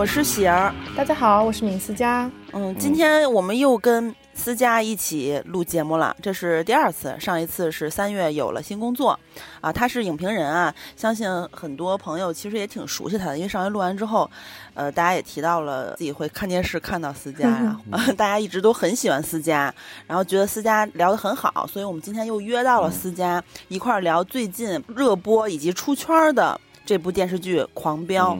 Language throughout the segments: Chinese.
好，我是喜儿。大家好，我是闵思佳。嗯，今天我们又跟思佳一起录节目了，这是第二次。上一次是三月有了新工作，啊，他是影评人啊，相信很多朋友其实也挺熟悉他的，因为上回录完之后，呃，大家也提到了自己会看电视看到思佳，然后 大家一直都很喜欢思佳，然后觉得思佳聊得很好，所以我们今天又约到了思佳一块儿聊最近热播以及出圈的。这部电视剧《狂飙》，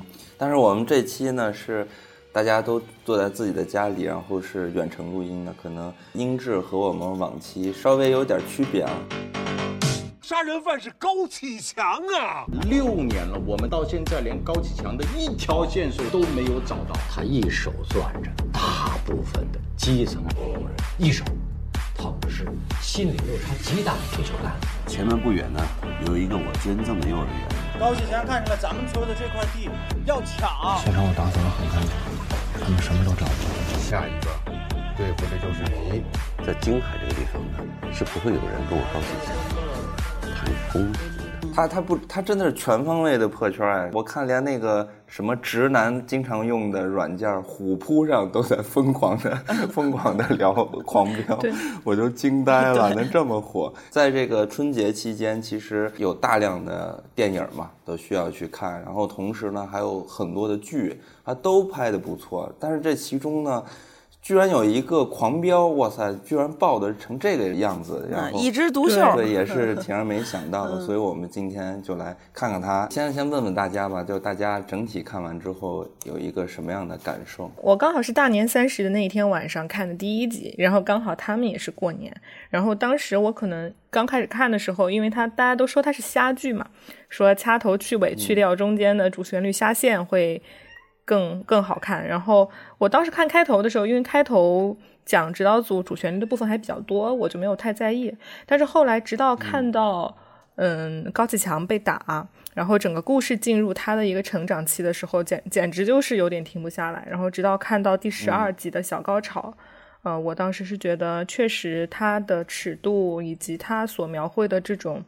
但是我们这期呢是大家都坐在自己的家里，然后是远程录音的，可能音质和我们往期稍微有点区别啊。杀人犯是高启强啊！六年了，我们到现在连高启强的一条线索都没有找到。他一手攥着大部分的基层工人，一手捧的是心理落差极大的退休干部。前面不远呢，有一个我捐赠的幼儿园。高启强看出来咱们村的这块地要抢，现场我打扫的很干净，他们什么都找不到。下一个对付的就是你。在京海这个地方呢，是不会有人跟我高启强谈公平的。他他不，他真的是全方位的破圈哎！我看连那个。什么直男经常用的软件虎扑上都在疯狂的、疯狂的聊狂飙，我就惊呆了，能这么火。在这个春节期间，其实有大量的电影嘛，都需要去看，然后同时呢，还有很多的剧，啊，都拍的不错。但是这其中呢。居然有一个狂飙，哇塞！居然爆的成这个样子，然后一枝独秀，对，也是 挺让没想到的。所以我们今天就来看看他。先先问问大家吧，就大家整体看完之后有一个什么样的感受？我刚好是大年三十的那一天晚上看的第一集，然后刚好他们也是过年，然后当时我可能刚开始看的时候，因为他大家都说他是瞎剧嘛，说掐头去尾去掉中间的主旋律瞎线会。更更好看。然后我当时看开头的时候，因为开头讲指导组主旋律的部分还比较多，我就没有太在意。但是后来直到看到，嗯，高启强被打，然后整个故事进入他的一个成长期的时候，简简直就是有点停不下来。然后直到看到第十二集的小高潮，呃，我当时是觉得确实他的尺度以及他所描绘的这种。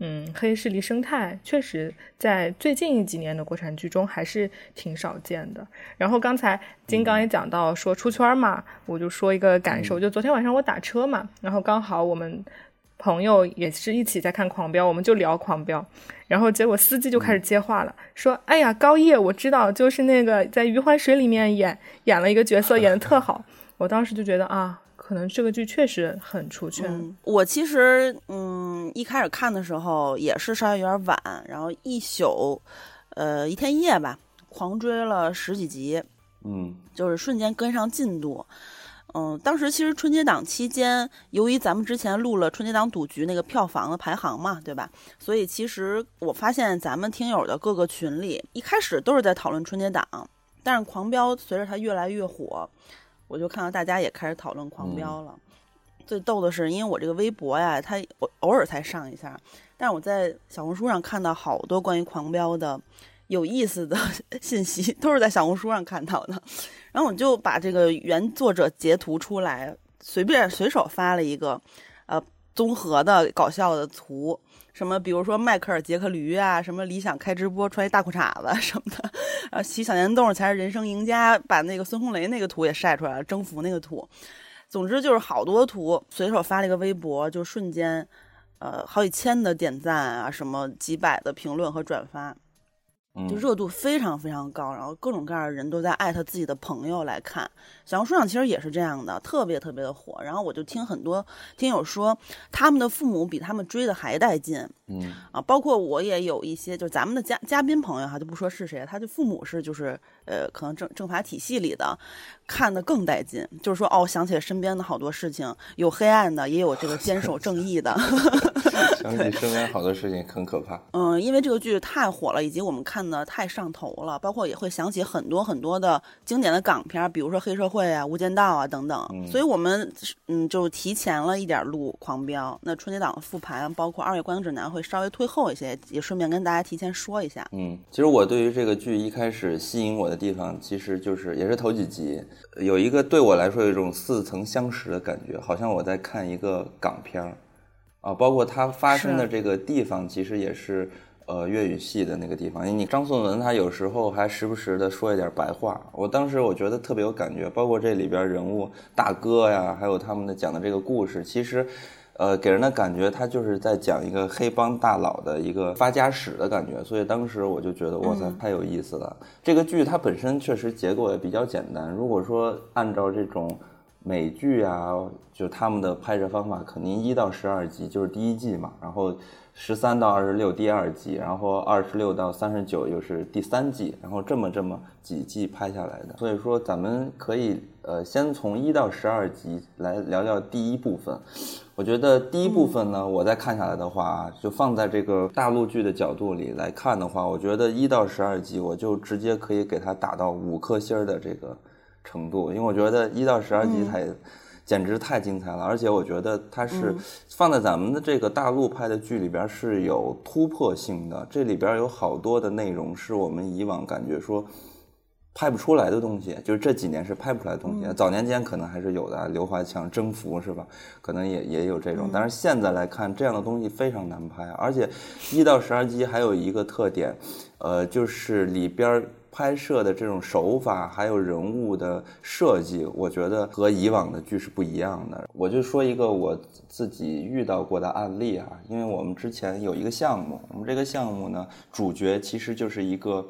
嗯，黑势力生态确实在最近几年的国产剧中还是挺少见的。然后刚才金刚也讲到说出圈嘛，我就说一个感受，就昨天晚上我打车嘛，然后刚好我们朋友也是一起在看《狂飙》，我们就聊《狂飙》，然后结果司机就开始接话了，说：“哎呀，高叶，我知道，就是那个在《余欢水》里面演演了一个角色，演的特好。”我当时就觉得啊。可能这个剧确实很出圈。我其实嗯，一开始看的时候也是稍微有点晚，然后一宿，呃，一天一夜吧，狂追了十几集，嗯，就是瞬间跟上进度。嗯，当时其实春节档期间，由于咱们之前录了春节档赌局那个票房的排行嘛，对吧？所以其实我发现咱们听友的各个群里一开始都是在讨论春节档，但是狂飙随着它越来越火。我就看到大家也开始讨论《狂飙》了。最逗的是，因为我这个微博呀，它我偶尔才上一下，但是我在小红书上看到好多关于《狂飙》的有意思的 信息，都是在小红书上看到的。然后我就把这个原作者截图出来，随便随手发了一个，呃，综合的搞笑的图。什么，比如说迈克尔·杰克驴啊，什么理想开直播穿一大裤衩子 什么的，啊，骑小电动才是人生赢家，把那个孙红雷那个图也晒出来了，征服那个图，总之就是好多图，随手发了一个微博，就瞬间，呃，好几千的点赞啊，什么几百的评论和转发。就热度非常非常高，然后各种各样的人都在艾特自己的朋友来看。小红书上其实也是这样的，特别特别的火。然后我就听很多听友说，他们的父母比他们追的还带劲。嗯啊，包括我也有一些，就咱们的嘉嘉宾朋友哈，就不说是谁，他的父母是就是呃，可能政政法体系里的，看的更带劲。就是说哦，想起身边的好多事情，有黑暗的，也有这个坚守正义的。想起身边好多事情很可怕。嗯，因为这个剧太火了，以及我们看的太上头了，包括也会想起很多很多的经典的港片，比如说《黑社会》啊、《无间道》啊等等。所以我们嗯就提前了一点录《狂飙》。那春节档的复盘，包括二月观影指南会稍微推后一些，也顺便跟大家提前说一下。嗯，其实我对于这个剧一开始吸引我的地方，其实就是也是头几集，有一个对我来说有一种似曾相识的感觉，好像我在看一个港片儿。啊，包括它发生的这个地方，其实也是呃粤语系的那个地方。你张颂文他有时候还时不时的说一点白话，我当时我觉得特别有感觉。包括这里边人物大哥呀，还有他们的讲的这个故事，其实。呃，给人的感觉他就是在讲一个黑帮大佬的一个发家史的感觉，所以当时我就觉得哇塞，太有意思了。这个剧它本身确实结构也比较简单，如果说按照这种美剧啊，就他们的拍摄方法，肯定一到十二集就是第一季嘛，然后。十三到二十六第二季，然后二十六到三十九又是第三季，然后这么这么几季拍下来的。所以说，咱们可以呃先从一到十二集来聊聊第一部分。我觉得第一部分呢，我再看下来的话，就放在这个大陆剧的角度里来看的话，我觉得一到十二集我就直接可以给它打到五颗星的这个程度，因为我觉得一到十二集才。简直太精彩了，而且我觉得它是放在咱们的这个大陆拍的剧里边是有突破性的。这里边有好多的内容是我们以往感觉说拍不出来的东西，就是这几年是拍不出来的东西。早年间可能还是有的，刘华强征服是吧？可能也也有这种，但是现在来看，这样的东西非常难拍。而且一到十二集还有一个特点，呃，就是里边。拍摄的这种手法，还有人物的设计，我觉得和以往的剧是不一样的。我就说一个我自己遇到过的案例啊，因为我们之前有一个项目，我们这个项目呢，主角其实就是一个，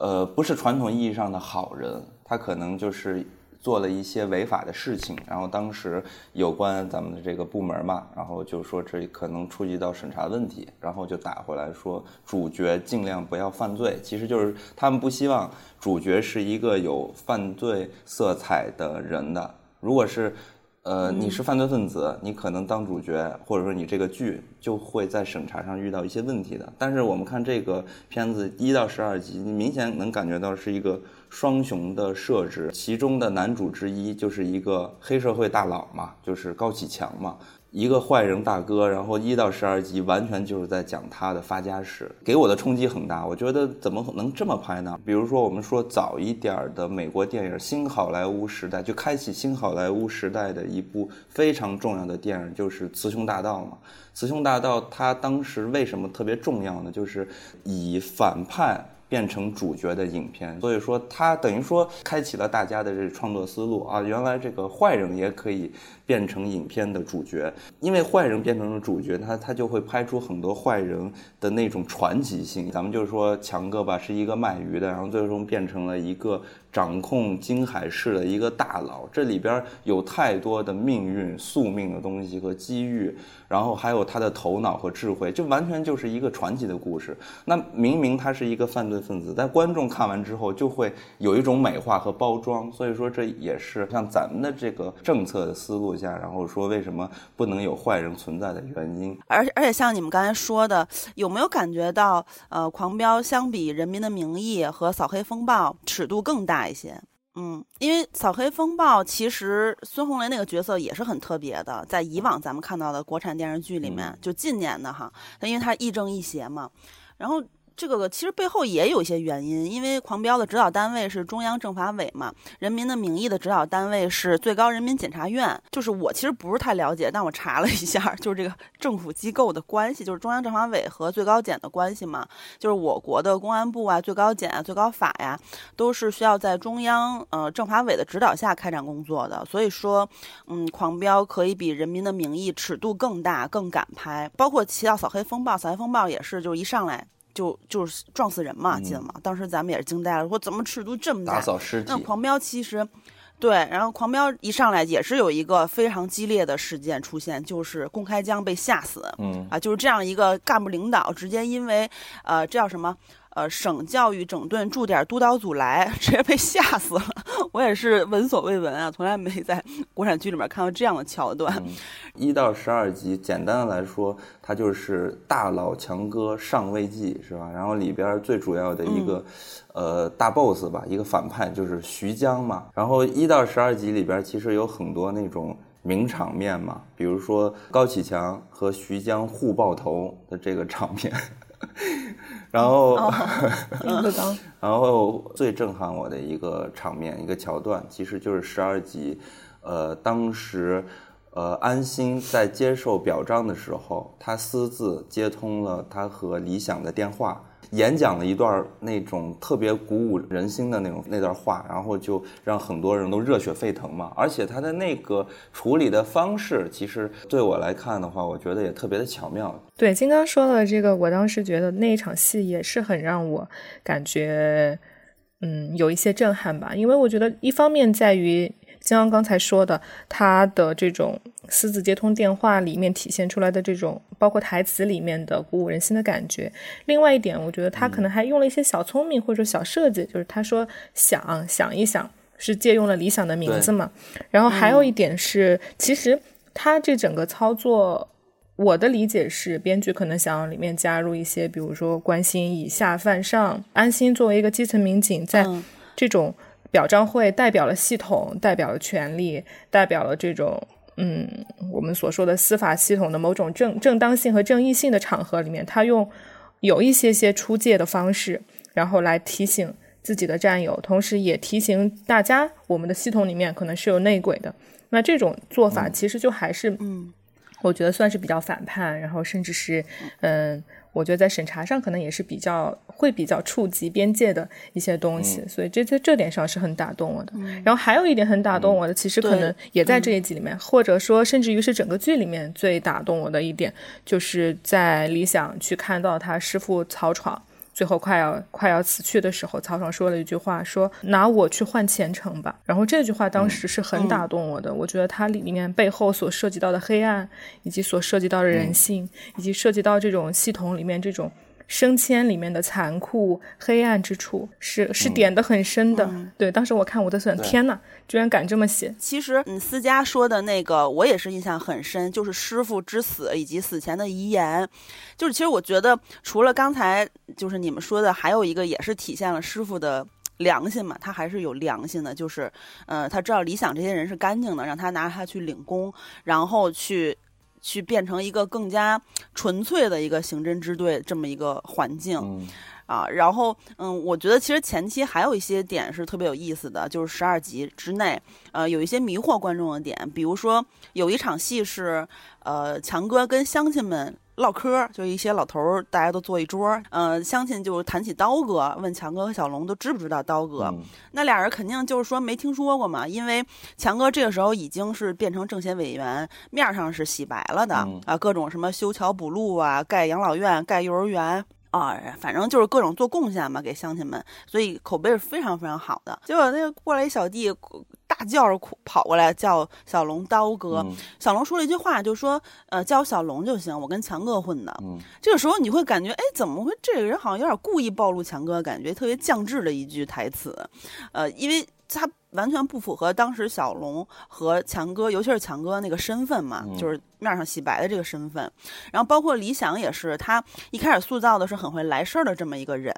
呃，不是传统意义上的好人，他可能就是。做了一些违法的事情，然后当时有关咱们的这个部门嘛，然后就说这可能触及到审查问题，然后就打回来说主角尽量不要犯罪，其实就是他们不希望主角是一个有犯罪色彩的人的。如果是，呃，你是犯罪分子，你可能当主角，或者说你这个剧就会在审查上遇到一些问题的。但是我们看这个片子一到十二集，你明显能感觉到是一个。双雄的设置，其中的男主之一就是一个黑社会大佬嘛，就是高启强嘛，一个坏人大哥。然后一到十二集完全就是在讲他的发家史，给我的冲击很大。我觉得怎么能这么拍呢？比如说我们说早一点的美国电影《新好莱坞时代》，就开启新好莱坞时代的一部非常重要的电影就是《雌雄大盗》嘛。《雌雄大盗》它当时为什么特别重要呢？就是以反派。变成主角的影片，所以说它等于说开启了大家的这创作思路啊！原来这个坏人也可以变成影片的主角，因为坏人变成了主角，他他就会拍出很多坏人的那种传奇性。咱们就是说强哥吧，是一个卖鱼的，然后最终变成了一个。掌控金海市的一个大佬，这里边有太多的命运宿命的东西和机遇，然后还有他的头脑和智慧，就完全就是一个传奇的故事。那明明他是一个犯罪分子，但观众看完之后就会有一种美化和包装。所以说这也是像咱们的这个政策的思路下，然后说为什么不能有坏人存在的原因。而而且像你们刚才说的，有没有感觉到呃，狂飙相比《人民的名义》和《扫黑风暴》尺度更大？大一些，嗯，因为扫黑风暴其实孙红雷那个角色也是很特别的，在以往咱们看到的国产电视剧里面，就近年的哈，那因为他亦正亦邪嘛，然后。这个其实背后也有一些原因，因为《狂飙》的指导单位是中央政法委嘛，《人民的名义》的指导单位是最高人民检察院。就是我其实不是太了解，但我查了一下，就是这个政府机构的关系，就是中央政法委和最高检的关系嘛。就是我国的公安部啊、最高检啊、最高法呀，都是需要在中央呃政法委的指导下开展工作的。所以说，嗯，《狂飙》可以比《人民的名义》尺度更大、更敢拍，包括《起到扫黑风暴》，扫黑风暴也是，就是一上来。就就是撞死人嘛，记得吗？当时咱们也是惊呆了，说怎么尺度这么大？打扫尸体。那狂飙其实，对，然后狂飙一上来也是有一个非常激烈的事件出现，就是公开江被吓死。嗯啊，就是这样一个干部领导，直接因为呃，这叫什么？呃，省教育整顿驻点督导组来，直接被吓死了。我也是闻所未闻啊，从来没在国产剧里面看到这样的桥段。一到十二集，简单的来说，它就是大佬强哥上位记，是吧？然后里边最主要的一个，呃，大 boss 吧，一个反派就是徐江嘛。然后一到十二集里边，其实有很多那种名场面嘛，比如说高启强和徐江互爆头的这个场面。然后，然后最震撼我的一个场面、一个桥段，其实就是十二集，呃，当时，呃，安心在接受表彰的时候，他私自接通了他和李想的电话，演讲了一段那种特别鼓舞人心的那种那段话，然后就让很多人都热血沸腾嘛。而且他的那个处理的方式，其实对我来看的话，我觉得也特别的巧妙。对，金刚说的这个，我当时觉得那一场戏也是很让我感觉，嗯，有一些震撼吧。因为我觉得一方面在于。金刚刚才说的，他的这种私自接通电话里面体现出来的这种，包括台词里面的鼓舞人心的感觉。另外一点，我觉得他可能还用了一些小聪明或者小设计，就是他说想想一想，是借用了理想的名字嘛。然后还有一点是，其实他这整个操作，我的理解是，编剧可能想要里面加入一些，比如说关心以下犯上，安心作为一个基层民警，在这种。表彰会代表了系统，代表了权力，代表了这种嗯，我们所说的司法系统的某种正正当性和正义性的场合里面，他用有一些些出界的方式，然后来提醒自己的战友，同时也提醒大家，我们的系统里面可能是有内鬼的。那这种做法其实就还是嗯，我觉得算是比较反叛，然后甚至是嗯。我觉得在审查上可能也是比较会比较触及边界的一些东西，所以这在这点上是很打动我的。然后还有一点很打动我的，其实可能也在这一集里面，或者说甚至于是整个剧里面最打动我的一点，就是在理想去看到他师傅曹闯。最后快要快要死去的时候，曹爽说了一句话，说拿我去换前程吧。然后这句话当时是很打动我的，我觉得它里面背后所涉及到的黑暗，以及所涉及到的人性，以及涉及到这种系统里面这种。升迁里面的残酷黑暗之处是是点的很深的，对，当时我看我的想，天呐，居然敢这么写。其实，嗯，思佳说的那个，我也是印象很深，就是师傅之死以及死前的遗言，就是其实我觉得，除了刚才就是你们说的，还有一个也是体现了师傅的良心嘛，他还是有良心的，就是，呃，他知道理想这些人是干净的，让他拿他去领功，然后去。去变成一个更加纯粹的一个刑侦支队这么一个环境，啊，然后嗯，我觉得其实前期还有一些点是特别有意思的，就是十二集之内，呃，有一些迷惑观众的点，比如说有一场戏是，呃，强哥跟乡亲们。唠嗑，就一些老头儿，大家都坐一桌，嗯，乡亲就谈起刀哥，问强哥和小龙都知不知道刀哥？那俩人肯定就是说没听说过嘛，因为强哥这个时候已经是变成政协委员，面上是洗白了的啊，各种什么修桥补路啊，盖养老院、盖幼儿园啊，反正就是各种做贡献嘛，给乡亲们，所以口碑是非常非常好的。结果那个过来一小弟。大叫着跑过来叫小龙刀哥，小龙说了一句话，就说：“呃，叫我小龙就行，我跟强哥混的。”这个时候你会感觉，哎，怎么会这个人好像有点故意暴露强哥，感觉特别降智的一句台词，呃，因为他。完全不符合当时小龙和强哥，尤其是强哥那个身份嘛，就是面上洗白的这个身份。然后包括李想也是，他一开始塑造的是很会来事儿的这么一个人。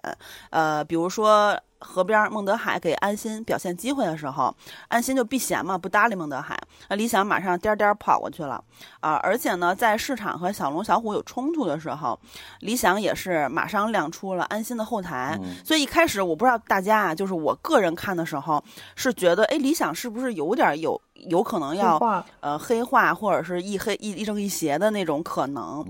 呃，比如说河边孟德海给安心表现机会的时候，安心就避嫌嘛，不搭理孟德海。那李想马上颠颠跑过去了啊！而且呢，在市场和小龙、小虎有冲突的时候，李想也是马上亮出了安心的后台。所以一开始我不知道大家啊，就是我个人看的时候是。觉得哎，理想是不是有点有有可能要呃黑化或者是一黑一一正一邪的那种可能？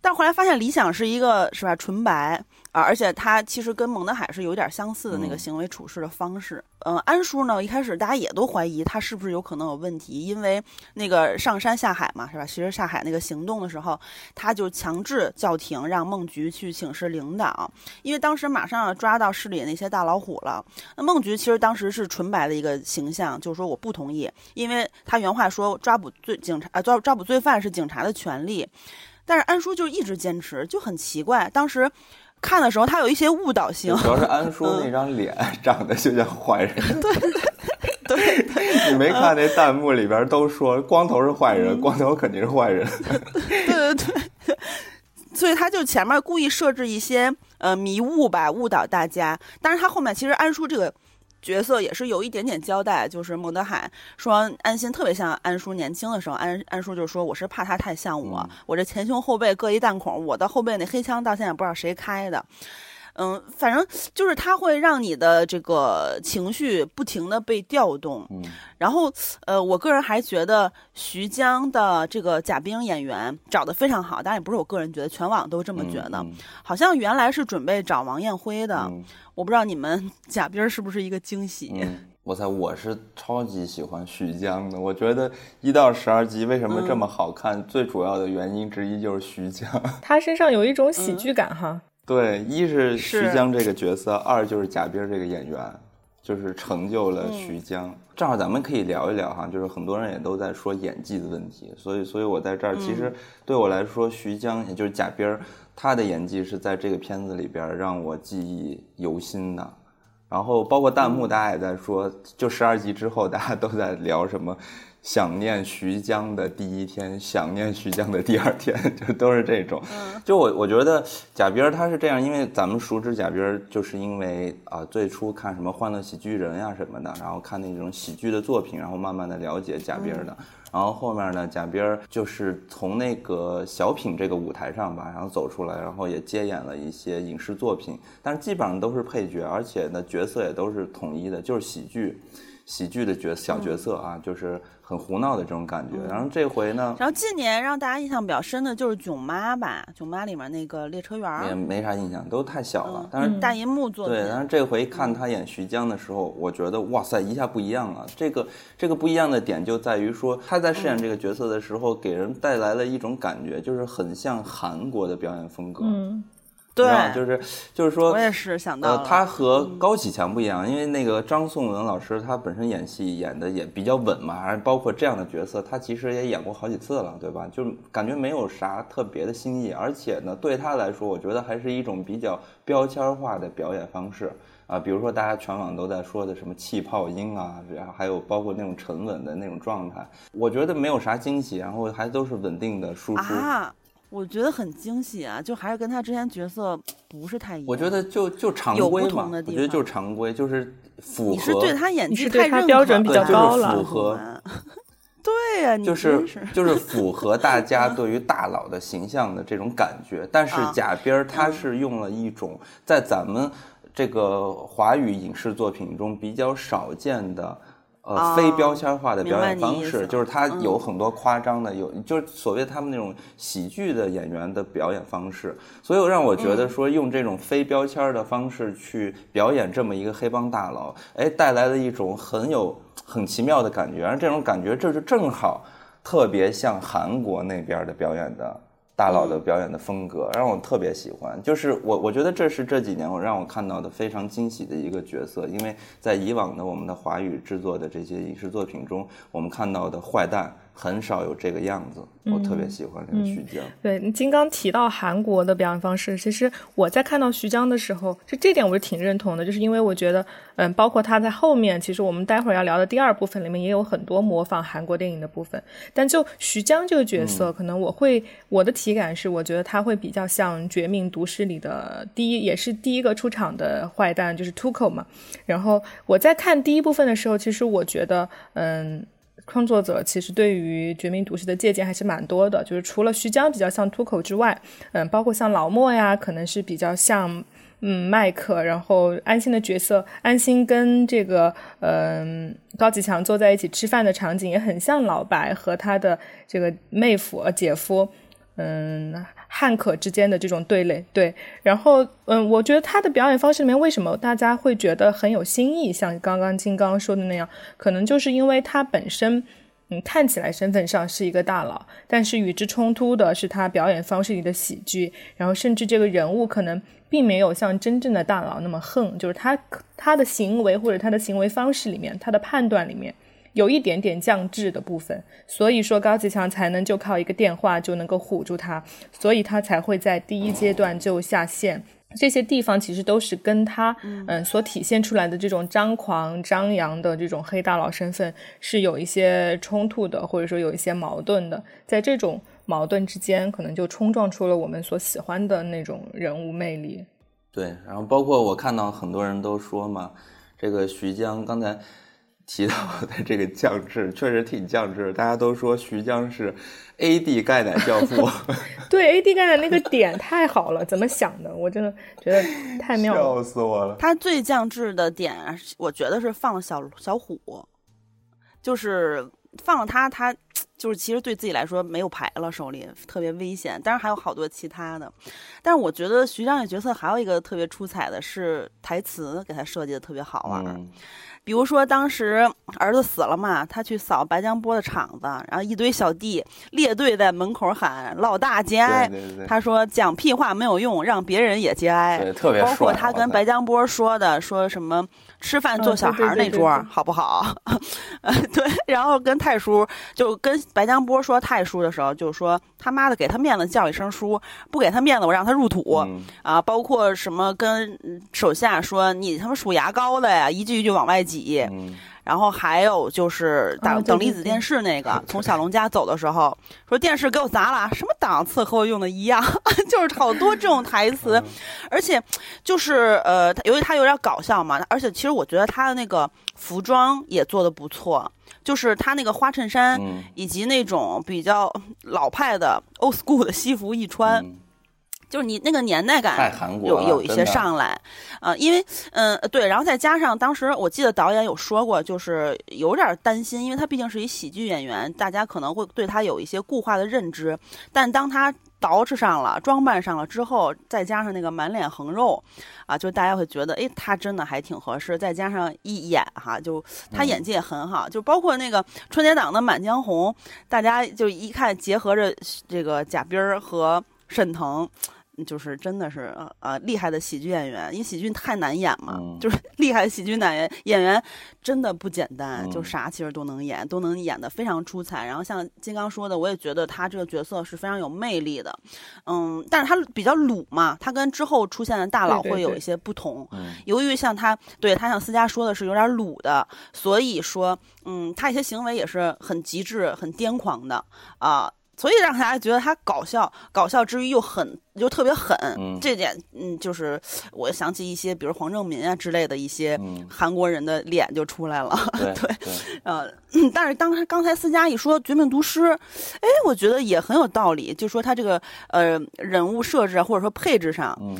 但后来发现理想是一个是吧纯白啊，而且他其实跟蒙德海是有点相似的那个行为处事的方式。嗯，安叔呢一开始大家也都怀疑他是不是有可能有问题，因为那个上山下海嘛是吧？其实下海那个行动的时候，他就强制叫停，让孟菊去请示领导，因为当时马上要抓到市里那些大老虎了。那孟菊其实当时是纯白的一个形象，就是说我不同意，因为他原话说抓捕罪警察啊抓抓捕罪犯是警察的权利。但是安叔就一直坚持，就很奇怪。当时看的时候，他有一些误导性。主要是安叔那张脸长得就像坏人。对 对对，你没看那弹幕里边都说光头是坏人，光头肯定是坏人。对对对，所以他就前面故意设置一些呃迷雾吧，误导大家。但是他后面其实安叔这个。角色也是有一点点交代，就是孟德海说安心特别像安叔年轻的时候，安安叔就说我是怕他太像我，我这前胸后背各一弹孔，我的后背那黑枪到现在不知道谁开的。嗯，反正就是它会让你的这个情绪不停的被调动。嗯，然后呃，我个人还觉得徐江的这个贾冰演员找的非常好，当然也不是我个人觉得，全网都这么觉得。好像原来是准备找王艳辉的，我不知道你们贾冰是不是一个惊喜。我猜我是超级喜欢徐江的，我觉得一到十二集为什么这么好看，最主要的原因之一就是徐江，他身上有一种喜剧感哈。对，一是徐江这个角色，二就是贾冰这个演员，就是成就了徐江。正好咱们可以聊一聊哈，就是很多人也都在说演技的问题，所以所以我在这儿其实对我来说，徐江也就是贾冰，他的演技是在这个片子里边让我记忆犹新的。然后包括弹幕，大家也在说，就十二集之后，大家都在聊什么，想念徐江的第一天，想念徐江的第二天，就都是这种。就我我觉得贾冰他是这样，因为咱们熟知贾冰，就是因为啊最初看什么《欢乐喜剧人》呀什么的，然后看那种喜剧的作品，然后慢慢的了解贾冰的。然后后面呢，贾冰儿就是从那个小品这个舞台上吧，然后走出来，然后也接演了一些影视作品，但是基本上都是配角，而且呢角色也都是统一的，就是喜剧，喜剧的角小角色啊，就是。很胡闹的这种感觉，然后这回呢？然后近年让大家印象比较深的就是《囧妈》吧，《囧妈》里面那个列车员也没啥印象，都太小了。但是大银幕做对，但是这回看他演徐江的时候，我觉得哇塞，一下不一样了。这个这个不一样的点就在于说，他在饰演这个角色的时候，给人带来了一种感觉，就是很像韩国的表演风格。嗯。对，就是就是说，我也是想到，他和高启强不一样，因为那个张颂文老师他本身演戏演的也比较稳嘛，而包括这样的角色，他其实也演过好几次了，对吧？就感觉没有啥特别的新意，而且呢，对他来说，我觉得还是一种比较标签化的表演方式啊，比如说大家全网都在说的什么气泡音啊，然后还有包括那种沉稳的那种状态，我觉得没有啥惊喜，然后还都是稳定的输出。我觉得很惊喜啊，就还是跟他之前角色不是太一样。我觉得就就常规嘛，我觉得就常规，就是符合。你是对他演技太认标准比较高了。符合。对呀，就是就是符合大家 对于大佬的形象的这种感觉。但是贾冰儿他是用了一种在咱们这个华语影视作品中比较少见的。呃，非标签化的表演方式，就是他有很多夸张的，有就是所谓他们那种喜剧的演员的表演方式，所以让我觉得说用这种非标签的方式去表演这么一个黑帮大佬，哎，带来了一种很有很奇妙的感觉，而这种感觉这就正好特别像韩国那边的表演的。大佬的表演的风格让我特别喜欢，就是我我觉得这是这几年我让我看到的非常惊喜的一个角色，因为在以往的我们的华语制作的这些影视作品中，我们看到的坏蛋。很少有这个样子，我特别喜欢这个徐江。对你金刚提到韩国的表演方式，其实我在看到徐江的时候，就这点我是挺认同的，就是因为我觉得，嗯，包括他在后面，其实我们待会儿要聊的第二部分里面也有很多模仿韩国电影的部分。但就徐江这个角色，可能我会我的体感是，我觉得他会比较像《绝命毒师》里的第一，也是第一个出场的坏蛋，就是 Tuco 嘛。然后我在看第一部分的时候，其实我觉得，嗯。创作者其实对于《绝命毒师》的借鉴还是蛮多的，就是除了徐江比较像秃口之外，嗯，包括像老莫呀，可能是比较像嗯麦克，然后安心的角色，安心跟这个嗯高启强坐在一起吃饭的场景也很像老白和他的这个妹夫呃姐夫，嗯。汉可之间的这种对垒，对，然后，嗯，我觉得他的表演方式里面，为什么大家会觉得很有新意？像刚刚金刚说的那样，可能就是因为他本身，嗯，看起来身份上是一个大佬，但是与之冲突的是他表演方式里的喜剧，然后甚至这个人物可能并没有像真正的大佬那么横，就是他他的行为或者他的行为方式里面，他的判断里面。有一点点降智的部分，所以说高启强才能就靠一个电话就能够唬住他，所以他才会在第一阶段就下线。这些地方其实都是跟他嗯所体现出来的这种张狂张扬的这种黑大佬身份是有一些冲突的，或者说有一些矛盾的。在这种矛盾之间，可能就冲撞出了我们所喜欢的那种人物魅力。对，然后包括我看到很多人都说嘛，这个徐江刚才。提到的 这个降智，确实挺降智。大家都说徐江是 A D 钙奶教父，对 A D 钙奶那个点太好了，怎么想的？我真的觉得太妙了，笑死我了。他最降智的点，我觉得是放了小小虎，就是放了他，他就是其实对自己来说没有牌了，手里特别危险。当然还有好多其他的，但是我觉得徐江这角色还有一个特别出彩的是台词，给他设计的特别好玩。比如说，当时儿子死了嘛，他去扫白江波的场子，然后一堆小弟列队在门口喊“老大节哀”。他说：“讲屁话没有用，让别人也节哀。”特别包括他跟白江波说的，说什么吃饭坐小孩那桌好不好？对，然后跟太叔就跟白江波说太叔的时候，就说他妈的给他面子叫一声叔，不给他面子我让他入土啊！包括什么跟手下说你他妈数牙膏的呀，一句一句往外。挤，然后还有就是等等离子电视那个，从小龙家走的时候说电视给我砸了，什么档次和我用的一样，就是好多这种台词，而且就是呃，由于他有点搞笑嘛，而且其实我觉得他的那个服装也做的不错，就是他那个花衬衫以及那种比较老派的 old school 的西服一穿。就是你那个年代感有有一些上来，呃，因为嗯对，然后再加上当时我记得导演有说过，就是有点担心，因为他毕竟是一喜剧演员，大家可能会对他有一些固化的认知，但当他捯饬上了、装扮上了之后，再加上那个满脸横肉，啊，就大家会觉得，哎，他真的还挺合适。再加上一演哈，就他演技也很好，就包括那个春节档的《满江红》，大家就一看结合着这个贾冰儿和沈腾。就是真的是呃厉害的喜剧演员，因为喜剧太难演嘛，就是 厉害的喜剧演员演员真的不简单，就啥其实都能演，都能演的非常出彩。然后像金刚说的，我也觉得他这个角色是非常有魅力的，嗯，但是他比较鲁嘛，他跟之后出现的大佬会有一些不同。由于像他对他像思佳说的是有点鲁的，所以说嗯，他一些行为也是很极致、很癫狂的啊。所以让大家觉得他搞笑，搞笑之余又很又特别狠，这点嗯，就是我想起一些，比如黄正民啊之类的一些韩国人的脸就出来了。对，呃，但是当刚才思佳一说《绝命毒师》，哎，我觉得也很有道理，就说他这个呃人物设置啊，或者说配置上，嗯，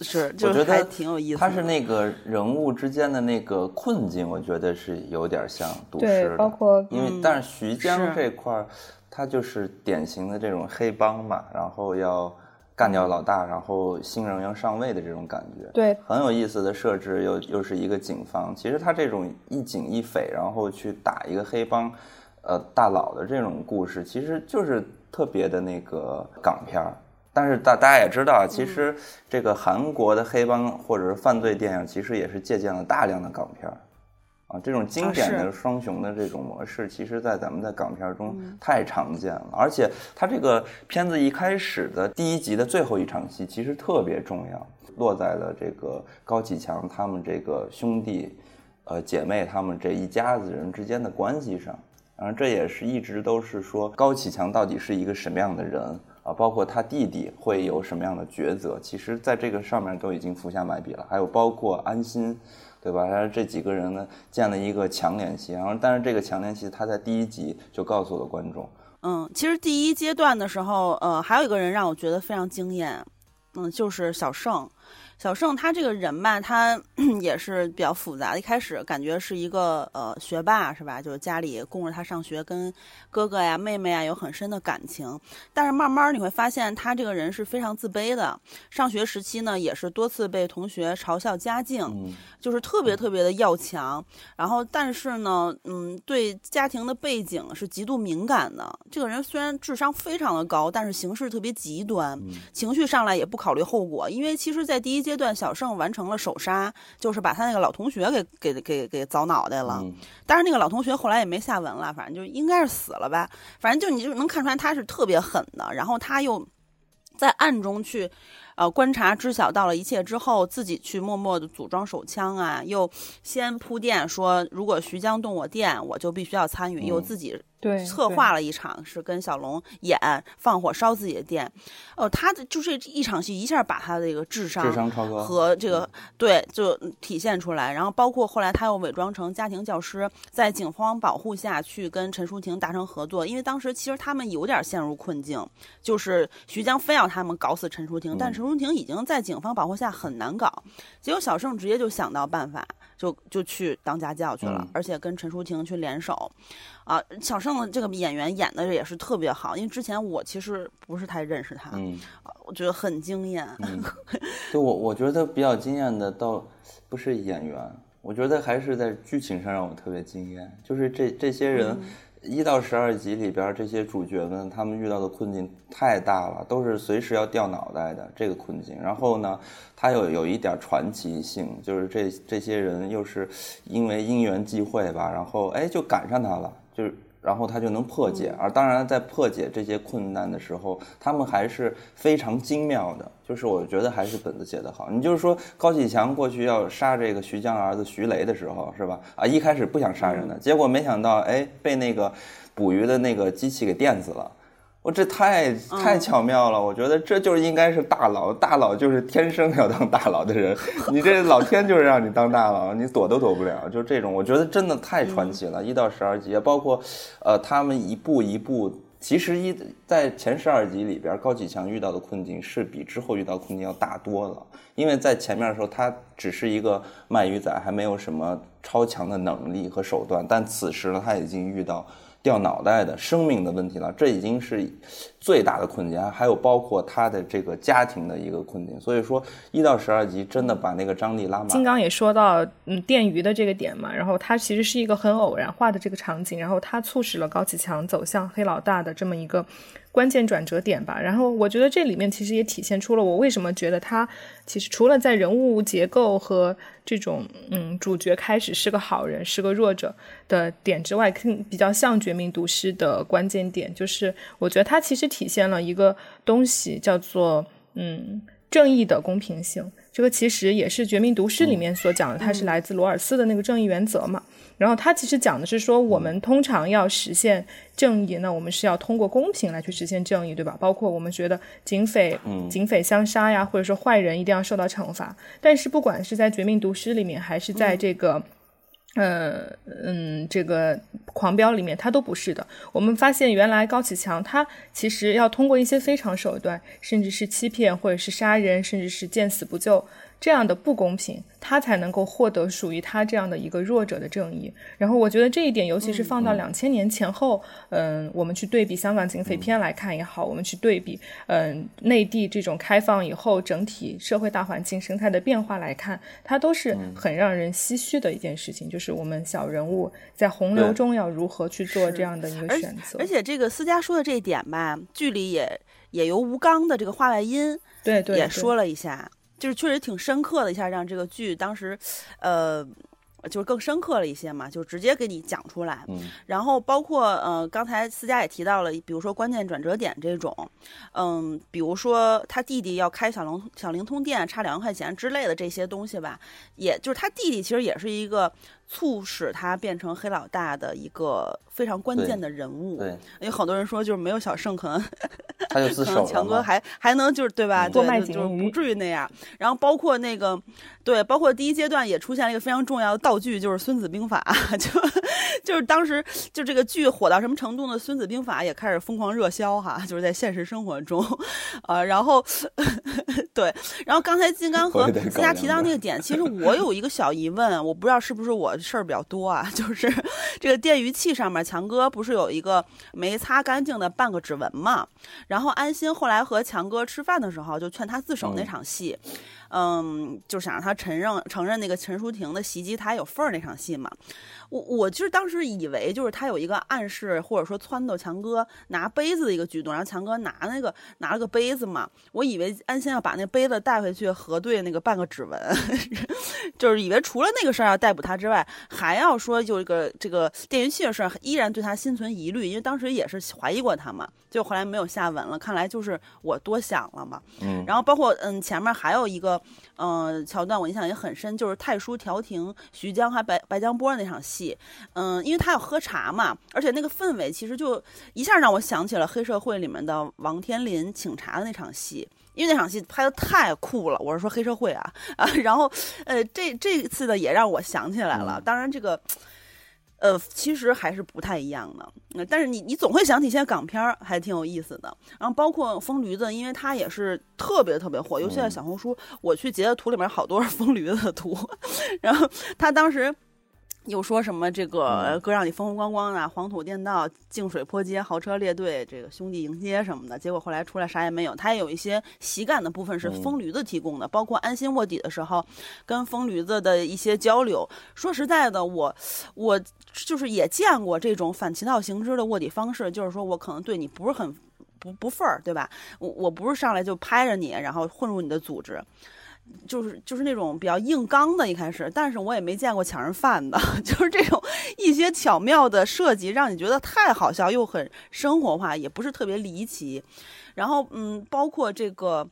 是，我觉得挺有意思。他是那个人物之间的那个困境，我觉得是有点像毒师的，包括因为但是徐江这块儿。他就是典型的这种黑帮嘛，然后要干掉老大，然后新人要上位的这种感觉。对，很有意思的设置，又又是一个警方。其实他这种一警一匪，然后去打一个黑帮，呃，大佬的这种故事，其实就是特别的那个港片儿。但是大大家也知道，其实这个韩国的黑帮或者是犯罪电影，其实也是借鉴了大量的港片儿。啊，这种经典的双雄的这种模式，其实，在咱们在港片中太常见了。而且，它这个片子一开始的第一集的最后一场戏，其实特别重要，落在了这个高启强他们这个兄弟、呃姐妹他们这一家子人之间的关系上。然后，这也是一直都是说高启强到底是一个什么样的人啊？包括他弟弟会有什么样的抉择？其实，在这个上面都已经伏下埋笔了。还有包括安心。对吧？然后这几个人呢建了一个强联系，然后但是这个强联系他在第一集就告诉了观众。嗯，其实第一阶段的时候，呃，还有一个人让我觉得非常惊艳，嗯，就是小盛。小盛他这个人吧，他 也是比较复杂的。一开始感觉是一个呃学霸，是吧？就是家里供着他上学，跟哥哥呀、妹妹啊有很深的感情。但是慢慢你会发现，他这个人是非常自卑的。上学时期呢，也是多次被同学嘲笑家境，就是特别特别的要强。然后，但是呢，嗯，对家庭的背景是极度敏感的。这个人虽然智商非常的高，但是行事特别极端，情绪上来也不考虑后果。因为其实，在第一阶。阶段，小胜完成了首杀，就是把他那个老同学给给给给凿脑袋了。但是那个老同学后来也没下文了，反正就应该是死了吧。反正就你就能看出来他是特别狠的，然后他又在暗中去呃，观察知晓到了一切之后，自己去默默的组装手枪啊，又先铺垫说，如果徐江动我电，我就必须要参与，又自己。对，策划了一场是跟小龙演放火烧自己的店，哦，他的就这一场戏一下把他的这个智商智商超高和这个对就体现出来，然后包括后来他又伪装成家庭教师，在警方保护下去跟陈淑婷达成合作，因为当时其实他们有点陷入困境，就是徐江非要他们搞死陈淑婷，但陈淑婷已经在警方保护下很难搞，结果小盛直接就想到办法，就就去当家教去了，而且跟陈淑婷去联手。啊，小盛的这个演员演的也是特别好，因为之前我其实不是太认识他，嗯，我觉得很惊艳。就我我觉得比较惊艳的倒不是演员，我觉得还是在剧情上让我特别惊艳，就是这这些人一到十二集里边这些主角们他们遇到的困境太大了，都是随时要掉脑袋的这个困境。然后呢，他有有一点传奇性，就是这这些人又是因为因缘际会吧，然后哎就赶上他了。就是，然后他就能破解，而当然在破解这些困难的时候，他们还是非常精妙的。就是我觉得还是本子写得好。你就是说高启强过去要杀这个徐江儿子徐雷的时候，是吧？啊，一开始不想杀人的，结果没想到，哎，被那个捕鱼的那个机器给电死了。我这太太巧妙了，我觉得这就是应该是大佬，大佬就是天生要当大佬的人，你这老天就是让你当大佬，你躲都躲不了，就这种，我觉得真的太传奇了。一到十二集，包括，呃，他们一步一步，其实一在前十二集里边，高启强遇到的困境是比之后遇到困境要大多了，因为在前面的时候他只是一个卖鱼仔，还没有什么超强的能力和手段，但此时呢，他已经遇到。掉脑袋的生命的问题了，这已经是最大的困境，还有包括他的这个家庭的一个困境。所以说，一到十二集真的把那个张力拉满。金刚也说到，嗯，电鱼的这个点嘛，然后它其实是一个很偶然化的这个场景，然后它促使了高启强走向黑老大的这么一个。关键转折点吧，然后我觉得这里面其实也体现出了我为什么觉得他其实除了在人物结构和这种嗯主角开始是个好人是个弱者的点之外，更比较像《绝命毒师》的关键点，就是我觉得他其实体现了一个东西叫做嗯正义的公平性，这个其实也是《绝命毒师》里面所讲的，它是来自罗尔斯的那个正义原则嘛。然后它其实讲的是说，我们通常要实现正义，那我们是要通过公平来去实现正义，对吧？包括我们觉得警匪，警匪相杀呀，或者说坏人一定要受到惩罚。但是不管是在《绝命毒师》里面，还是在这个，嗯嗯，这个《狂飙》里面，他都不是的。我们发现，原来高启强他其实要通过一些非常手段，甚至是欺骗，或者是杀人，甚至是见死不救。这样的不公平，他才能够获得属于他这样的一个弱者的正义。然后我觉得这一点，尤其是放到两千年前后，嗯，我们去对比香港警匪片来看也好，我们去对比，嗯，内地这种开放以后整体社会大环境生态的变化来看，它都是很让人唏嘘的一件事情。就是我们小人物在洪流中要如何去做这样的一个选择。而且这个思佳说的这一点吧，剧里也也由吴刚的这个话外音，对对，也说了一下。就是确实挺深刻的，一下让这个剧当时，呃，就是更深刻了一些嘛，就直接给你讲出来。嗯，然后包括呃，刚才思佳也提到了，比如说关键转折点这种，嗯，比如说他弟弟要开小灵小灵通店，差两万块钱之类的这些东西吧，也就是他弟弟其实也是一个。促使他变成黑老大的一个非常关键的人物。对，因为好多人说，就是没有小胜，可能他就自首强哥还还能就是对吧？多卖就是不至于那样。然后包括那个，对，包括第一阶段也出现了一个非常重要的道具，就是《孙子兵法》。就就是当时就这个剧火到什么程度呢？《孙子兵法》也开始疯狂热销哈，就是在现实生活中，啊，然后 对，然后刚才金刚和思佳提到那个点，其实我有一个小疑问，我不知道是不是我。事儿比较多啊，就是这个电鱼器上面，强哥不是有一个没擦干净的半个指纹嘛？然后安心后来和强哥吃饭的时候，就劝他自首那场戏。嗯，就想让他承认承认那个陈淑婷的袭击他有份儿那场戏嘛。我我就是当时以为就是他有一个暗示或者说撺掇强哥拿杯子的一个举动，然后强哥拿那个拿了个杯子嘛。我以为安心要把那杯子带回去核对那个半个指纹，就是以为除了那个事儿要逮捕他之外，还要说就这个这个电源器的事儿，依然对他心存疑虑，因为当时也是怀疑过他嘛，就后来没有下文了，看来就是我多想了嘛。嗯，然后包括嗯前面还有一个嗯桥段，我印象也很深，就是太叔调停徐江还白白江波那场戏，嗯，因为他要喝茶嘛，而且那个氛围其实就一下让我想起了黑社会里面的王天林请茶的那场戏。因为那场戏拍的太酷了，我是说黑社会啊啊，然后，呃，这这次的也让我想起来了。当然这个，呃，其实还是不太一样的。但是你你总会想起现在港片儿，还挺有意思的。然后包括疯驴子，因为它也是特别特别火，尤其在小红书，我去截的图里面好多 是疯驴子的图。然后他当时。又说什么这个哥让你风风光光啊，黄土垫道，净水坡街，豪车列队，这个兄弟迎接什么的，结果后来出来啥也没有。他也有一些喜感的部分是疯驴子提供的，包括安心卧底的时候，跟疯驴子的一些交流。说实在的，我我就是也见过这种反其道行之的卧底方式，就是说我可能对你不是很不不份儿，对吧？我我不是上来就拍着你，然后混入你的组织。就是就是那种比较硬刚的，一开始，但是我也没见过抢人饭的，就是这种一些巧妙的设计，让你觉得太好笑又很生活化，也不是特别离奇。然后，嗯，包括这个。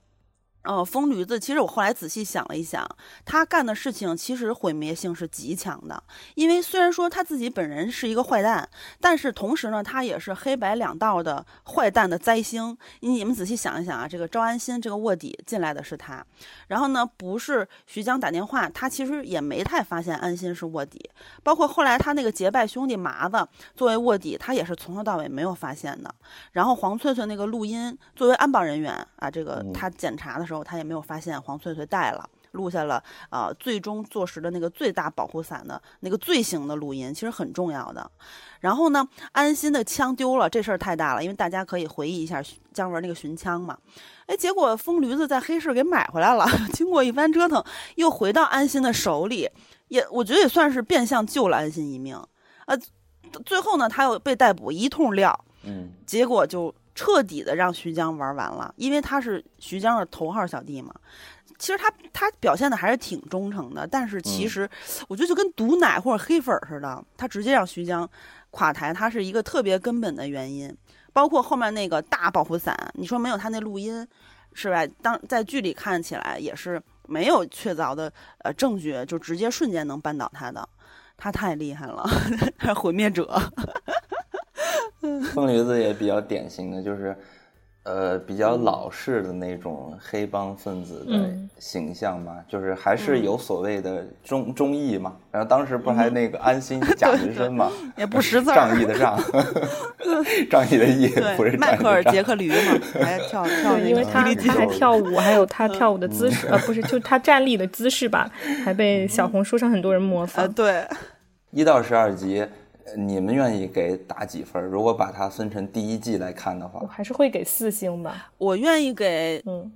呃，疯驴子，其实我后来仔细想了一想，他干的事情其实毁灭性是极强的。因为虽然说他自己本人是一个坏蛋，但是同时呢，他也是黑白两道的坏蛋的灾星。你们仔细想一想啊，这个赵安心这个卧底进来的是他，然后呢，不是徐江打电话，他其实也没太发现安心是卧底。包括后来他那个结拜兄弟麻子作为卧底，他也是从头到尾没有发现的。然后黄翠翠那个录音作为安保人员啊，这个他检查的。时候他也没有发现黄翠翠带了，录下了啊，最终坐实的那个最大保护伞的那个罪行的录音，其实很重要的。然后呢，安心的枪丢了，这事儿太大了，因为大家可以回忆一下姜文那个寻枪嘛。哎，结果疯驴子在黑市给买回来了，经过一番折腾，又回到安心的手里，也我觉得也算是变相救了安心一命啊。最后呢，他又被逮捕，一通撂，嗯，结果就。彻底的让徐江玩完了，因为他是徐江的头号小弟嘛。其实他他表现的还是挺忠诚的，但是其实我觉得就跟毒奶或者黑粉似的，他直接让徐江垮台，他是一个特别根本的原因。包括后面那个大保护伞，你说没有他那录音，是吧？当在剧里看起来也是没有确凿的呃证据，就直接瞬间能扳倒他的，他太厉害了，毁灭者。疯驴子也比较典型的就是。呃，比较老式的那种黑帮分子的形象嘛，就是还是有所谓的忠忠义嘛。然后当时不还那个安心假纹身嘛，也不识字，仗义的仗，仗义的义，不是迈克尔杰克驴嘛，还跳跳，因为他他还跳舞，还有他跳舞的姿势，呃，不是，就他站立的姿势吧，还被小红书上很多人模仿。对，一到十二集。你们愿意给打几分？如果把它分成第一季来看的话，我还是会给四星吧。我愿意给嗯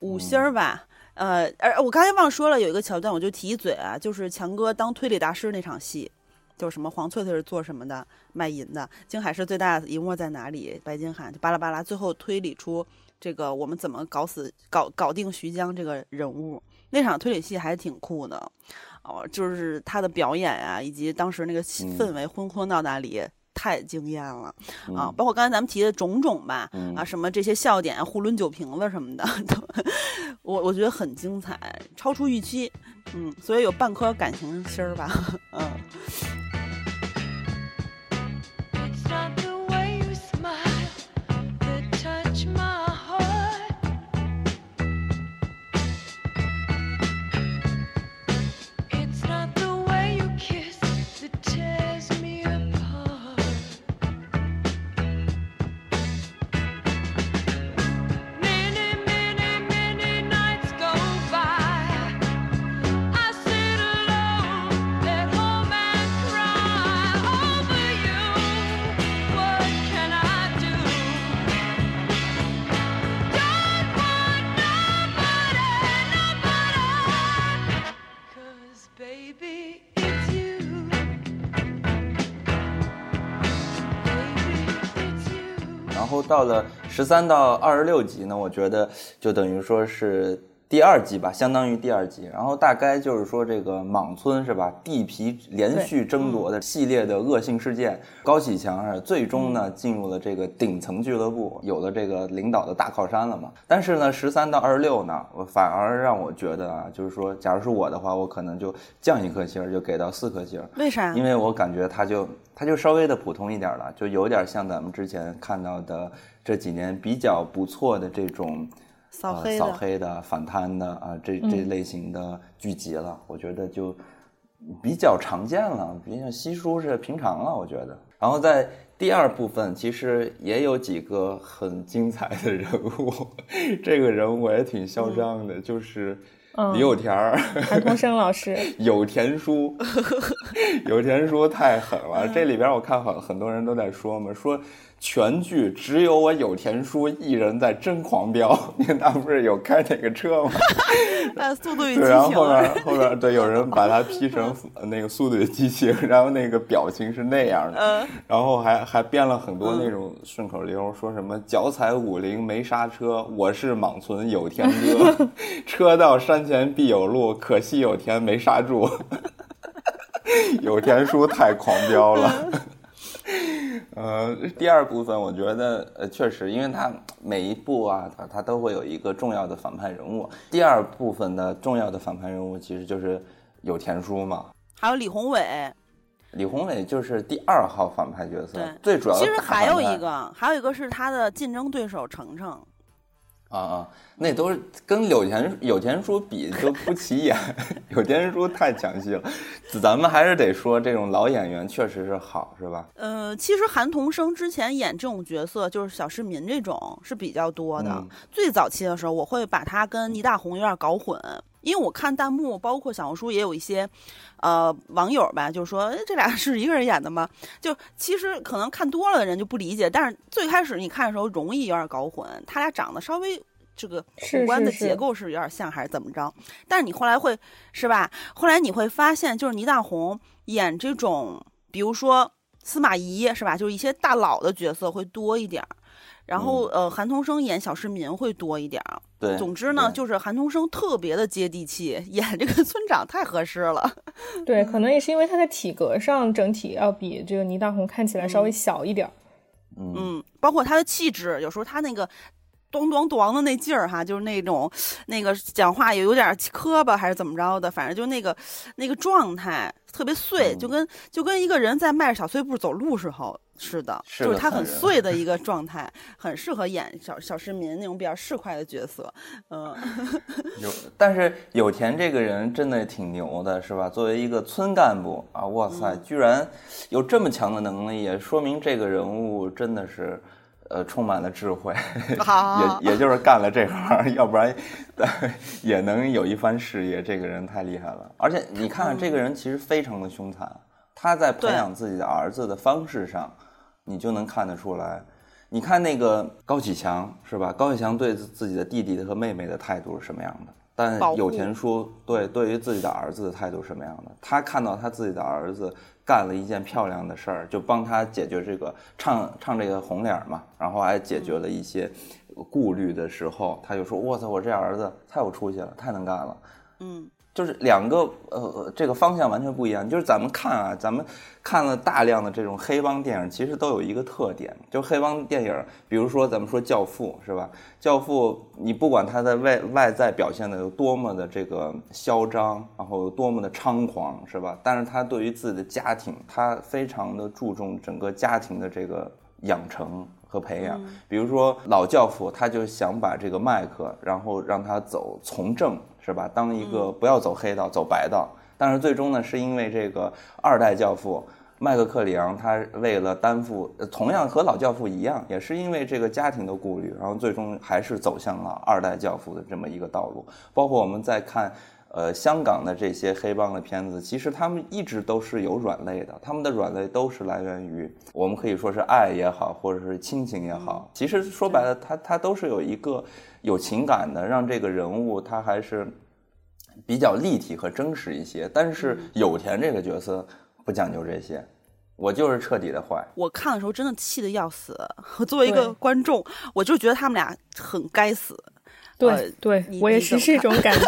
五星吧。呃，而我刚才忘说了，有一个桥段，我就提一嘴啊，就是强哥当推理大师那场戏，就是什么黄翠翠是做什么的，卖淫的，京海市最大的一幕在哪里？白金汉就巴拉巴拉，最后推理出这个我们怎么搞死、搞搞定徐江这个人物，那场推理戏还挺酷的。哦，就是他的表演啊，以及当时那个氛围昏昏到那里，太惊艳了啊！包括刚才咱们提的种种吧，啊，什么这些笑点、互抡酒瓶子什么的，我我觉得很精彩，超出预期，嗯，所以有半颗感情心儿吧，嗯。到了十三到二十六集呢，我觉得就等于说是第二集吧，相当于第二集，然后大概就是说这个莽村是吧？地皮连续争夺的系列的恶性事件，高启强是最终呢进入了这个顶层俱乐部，有了这个领导的大靠山了嘛。但是呢，十三到二十六呢，我反而让我觉得啊，就是说，假如是我的话，我可能就降一颗星，就给到四颗星。为啥？因为我感觉他就他就稍微的普通一点了，就有点像咱们之前看到的这几年比较不错的这种。扫黑的、扫黑的、反贪的啊，这这类型的剧集了，我觉得就比较常见了，比较稀疏是平常了，我觉得。然后在第二部分，其实也有几个很精彩的人物，这个人物也挺嚣张的，就是李有田儿、韩童生老师、有田叔，有田叔太狠了。这里边我看很很多人都在说嘛，说。全剧只有我有田叔一人在真狂飙，因为他不是有开那个车吗？速度与激情。对，然后后面后面对有人把他 P 成那个速度与激情，然后那个表情是那样的，然后还还编了很多那种顺口溜，说什么脚踩五菱没刹车，我是莽村有田哥，车到山前必有路，可惜有田没刹住，有田叔太狂飙了。呃，第二部分我觉得呃确实，因为它每一部啊，它它都会有一个重要的反派人物。第二部分的重要的反派人物其实就是有田叔嘛，还有李宏伟。李宏伟就是第二号反派角色，最主要的其实还有一个，还有一个是他的竞争对手程程。啊啊，那都是跟有钱有钱叔比就不起眼，有钱叔太抢戏了。咱们还是得说，这种老演员确实是好，是吧？呃，其实韩童生之前演这种角色，就是小市民这种是比较多的。最早期的时候，我会把他跟倪大红有点搞混，因为我看弹幕，包括小红书也有一些，呃，网友吧，就说，哎，这俩是一个人演的吗？就其实可能看多了的人就不理解，但是最开始你看的时候容易有点搞混，他俩长得稍微。这个五官的结构是有点像还是怎么着？但是你后来会是吧？后来你会发现，就是倪大红演这种，比如说司马懿是吧？就是一些大佬的角色会多一点儿。然后呃，韩童生演小市民会多一点儿。对，总之呢，就是韩童生特别的接地气，演这个村长太合适了。对，可能也是因为他的体格上整体要比这个倪大红看起来稍微小一点儿。嗯，包括他的气质，有时候他那个。咚咚咚的那劲儿哈，就是那种，那个讲话也有点磕巴，还是怎么着的，反正就那个那个状态特别碎，就跟就跟一个人在迈着小碎步走路时候似的，就是他很碎的 一个状态，很适合演小小市民那种比较市侩的角色。嗯，有，但是有田这个人真的挺牛的，是吧？作为一个村干部啊，哇塞，居然有这么强的能力，也说明这个人物真的是。呃，充满了智慧，也也就是干了这行，要不然 也能有一番事业。这个人太厉害了，而且你看，这个人其实非常的凶残。他在培养自己的儿子的方式上，你就能看得出来。你看那个高启强是吧？高启强对自己的弟弟和妹妹的态度是什么样的？但有田叔对对于自己的儿子的态度什么样的？他看到他自己的儿子干了一件漂亮的事儿，就帮他解决这个唱唱这个红脸嘛，然后还解决了一些顾虑的时候，他就说：“我操，我这儿子太有出息了，太能干了。”嗯。就是两个呃，这个方向完全不一样。就是咱们看啊，咱们看了大量的这种黑帮电影，其实都有一个特点，就黑帮电影，比如说咱们说《教父》是吧？《教父》你不管他的外外在表现的有多么的这个嚣张，然后有多么的猖狂是吧？但是他对于自己的家庭，他非常的注重整个家庭的这个养成和培养。比如说老教父，他就想把这个麦克，然后让他走从政。是吧？当一个不要走黑道，走白道。但是最终呢，是因为这个二代教父麦克克里昂，他为了担负，同样和老教父一样，也是因为这个家庭的顾虑，然后最终还是走向了二代教父的这么一个道路。包括我们在看，呃，香港的这些黑帮的片子，其实他们一直都是有软肋的，他们的软肋都是来源于我们可以说是爱也好，或者是亲情也好。其实说白了，他他都是有一个。有情感的，让这个人物他还是比较立体和真实一些。但是有田这个角色不讲究这些，我就是彻底的坏。我看的时候真的气得要死。我 作为一个观众，我就觉得他们俩很该死。对对，我也是这种感觉。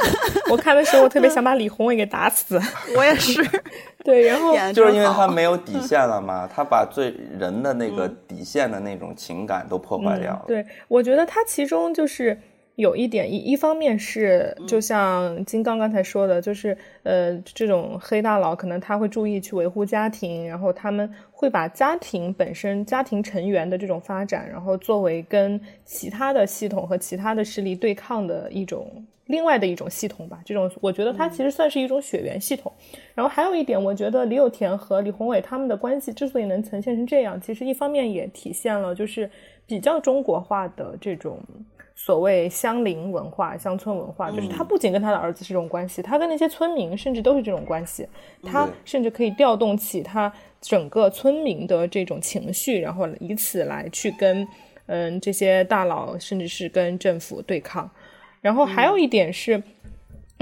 我看的时候，我特别想把李宏伟给打死。我也是。对，然后就是因为他没有底线了嘛，他把最人的那个底线的那种情感都破坏掉了。对，我觉得他其中就是。有一点，一一方面是，就像金刚刚才说的，就是呃，这种黑大佬可能他会注意去维护家庭，然后他们会把家庭本身、家庭成员的这种发展，然后作为跟其他的系统和其他的势力对抗的一种另外的一种系统吧。这种我觉得它其实算是一种血缘系统。然后还有一点，我觉得李有田和李宏伟他们的关系之所以能呈现成这样，其实一方面也体现了就是比较中国化的这种。所谓乡邻文化、乡村文化，就是他不仅跟他的儿子是这种关系，他跟那些村民甚至都是这种关系。他甚至可以调动起他整个村民的这种情绪，然后以此来去跟嗯这些大佬，甚至是跟政府对抗。然后还有一点是，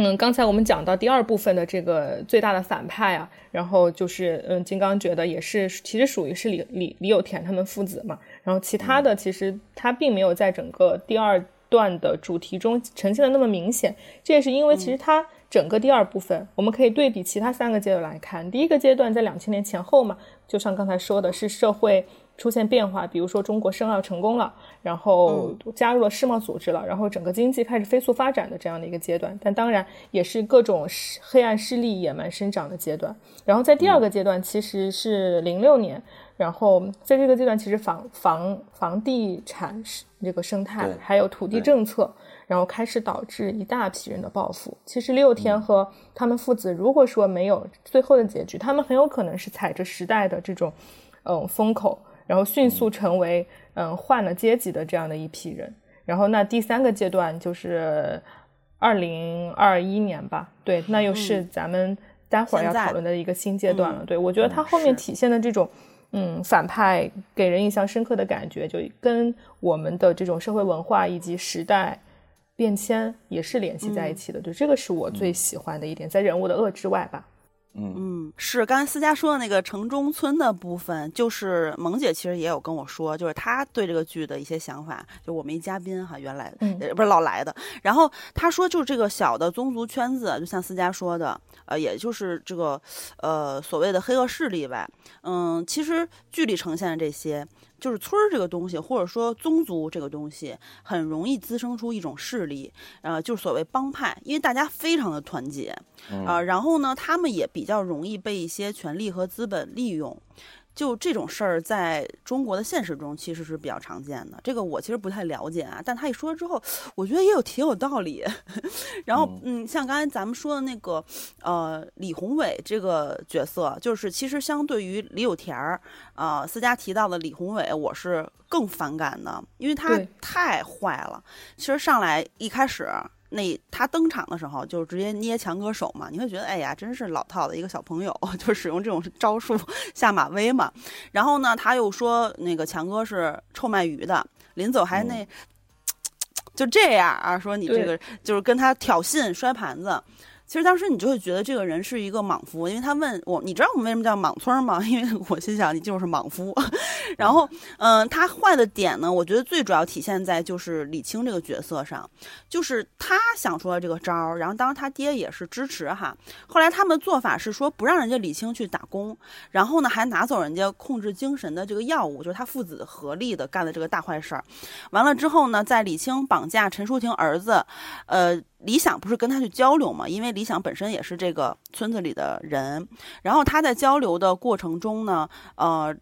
嗯，刚才我们讲到第二部分的这个最大的反派啊，然后就是嗯，金刚觉得也是，其实属于是李李李有田他们父子嘛。然后其他的其实他并没有在整个第二段的主题中呈现的那么明显，这也是因为其实他整个第二部分我们可以对比其他三个阶段来看。第一个阶段在两千年前后嘛，就像刚才说的是社会出现变化，比如说中国申奥成功了，然后加入了世贸组织了，然后整个经济开始飞速发展的这样的一个阶段。但当然也是各种黑暗势力野蛮生长的阶段。然后在第二个阶段其实是零六年。然后在这个阶段，其实房房房地产这个生态还有土地政策，然后开始导致一大批人的报复。其实李有田和他们父子，如果说没有最后的结局，他们很有可能是踩着时代的这种嗯风口，然后迅速成为嗯换了阶级的这样的一批人。然后那第三个阶段就是二零二一年吧，对，那又是咱们待会儿要讨论的一个新阶段了。对我觉得他后面体现的这种。嗯，反派给人印象深刻的感觉，就跟我们的这种社会文化以及时代变迁也是联系在一起的。就，这个是我最喜欢的一点，在人物的恶之外吧。嗯嗯，是刚才思佳说的那个城中村的部分，就是萌姐其实也有跟我说，就是她对这个剧的一些想法。就我们一嘉宾哈，原来不是老来的，然后她说，就这个小的宗族圈子，就像思佳说的，呃，也就是这个呃所谓的黑恶势力吧。嗯，其实剧里呈现的这些。就是村儿这个东西，或者说宗族这个东西，很容易滋生出一种势力，呃，就是所谓帮派，因为大家非常的团结，啊，然后呢，他们也比较容易被一些权力和资本利用。就这种事儿，在中国的现实中其实是比较常见的。这个我其实不太了解啊，但他一说之后，我觉得也有挺有道理。然后，嗯，像刚才咱们说的那个，呃，李宏伟这个角色，就是其实相对于李有田儿，啊，思佳提到的李宏伟，我是更反感的，因为他太坏了。其实上来一开始。那他登场的时候就直接捏强哥手嘛，你会觉得哎呀，真是老套的一个小朋友，就使用这种招数下马威嘛。然后呢，他又说那个强哥是臭卖鱼的，临走还那就这样啊，说你这个就是跟他挑衅摔盘子。其实当时你就会觉得这个人是一个莽夫，因为他问我，你知道我们为什么叫莽村吗？因为我心想你就是莽夫。然后，嗯，他坏的点呢，我觉得最主要体现在就是李青这个角色上，就是他想出了这个招儿，然后当时他爹也是支持哈。后来他们的做法是说不让人家李青去打工，然后呢还拿走人家控制精神的这个药物，就是他父子合力的干的这个大坏事儿。完了之后呢，在李青绑架陈淑婷儿子，呃。李想不是跟他去交流嘛？因为李想本身也是这个村子里的人，然后他在交流的过程中呢，呃，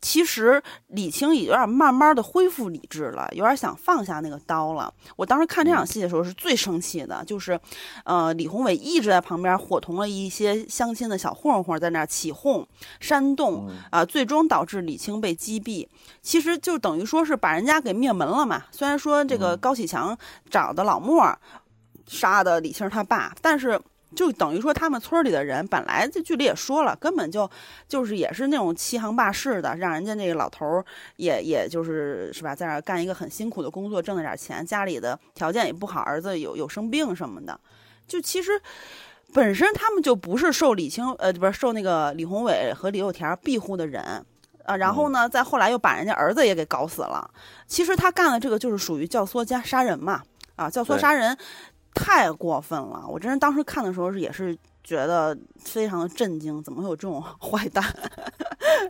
其实李青也有点慢慢的恢复理智了，有点想放下那个刀了。我当时看这场戏的时候是最生气的，就是，呃，李宏伟一直在旁边伙同了一些相亲的小混混在那儿起哄煽动啊，最终导致李青被击毙。其实就等于说是把人家给灭门了嘛。虽然说这个高启强找的老莫。杀的李青他爸，但是就等于说他们村里的人本来这剧里也说了，根本就就是也是那种欺行霸市的，让人家那个老头儿也也就是是吧，在那干一个很辛苦的工作，挣了点钱，家里的条件也不好，儿子有有生病什么的，就其实本身他们就不是受李青呃不是受那个李宏伟和李有田庇护的人啊，然后呢，再后来又把人家儿子也给搞死了，其实他干的这个就是属于教唆加杀人嘛。啊，教唆杀人太过分了，我真是当时看的时候是也是。觉得非常的震惊，怎么会有这种 坏蛋？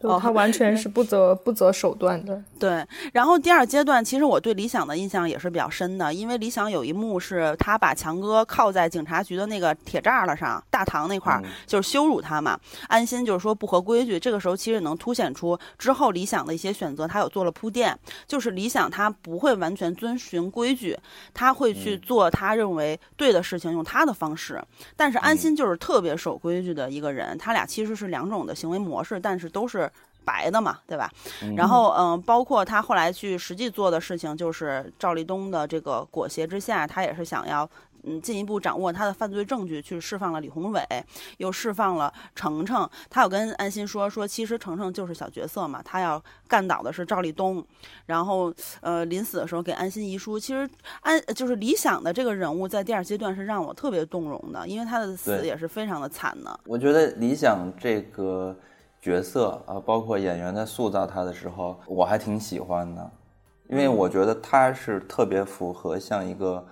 哦，他完全是不择不择手段的。对，然后第二阶段，其实我对李想的印象也是比较深的，因为李想有一幕是他把强哥铐在警察局的那个铁栅栏上，大堂那块儿，就是羞辱他嘛。安心就是说不合规矩，这个时候其实能凸显出之后李想的一些选择，他有做了铺垫，就是李想他不会完全遵循规矩，他会去做他认为对的事情，用他的方式。但是安心就是特别守规矩的一个人，他俩其实是两种的行为模式，但是都是。白的嘛，对吧？然后，嗯，包括他后来去实际做的事情，就是赵立东的这个裹挟之下，他也是想要，嗯，进一步掌握他的犯罪证据，去释放了李宏伟，又释放了程程。他有跟安心说，说其实程程就是小角色嘛，他要干倒的是赵立东。然后，呃，临死的时候给安心遗书，其实安就是理想的这个人物，在第二阶段是让我特别动容的，因为他的死也是非常的惨的。我觉得理想这个。角色啊，包括演员在塑造他的时候，我还挺喜欢的，因为我觉得他是特别符合像一个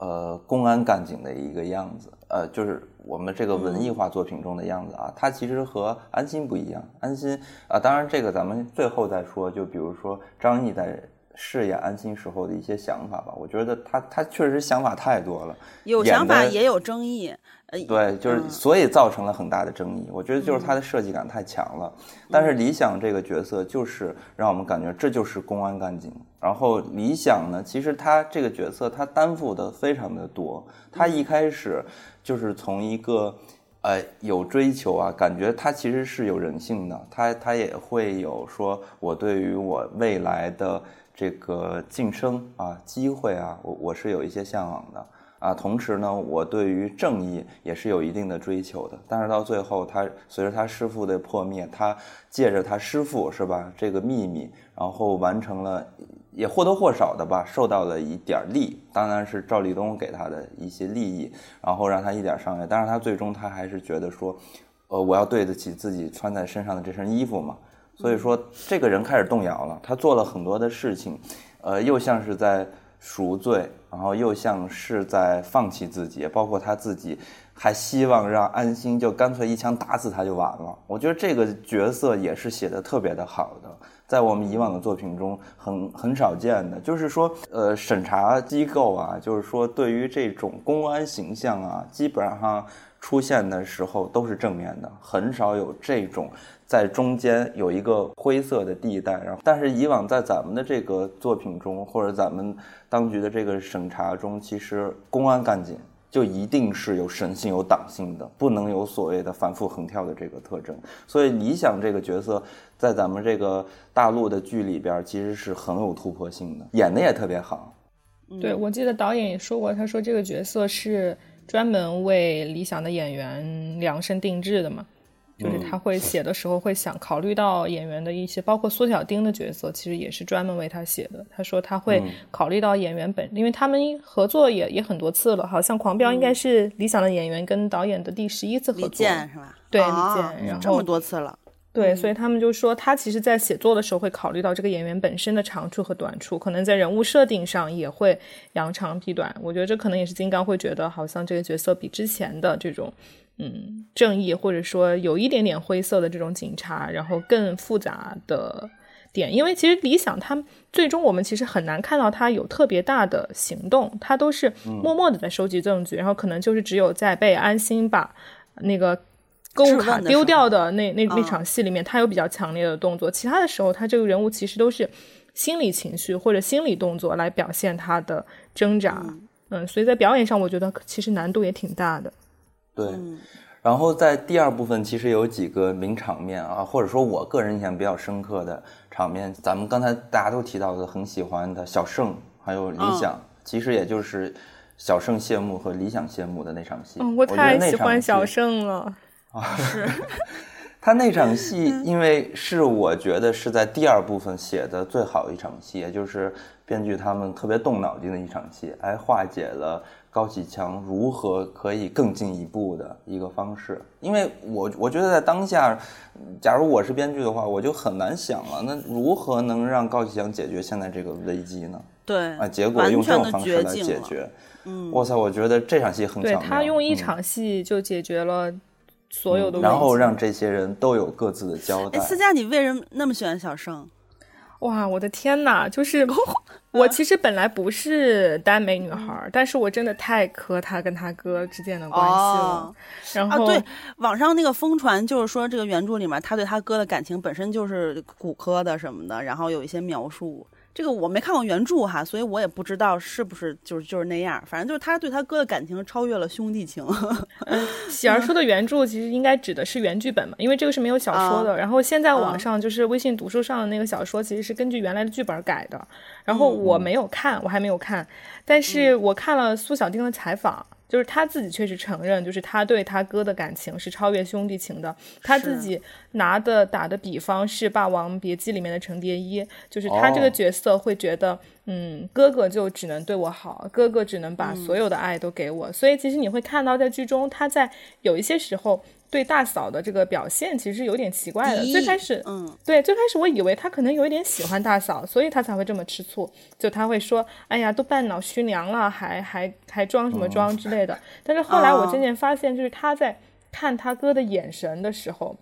呃公安干警的一个样子，呃，就是我们这个文艺化作品中的样子啊。它其实和安心不一样，安心啊，当然这个咱们最后再说。就比如说张译在饰演安心时候的一些想法吧，我觉得他他确实想法太多了，有想法也有争议。对，就是所以造成了很大的争议。我觉得就是他的设计感太强了。但是李想这个角色就是让我们感觉这就是公安干警。然后李想呢，其实他这个角色他担负的非常的多。他一开始就是从一个呃有追求啊，感觉他其实是有人性的。他他也会有说我对于我未来的这个晋升啊机会啊，我我是有一些向往的。啊，同时呢，我对于正义也是有一定的追求的。但是到最后，他随着他师傅的破灭，他借着他师傅是吧这个秘密，然后完成了，也或多或少的吧受到了一点利，当然是赵立东给他的一些利益，然后让他一点上位。但是他最终他还是觉得说，呃，我要对得起自己穿在身上的这身衣服嘛。所以说，这个人开始动摇了。他做了很多的事情，呃，又像是在。赎罪，然后又像是在放弃自己，包括他自己还希望让安心就干脆一枪打死他就完了。我觉得这个角色也是写的特别的好的，在我们以往的作品中很很少见的，就是说，呃，审查机构啊，就是说对于这种公安形象啊，基本上出现的时候都是正面的，很少有这种。在中间有一个灰色的地带，然后，但是以往在咱们的这个作品中，或者咱们当局的这个审查中，其实公安干警就一定是有神性、有党性的，不能有所谓的反复横跳的这个特征。所以，理想这个角色在咱们这个大陆的剧里边，其实是很有突破性的，演的也特别好。对，我记得导演也说过，他说这个角色是专门为理想的演员量身定制的嘛。就是他会写的时候会想考虑到演员的一些，包括苏小丁的角色，其实也是专门为他写的。他说他会考虑到演员本，因为他们合作也也很多次了，好像《狂飙》应该是理想的演员跟导演的第十一次合作，李健是吧？对，李健，然后这么多次了。对，所以他们就说他其实，在写作的时候会考虑到这个演员本身的长处和短处，可能在人物设定上也会扬长避短。我觉得这可能也是金刚会觉得，好像这个角色比之前的这种。嗯，正义或者说有一点点灰色的这种警察，然后更复杂的点，因为其实理想他最终我们其实很难看到他有特别大的行动，他都是默默的在收集证据，然后可能就是只有在被安心把那个购物卡丢掉的那那那场戏里面，他有比较强烈的动作，其他的时候他这个人物其实都是心理情绪或者心理动作来表现他的挣扎，嗯，所以在表演上我觉得其实难度也挺大的。对，然后在第二部分其实有几个名场面啊，或者说我个人印象比较深刻的场面，咱们刚才大家都提到的很喜欢的小胜还有理想，其实也就是小胜谢幕和理想谢幕的那场戏。嗯我太喜欢小胜了啊！是 他那场戏，因为是我觉得是在第二部分写的最好的一场戏，也就是编剧他们特别动脑筋的一场戏，来化解了。高启强如何可以更进一步的一个方式。因为我我觉得在当下，假如我是编剧的话，我就很难想了，那如何能让高启强解决现在这个危机呢？对啊，结果用这种方式来解决。嗯，哇塞，我觉得这场戏很对他用一场戏就解决了所有的然后让这些人都有各自的交代。思佳，你为什么那么喜欢小盛？哇，我的天哪！就是 我其实本来不是耽美女孩，但是我真的太磕他跟他哥之间的关系了。然后，对，网上那个疯传就是说，这个原著里面他对他哥的感情本身就是骨科的什么的，然后有一些描述。这个我没看过原著哈，所以我也不知道是不是就是就是那样。反正就是他对他哥的感情超越了兄弟情。喜儿说的原著其实应该指的是原剧本嘛，因为这个是没有小说的。然后现在网上就是微信读书上的那个小说，其实是根据原来的剧本改的。然后我没有看，我还没有看，但是我看了苏小丁的采访。就是他自己确实承认，就是他对他哥的感情是超越兄弟情的。他自己拿的打的比方是《霸王别姬》里面的程蝶衣，就是他这个角色会觉得，嗯，哥哥就只能对我好，哥哥只能把所有的爱都给我。所以其实你会看到，在剧中他在有一些时候。对大嫂的这个表现其实有点奇怪的。最开始，嗯，对，最开始我以为他可能有一点喜欢大嫂，所以他才会这么吃醋。就他会说：“哎呀，都半脑虚娘了，还还还装什么装之类的。”但是后来我渐渐发现，就是他在看他哥的眼神的时候，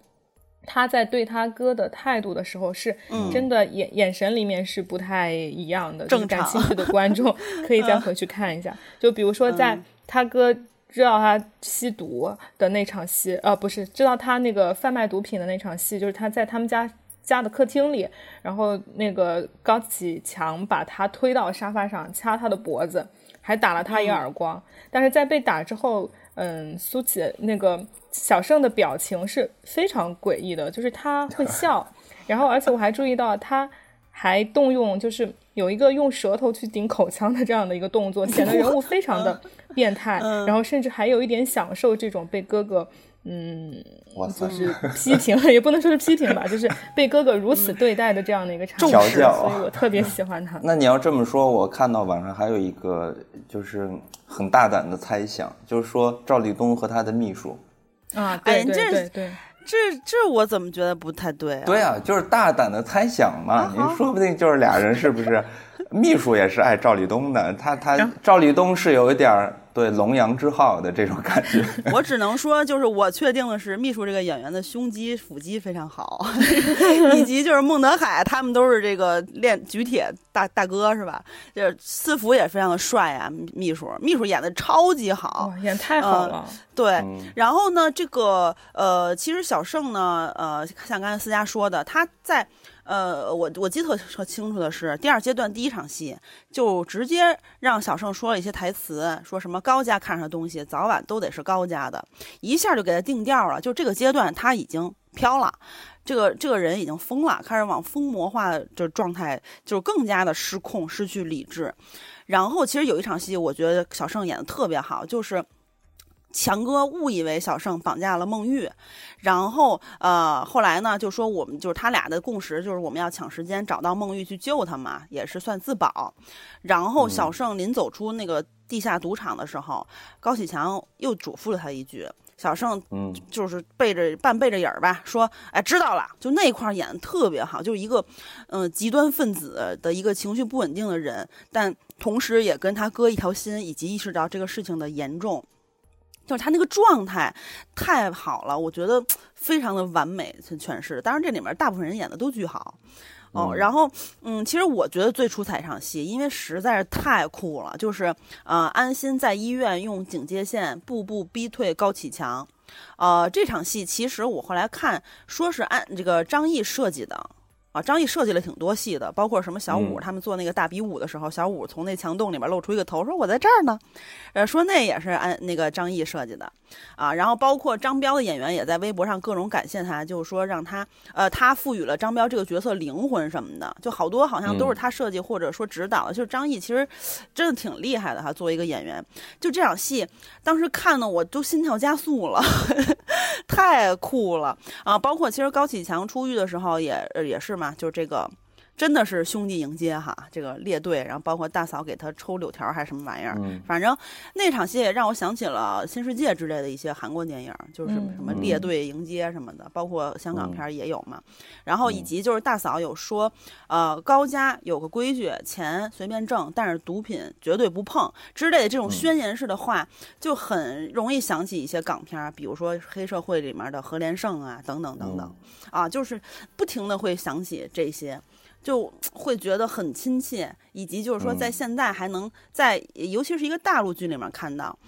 他在对他哥的态度的时候，是真的眼眼神里面是不太一样的。正感兴趣的观众 可以再回去看一下。就比如说，在他哥。知道他吸毒的那场戏，呃，不是，知道他那个贩卖毒品的那场戏，就是他在他们家家的客厅里，然后那个高启强把他推到沙发上，掐他的脖子，还打了他一个耳光。但是在被打之后，嗯，苏启那个小盛的表情是非常诡异的，就是他会笑，然后而且我还注意到他还动用，就是有一个用舌头去顶口腔的这样的一个动作，显得人物非常的。变态，然后甚至还有一点享受这种被哥哥，嗯，就是批评，也不能说是批评吧，就是被哥哥如此对待的这样的一个场景，所以我特别喜欢他。那你要这么说，我看到网上还有一个就是很大胆的猜想，就是说赵立东和他的秘书啊，对对对对，这这我怎么觉得不太对？对啊，就是大胆的猜想嘛，你说不定就是俩人是不是？秘书也是爱赵立东的，他他赵立东是有一点儿对龙阳之好的这种感觉。我只能说，就是我确定的是，秘书这个演员的胸肌、腹肌非常好，以及就是孟德海他们都是这个练举铁大大哥是吧？就是私服也非常的帅啊，秘书秘书演的超级好，演太好了。对，然后呢，这个呃，其实小盛呢，呃，像刚才思佳说的，他在。呃，我我记得特清楚的是，第二阶段第一场戏就直接让小盛说了一些台词，说什么高家看上的东西早晚都得是高家的，一下就给他定调了。就这个阶段他已经飘了，这个这个人已经疯了，开始往疯魔化的状态，就更加的失控，失去理智。然后其实有一场戏，我觉得小盛演的特别好，就是。强哥误以为小胜绑架了孟玉，然后呃，后来呢就说我们就是他俩的共识就是我们要抢时间找到孟玉去救他嘛，也是算自保。然后小胜临走出那个地下赌场的时候，高启强又嘱咐了他一句：“小胜，嗯，就是背着半背着影儿吧，说，哎，知道了。”就那块演的特别好，就是一个嗯极端分子的一个情绪不稳定的人，但同时也跟他哥一条心，以及意识到这个事情的严重。就是他那个状态太好了，我觉得非常的完美诠释。当然，这里面大部分人演的都巨好哦。然后，嗯，其实我觉得最出彩一场戏，因为实在是太酷了，就是呃，安心在医院用警戒线步步逼退高启强。呃，这场戏其实我后来看说是按这个张译设计的。啊，张译设计了挺多戏的，包括什么小五他们做那个大比武的时候，小五从那墙洞里面露出一个头，说我在这儿呢，呃，说那也是按那个张译设计的，啊，然后包括张彪的演员也在微博上各种感谢他，就是说让他，呃，他赋予了张彪这个角色灵魂什么的，就好多好像都是他设计或者说指导的，就是张译其实真的挺厉害的哈，作为一个演员，就这场戏当时看的我都心跳加速了，太酷了。啊，包括其实高启强出狱的时候也也是嘛。就是这个，真的是兄弟迎接哈，这个列队，然后包括大嫂给他抽柳条还是什么玩意儿，反正那场戏也让我想起了《新世界》之类的一些韩国电影，就是什么列队迎接什么的，包括香港片也有嘛。然后以及就是大嫂有说，呃，高家有个规矩，钱随便挣，但是毒品绝对不碰之类的这种宣言式的话，就很容易想起一些港片，比如说黑社会里面的何连胜啊，等等等等，啊，就是不停的会想起这些。就会觉得很亲切，以及就是说，在现在还能在，尤其是一个大陆剧里面看到，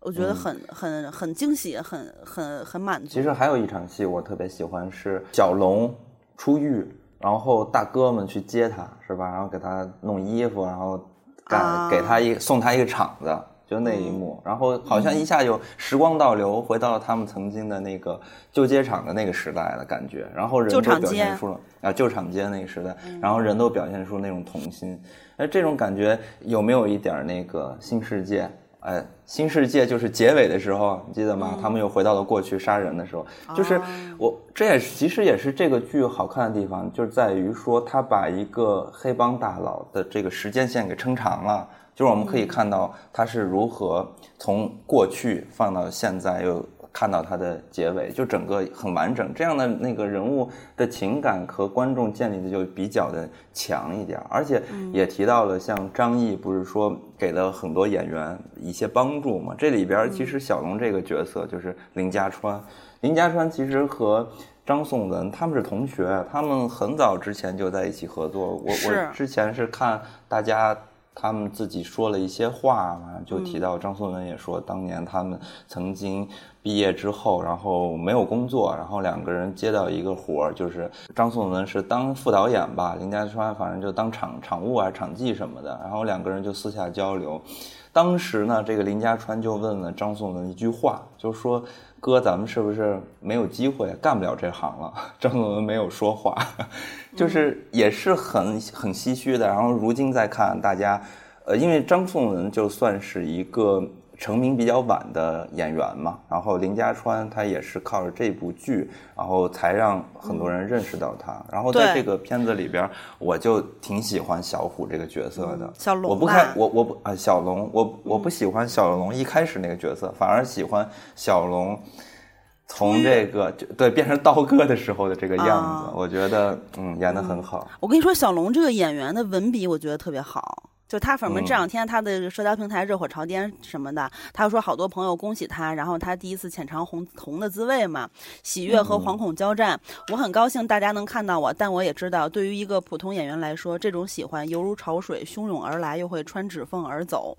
我觉得很很很惊喜，很很很满足。其实还有一场戏我特别喜欢，是小龙出狱，然后大哥们去接他，是吧？然后给他弄衣服，然后干给他一送他一个场子。就那一幕，然后好像一下就时光倒流，回到了他们曾经的那个旧街厂的那个时代的感觉，然后人都表现出了啊旧厂街那个时代，然后人都表现出那种童心，哎，这种感觉有没有一点那个新世界？哎，新世界就是结尾的时候，你记得吗？他们又回到了过去杀人的时候，就是我这也是其实也是这个剧好看的地方，就是在于说他把一个黑帮大佬的这个时间线给撑长了。就是我们可以看到他是如何从过去放到现在，又看到他的结尾，就整个很完整。这样的那个人物的情感和观众建立的就比较的强一点，而且也提到了像张译不是说给了很多演员一些帮助嘛？这里边其实小龙这个角色就是林家川，林家川其实和张颂文他们是同学，他们很早之前就在一起合作。我我之前是看大家。他们自己说了一些话嘛，就提到张颂文也说，当年他们曾经毕业之后，然后没有工作，然后两个人接到一个活儿，就是张颂文是当副导演吧，林家川反正就当场场务啊、场记什么的，然后两个人就私下交流。当时呢，这个林家川就问了张颂文一句话，就是说。哥，咱们是不是没有机会干不了这行了？张颂文没有说话，就是也是很很唏嘘的。然后如今再看大家，呃，因为张颂文就算是一个成名比较晚的演员嘛，然后林家川他也是靠着这部剧，然后才让很多人认识到他。然后在这个片子里边，我就挺喜欢小虎这个角色的。小龙，我不看我我不啊小龙，我我不喜欢小龙一开始那个角色，反而喜欢小龙。从这个就对变成刀哥的时候的这个样子，我觉得嗯演的很好。我跟你说，小龙这个演员的文笔，我觉得特别好。就他反正这两天他的社交平台热火朝天什么的，他又说好多朋友恭喜他，然后他第一次浅尝红红的滋味嘛，喜悦和惶恐交战。我很高兴大家能看到我，但我也知道，对于一个普通演员来说，这种喜欢犹如潮水汹涌而来，又会穿指缝而走。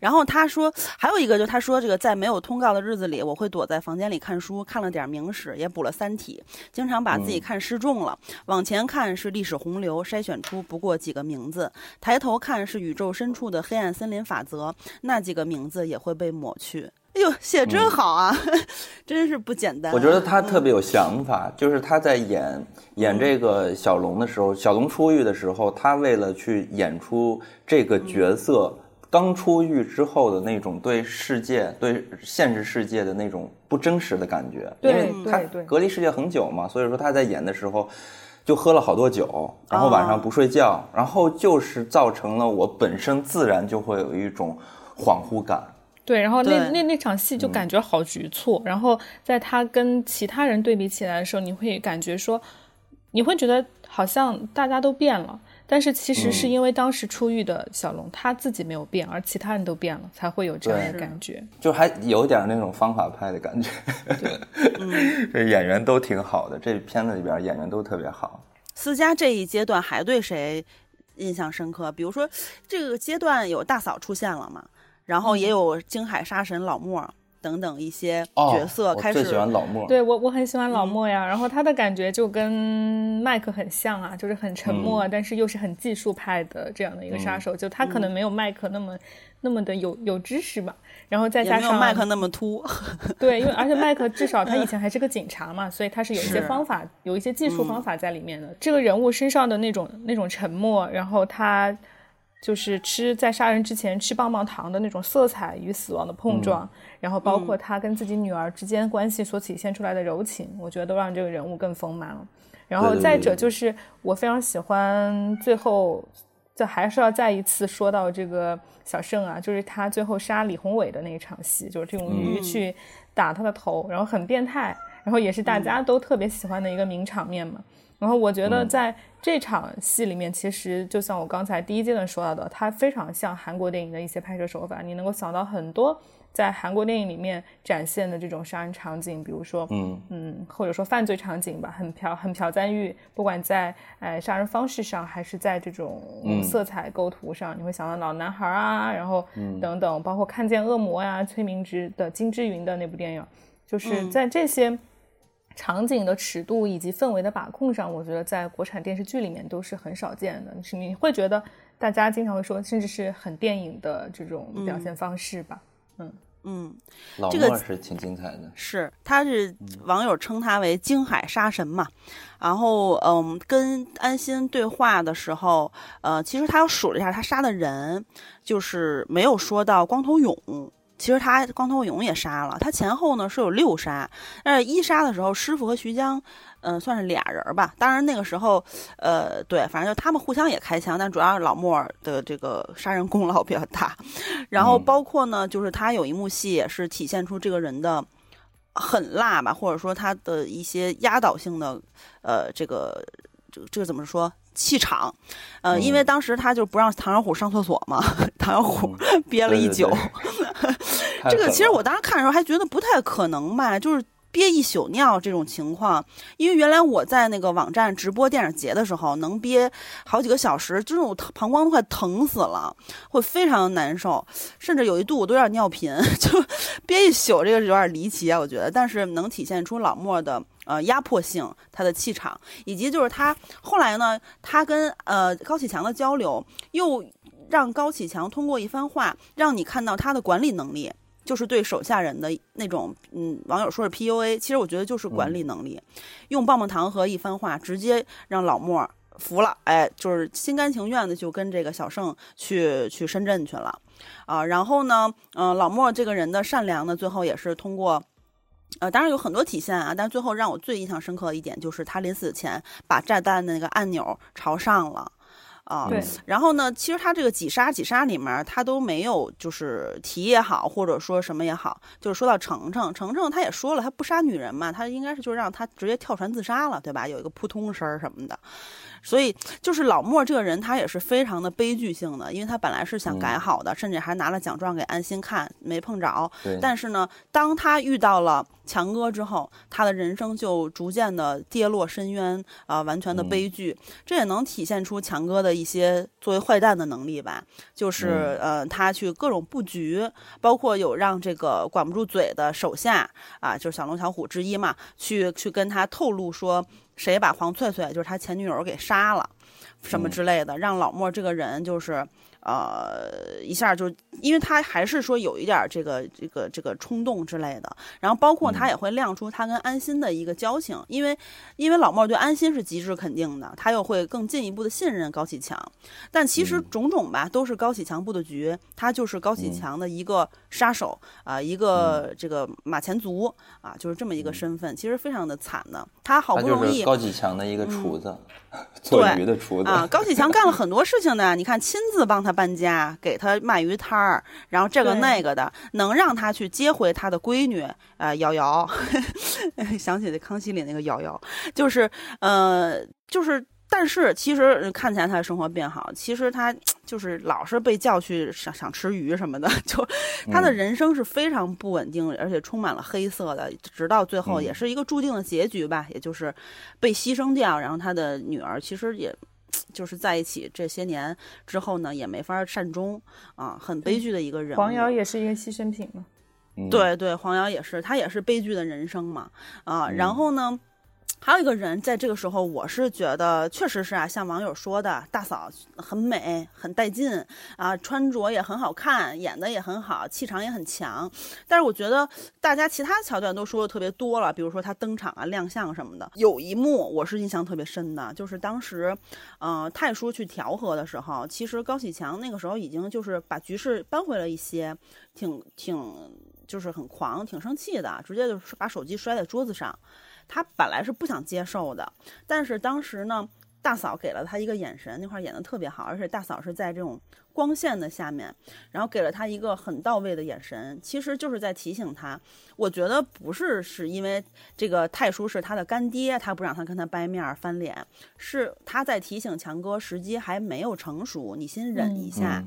然后他说还有一个，就他说这个在没有通告的日子里，我会躲在房间里看书，看了点明史，也补了《三体》，经常把自己看失重了。往前看是历史洪流，筛选出不过几个名字；抬头看是宇。宇宙深处的黑暗森林法则，那几个名字也会被抹去。哎呦，写真好啊，真是不简单。我觉得他特别有想法，就是他在演演这个小龙的时候，小龙出狱的时候，他为了去演出这个角色刚出狱之后的那种对世界、对现实世界的那种不真实的感觉，因为他隔离世界很久嘛，所以说他在演的时候。就喝了好多酒，然后晚上不睡觉，然后就是造成了我本身自然就会有一种恍惚感。对，然后那那那场戏就感觉好局促，然后在他跟其他人对比起来的时候，你会感觉说，你会觉得好像大家都变了。但是其实是因为当时出狱的小龙他自己没有变，而其他人都变了，才会有这样的感觉。就还有点那种方法派的感觉。对，这演员都挺好的，这片子里边演员都特别好。思佳这一阶段还对谁印象深刻？比如说这个阶段有大嫂出现了嘛，然后也有京海杀神老莫。等等一些角色开始，最喜欢老莫。对我我很喜欢老莫呀，然后他的感觉就跟麦克很像啊，就是很沉默，但是又是很技术派的这样的一个杀手。就他可能没有麦克那么那么的有有知识吧，然后再加上麦克那么秃。对，因为而且麦克至少他以前还是个警察嘛，所以他是有一些方法，有一些技术方法在里面的。这个人物身上的那种那种沉默，然后他。就是吃在杀人之前吃棒棒糖的那种色彩与死亡的碰撞，然后包括他跟自己女儿之间关系所体现出来的柔情，我觉得都让这个人物更丰满了。然后再者就是我非常喜欢最后，就还是要再一次说到这个小盛啊，就是他最后杀李宏伟的那一场戏，就是这种鱼去打他的头，然后很变态，然后也是大家都特别喜欢的一个名场面嘛。然后我觉得在这场戏里面，其实就像我刚才第一阶段说到的，它非常像韩国电影的一些拍摄手法，你能够想到很多在韩国电影里面展现的这种杀人场景，比如说，嗯嗯，或者说犯罪场景吧，很朴很朴赞玉，不管在呃杀人方式上，还是在这种色彩构图上，你会想到老男孩啊，然后等等，包括看见恶魔呀，崔明植的金枝云的那部电影，就是在这些。场景的尺度以及氛围的把控上，我觉得在国产电视剧里面都是很少见的。是你会觉得大家经常会说，甚至是很电影的这种表现方式吧？嗯嗯，这个是挺精彩的。是，他是网友称他为“京海杀神”嘛。然后，嗯，跟安心对话的时候，呃，其实他又数了一下他杀的人，就是没有说到光头勇。其实他光头勇也杀了，他前后呢是有六杀，但是一杀的时候，师傅和徐江，嗯，算是俩人吧。当然那个时候，呃，对，反正就他们互相也开枪，但主要是老莫的这个杀人功劳比较大。然后包括呢，就是他有一幕戏也是体现出这个人的狠辣吧，或者说他的一些压倒性的，呃，这个这个这个怎么说？气场，呃，因为当时他就不让唐小虎上厕所嘛，唐小虎憋了一宿。这个其实我当时看的时候还觉得不太可能吧，就是憋一宿尿这种情况。因为原来我在那个网站直播电影节的时候，能憋好几个小时，就是我膀胱都快疼死了，会非常难受，甚至有一度我都有点尿频，就憋一宿这个有点离奇啊，我觉得。但是能体现出老莫的。呃，压迫性，他的气场，以及就是他后来呢，他跟呃高启强的交流，又让高启强通过一番话，让你看到他的管理能力，就是对手下人的那种，嗯，网友说是 PUA，其实我觉得就是管理能力，用棒棒糖和一番话，直接让老莫服了，哎，就是心甘情愿的就跟这个小盛去去深圳去了，啊，然后呢，嗯，老莫这个人的善良呢，最后也是通过。呃，当然有很多体现啊，但最后让我最印象深刻的一点就是他临死前把炸弹的那个按钮朝上了，啊，对。然后呢，其实他这个几杀几杀里面，他都没有就是提也好，或者说什么也好，就是说到程程，程程他也说了，他不杀女人嘛，他应该是就让他直接跳船自杀了，对吧？有一个扑通声儿什么的。所以，就是老莫这个人，他也是非常的悲剧性的，因为他本来是想改好的，甚至还拿了奖状给安心看，没碰着。但是呢，当他遇到了强哥之后，他的人生就逐渐的跌落深渊，啊，完全的悲剧。这也能体现出强哥的一些作为坏蛋的能力吧，就是呃，他去各种布局，包括有让这个管不住嘴的手下啊，就是小龙小虎之一嘛，去去跟他透露说。谁把黄翠翠，就是他前女友给杀了，什么之类的，让老莫这个人就是。呃，一下就，因为他还是说有一点这个这个这个冲动之类的，然后包括他也会亮出他跟安心的一个交情，因为因为老莫对安心是极致肯定的，他又会更进一步的信任高启强，但其实种种吧都是高启强布的局，他就是高启强的一个杀手啊，一个这个马前卒啊，就是这么一个身份，其实非常的惨的，他好不容易高启强的一个厨子，做鱼的厨子啊，高启强干了很多事情呢，你看亲自帮他。搬家，给他卖鱼摊儿，然后这个那个的，能让他去接回他的闺女，呃，瑶瑶，想起那康熙里那个瑶瑶，就是，呃，就是，但是其实看起来他的生活变好，其实他就是老是被叫去想想吃鱼什么的，就他的人生是非常不稳定，而且充满了黑色的，直到最后也是一个注定的结局吧，也就是被牺牲掉，然后他的女儿其实也。就是在一起这些年之后呢，也没法善终啊，很悲剧的一个人。黄瑶也是一个牺牲品嘛？对对，黄瑶也是，她也是悲剧的人生嘛啊。然后呢，还有一个人，在这个时候，我是觉得确实是啊，像网友说的，大嫂很美，很带劲啊，穿着也很好看，演的也很好，气场也很强。但是我觉得大家其他桥段都说的特别多了，比如说他登场啊、亮相什么的。有一幕我是印象特别深的，就是当时，呃，太叔去调和的时候，其实高启强那个时候已经就是把局势扳回了一些，挺挺就是很狂，挺生气的，直接就是把手机摔在桌子上。他本来是不想接受的，但是当时呢，大嫂给了他一个眼神，那块演的特别好，而且大嫂是在这种。光线的下面，然后给了他一个很到位的眼神，其实就是在提醒他。我觉得不是是因为这个太叔是他的干爹，他不让他跟他掰面翻脸，是他在提醒强哥时机还没有成熟，你先忍一下。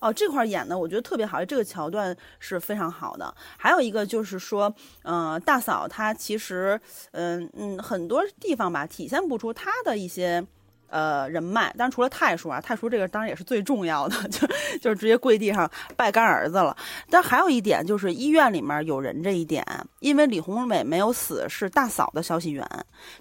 哦，这块演的我觉得特别好，这个桥段是非常好的。还有一个就是说，呃，大嫂她其实，嗯嗯，很多地方吧体现不出她的一些。呃，人脉，当然除了太叔啊，太叔这个当然也是最重要的，就就是直接跪地上拜干儿子了。但还有一点就是医院里面有人这一点，因为李宏伟没有死，是大嫂的消息源，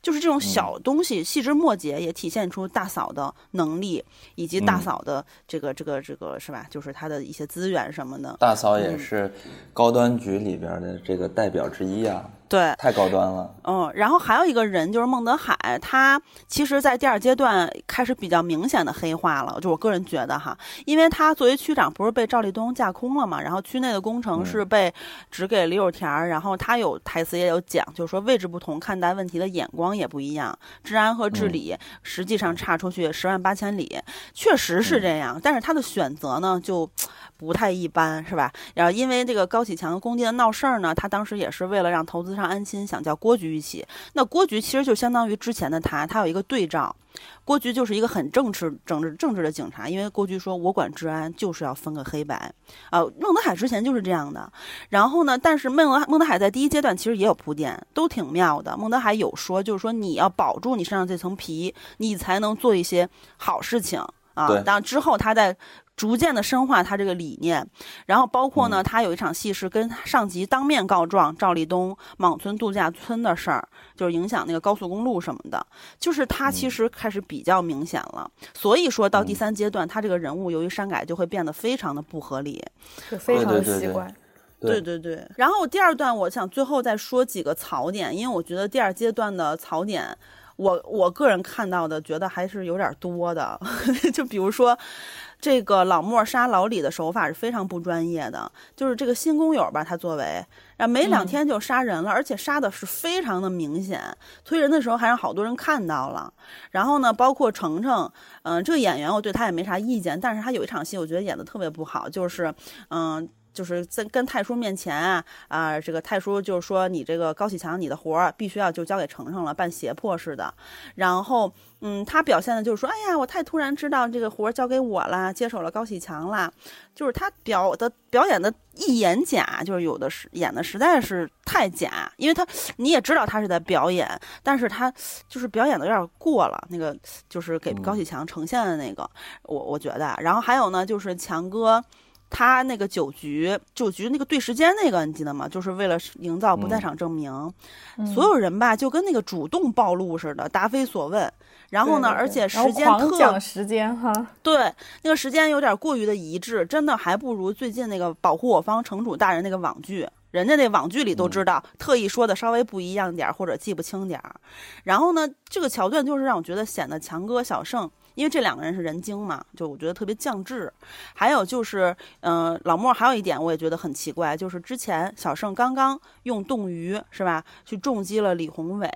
就是这种小东西细枝末节也体现出大嫂的能力以及大嫂的这个这个这个是吧？就是他的一些资源什么的。大嫂也是高端局里边的这个代表之一啊。对，太高端了。嗯，然后还有一个人就是孟德海，他其实，在第二阶段开始比较明显的黑化了。就我个人觉得哈，因为他作为区长，不是被赵立东架空了嘛，然后区内的工程是被指给李有田，然后他有台词也有讲，就是说位置不同，看待问题的眼光也不一样，治安和治理实际上差出去十万八千里，确实是这样。但是他的选择呢，就。不太一般是吧？然后因为这个高启强工地的闹事儿呢，他当时也是为了让投资商安心，想叫郭局一起。那郭局其实就相当于之前的他，他有一个对照。郭局就是一个很正直、政治政治的警察，因为郭局说我管治安就是要分个黑白啊。孟德海之前就是这样的。然后呢，但是孟德孟德海在第一阶段其实也有铺垫，都挺妙的。孟德海有说，就是说你要保住你身上这层皮，你才能做一些好事情啊。当之后他在。逐渐的深化他这个理念，然后包括呢，他有一场戏是跟上级当面告状赵立东莽村度假村的事儿，就是影响那个高速公路什么的，就是他其实开始比较明显了。所以说到第三阶段，他这个人物由于删改就会变得非常的不合理，就非常的奇怪。对对对。然后第二段，我想最后再说几个槽点，因为我觉得第二阶段的槽点，我我个人看到的觉得还是有点多的，就比如说。这个老莫杀老李的手法是非常不专业的，就是这个新工友吧，他作为，然后没两天就杀人了，而且杀的是非常的明显，推人的时候还让好多人看到了。然后呢，包括程程，嗯，这个演员我对他也没啥意见，但是他有一场戏我觉得演的特别不好，就是，嗯。就是在跟太叔面前啊啊，这个太叔就是说你这个高启强，你的活儿必须要就交给程程了，办胁迫似的。然后，嗯，他表现的就是说，哎呀，我太突然知道这个活儿交给我啦，接手了高启强啦。就是他表的表演的一眼假，就是有的是演的实在是太假，因为他你也知道他是在表演，但是他就是表演的有点过了，那个就是给高启强呈现的那个，我我觉得。然后还有呢，就是强哥。他那个酒局，酒局那个对时间那个，你记得吗？就是为了营造不在场证明，所有人吧就跟那个主动暴露似的，答非所问。然后呢，而且时间特讲时间哈，对，那个时间有点过于的一致，真的还不如最近那个保护我方城主大人那个网剧，人家那网剧里都知道，特意说的稍微不一样点儿或者记不清点儿。然后呢，这个桥段就是让我觉得显得强哥小胜。因为这两个人是人精嘛，就我觉得特别降智。还有就是，嗯，老莫还有一点我也觉得很奇怪，就是之前小盛刚刚用冻鱼是吧，去重击了李宏伟，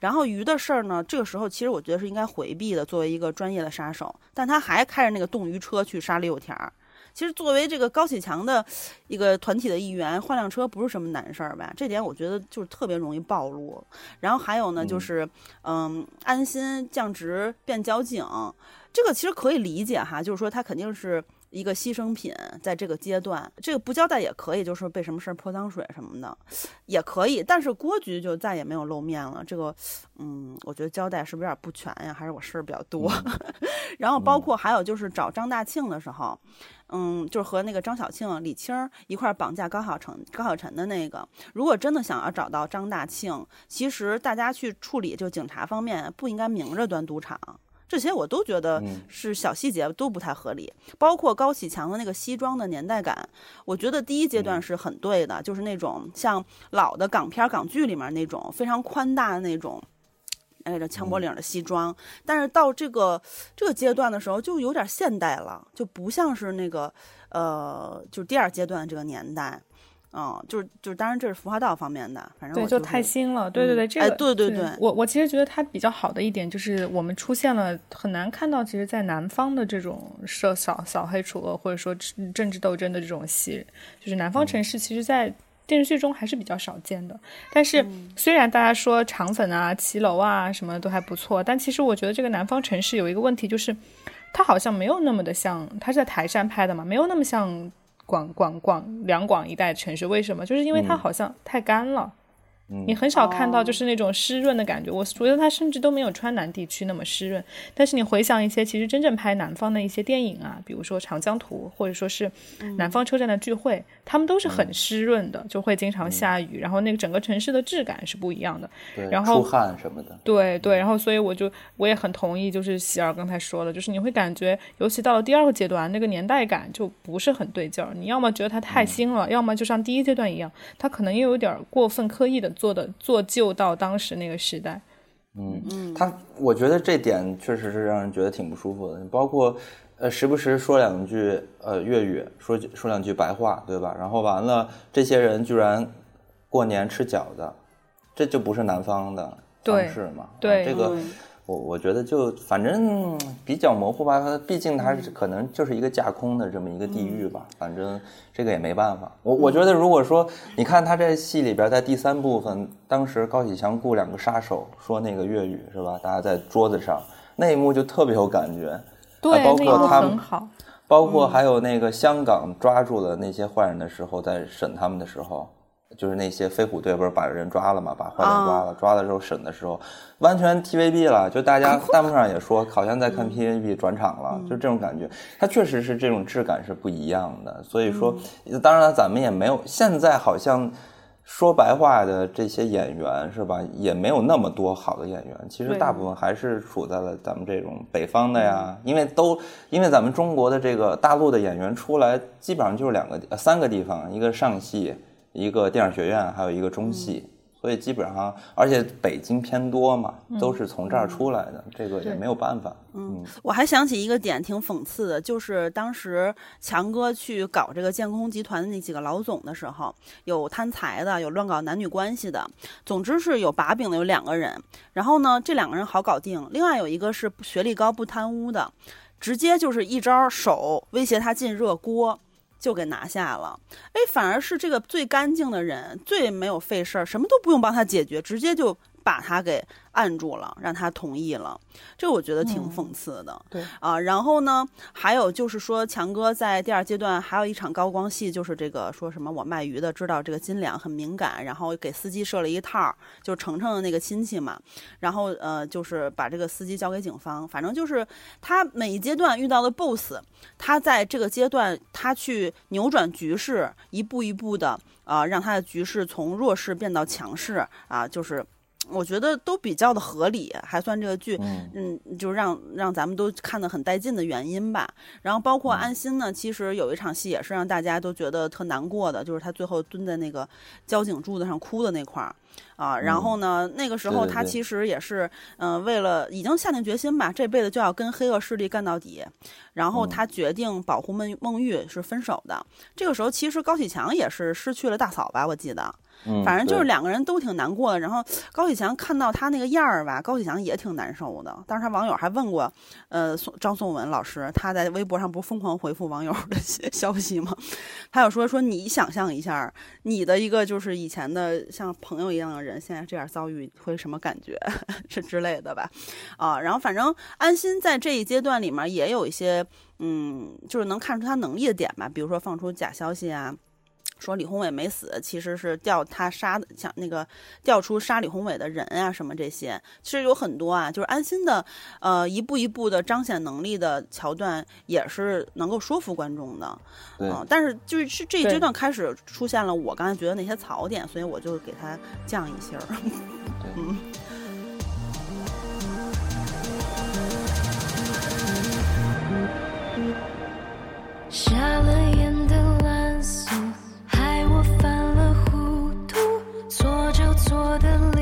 然后鱼的事儿呢，这个时候其实我觉得是应该回避的，作为一个专业的杀手，但他还开着那个冻鱼车去杀李有田儿。其实作为这个高启强的一个团体的一员，换辆车不是什么难事儿吧？这点我觉得就是特别容易暴露。然后还有呢，就是嗯，安心降职变交警，这个其实可以理解哈，就是说他肯定是一个牺牲品，在这个阶段，这个不交代也可以，就是被什么事儿泼脏水什么的，也可以。但是郭局就再也没有露面了，这个，嗯，我觉得交代是不是有点不全呀？还是我事儿比较多？然后包括还有就是找张大庆的时候，嗯，就是和那个张小庆、李青一块绑架高晓成、高晓晨的那个。如果真的想要找到张大庆，其实大家去处理，就警察方面不应该明着端赌场。这些我都觉得是小细节，都不太合理。包括高启强的那个西装的年代感，我觉得第一阶段是很对的，就是那种像老的港片、港剧里面那种非常宽大的那种，哎，这枪脖领的西装。但是到这个这个阶段的时候，就有点现代了，就不像是那个呃，就第二阶段这个年代。嗯，就是就是，当然这是服化道方面的，反正对，就太新了。对对对，这个对对对，我我其实觉得它比较好的一点就是我们出现了很难看到，其实，在南方的这种涉扫扫黑除恶或者说政治斗争的这种戏，就是南方城市，其实，在电视剧中还是比较少见的。但是虽然大家说肠粉啊、骑楼啊什么都还不错，但其实我觉得这个南方城市有一个问题，就是它好像没有那么的像，它是在台山拍的嘛，没有那么像。广广广两广一带城市，为什么？就是因为它好像太干了。你很少看到就是那种湿润的感觉，我觉得它甚至都没有川南地区那么湿润。但是你回想一些其实真正拍南方的一些电影啊，比如说《长江图》或者说是《南方车站的聚会》，他们都是很湿润的，就会经常下雨，然后那个整个城市的质感是不一样的。对然后出汗什么的。对对，然后所以我就我也很同意，就是喜儿刚才说的，就是你会感觉，尤其到了第二个阶段，那个年代感就不是很对劲儿。你要么觉得它太新了，要么就像第一阶段一样，它可能又有点过分刻意的。做的做旧到当时那个时代，嗯嗯，他我觉得这点确实是让人觉得挺不舒服的。包括呃，时不时说两句呃粤语，说说两句白话，对吧？然后完了，这些人居然过年吃饺子，这就不是南方的方式嘛？对这个。我我觉得就反正比较模糊吧，它毕竟它可能就是一个架空的这么一个地域吧，反正这个也没办法。我我觉得如果说你看他这戏里边，在第三部分，当时高启强雇两个杀手说那个粤语是吧？大家在桌子上那一幕就特别有感觉，对，包括他们，好，包括还有那个香港抓住了那些坏人的时候，在审他们的时候。就是那些飞虎队不是把人抓了嘛，把坏人抓了，抓的时候审的时候，完全 TVB 了，就大家弹幕上也说，好像在看 TVB 转场了，就这种感觉。它确实是这种质感是不一样的，所以说，当然了，咱们也没有现在好像说白话的这些演员是吧，也没有那么多好的演员。其实大部分还是处在了咱们这种北方的呀，因为都因为咱们中国的这个大陆的演员出来，基本上就是两个三个地方，一个上戏。一个电影学院，还有一个中戏，所以基本上，而且北京偏多嘛，都是从这儿出来的，这个也没有办法。嗯，我还想起一个点挺讽刺的，就是当时强哥去搞这个建工集团的那几个老总的时候，有贪财的，有乱搞男女关系的，总之是有把柄的有两个人。然后呢，这两个人好搞定，另外有一个是学历高不贪污的，直接就是一招手威胁他进热锅。就给拿下了，哎，反而是这个最干净的人，最没有费事儿，什么都不用帮他解决，直接就把他给。按住了，让他同意了，这我觉得挺讽刺的。对啊，然后呢，还有就是说，强哥在第二阶段还有一场高光戏，就是这个说什么我卖鱼的知道这个斤两很敏感，然后给司机设了一套，就程程的那个亲戚嘛，然后呃，就是把这个司机交给警方，反正就是他每一阶段遇到的 BOSS，他在这个阶段他去扭转局势，一步一步的啊，让他的局势从弱势变到强势啊，就是。我觉得都比较的合理，还算这个剧，嗯，就让让咱们都看得很带劲的原因吧。然后包括安心呢，其实有一场戏也是让大家都觉得特难过的，就是他最后蹲在那个交警柱子上哭的那块儿啊。然后呢，那个时候他其实也是，嗯，为了已经下定决心吧，这辈子就要跟黑恶势力干到底。然后他决定保护孟孟玉是分手的。这个时候其实高启强也是失去了大嫂吧，我记得。反正就是两个人都挺难过的。然后高启强看到他那个样儿吧，高启强也挺难受的。当时他网友还问过，呃，张颂文老师，他在微博上不是疯狂回复网友的消息吗？他有说说你想象一下，你的一个就是以前的像朋友一样的人，现在这样遭遇会什么感觉？这之类的吧？啊，然后反正安心在这一阶段里面也有一些，嗯，就是能看出他能力的点吧，比如说放出假消息啊。说李宏伟没死，其实是调他杀的，像那个调出杀李宏伟的人啊，什么这些，其实有很多啊。就是安心的，呃，一步一步的彰显能力的桥段，也是能够说服观众的。嗯，但是就是是这一阶段开始出现了我刚才觉得那些槽点，所以我就给他降一星儿。嗯。下了我的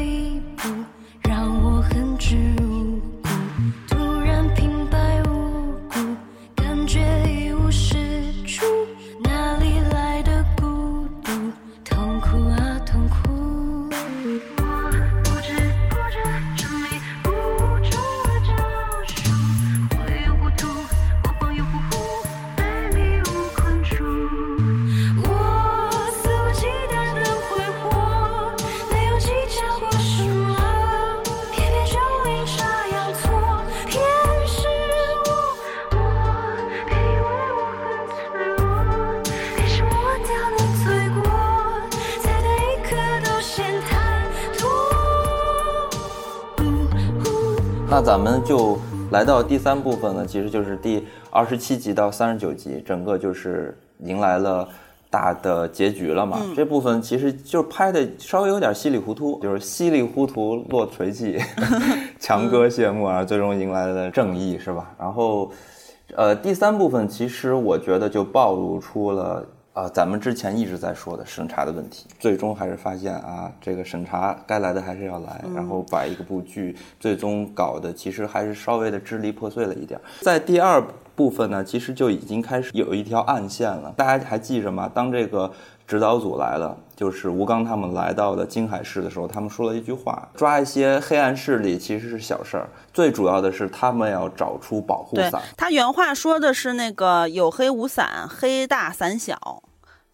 那咱们就来到第三部分呢，其实就是第二十七集到三十九集，整个就是迎来了大的结局了嘛。这部分其实就拍的稍微有点稀里糊涂，就是稀里糊涂落锤记，强哥谢幕啊，最终迎来了正义，是吧？然后，呃，第三部分其实我觉得就暴露出了。啊，咱们之前一直在说的审查的问题，最终还是发现啊，这个审查该来的还是要来，然后把一个部剧最终搞的其实还是稍微的支离破碎了一点。在第二部分呢，其实就已经开始有一条暗线了，大家还记着吗？当这个指导组来了，就是吴刚他们来到的金海市的时候，他们说了一句话：抓一些黑暗势力其实是小事儿，最主要的是他们要找出保护伞。他原话说的是那个有黑无伞，黑大伞小，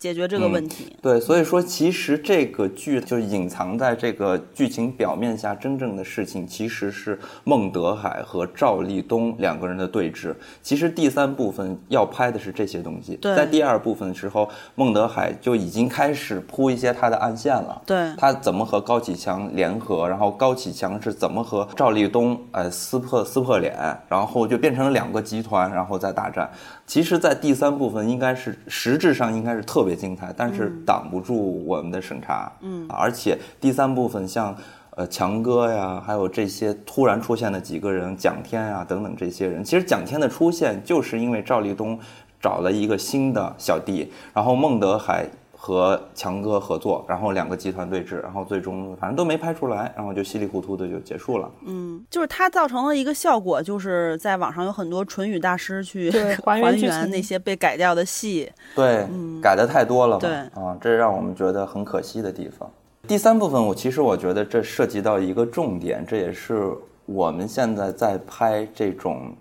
解决这个问题。对，所以说其实这个剧就是隐藏在这个剧情表面下，真正的事情其实是孟德海和赵立东两个人的对峙。其实第三部分要拍的是这些东西，对在第二部分的时候，孟德海就已经开始铺一些他的暗线了。对他怎么和高启强联合，然后高启强是怎么和赵立东呃撕破撕破脸，然后就变成了两个集团，然后再大战。其实，在第三部分应该是实质上应该是特别精彩，但是挡不住我们的审查。嗯而且第三部分像呃强哥呀，还有这些突然出现的几个人，蒋天呀等等这些人，其实蒋天的出现就是因为赵立东找了一个新的小弟，然后孟德海。和强哥合作，然后两个集团对峙，然后最终反正都没拍出来，然后就稀里糊涂的就结束了。嗯，就是它造成了一个效果，就是在网上有很多唇语大师去 还原那些被改掉的戏。对，改的太多了嘛，对啊，这让我们觉得很可惜的地方。第三部分，我其实我觉得这涉及到一个重点，这也是我们现在在拍这种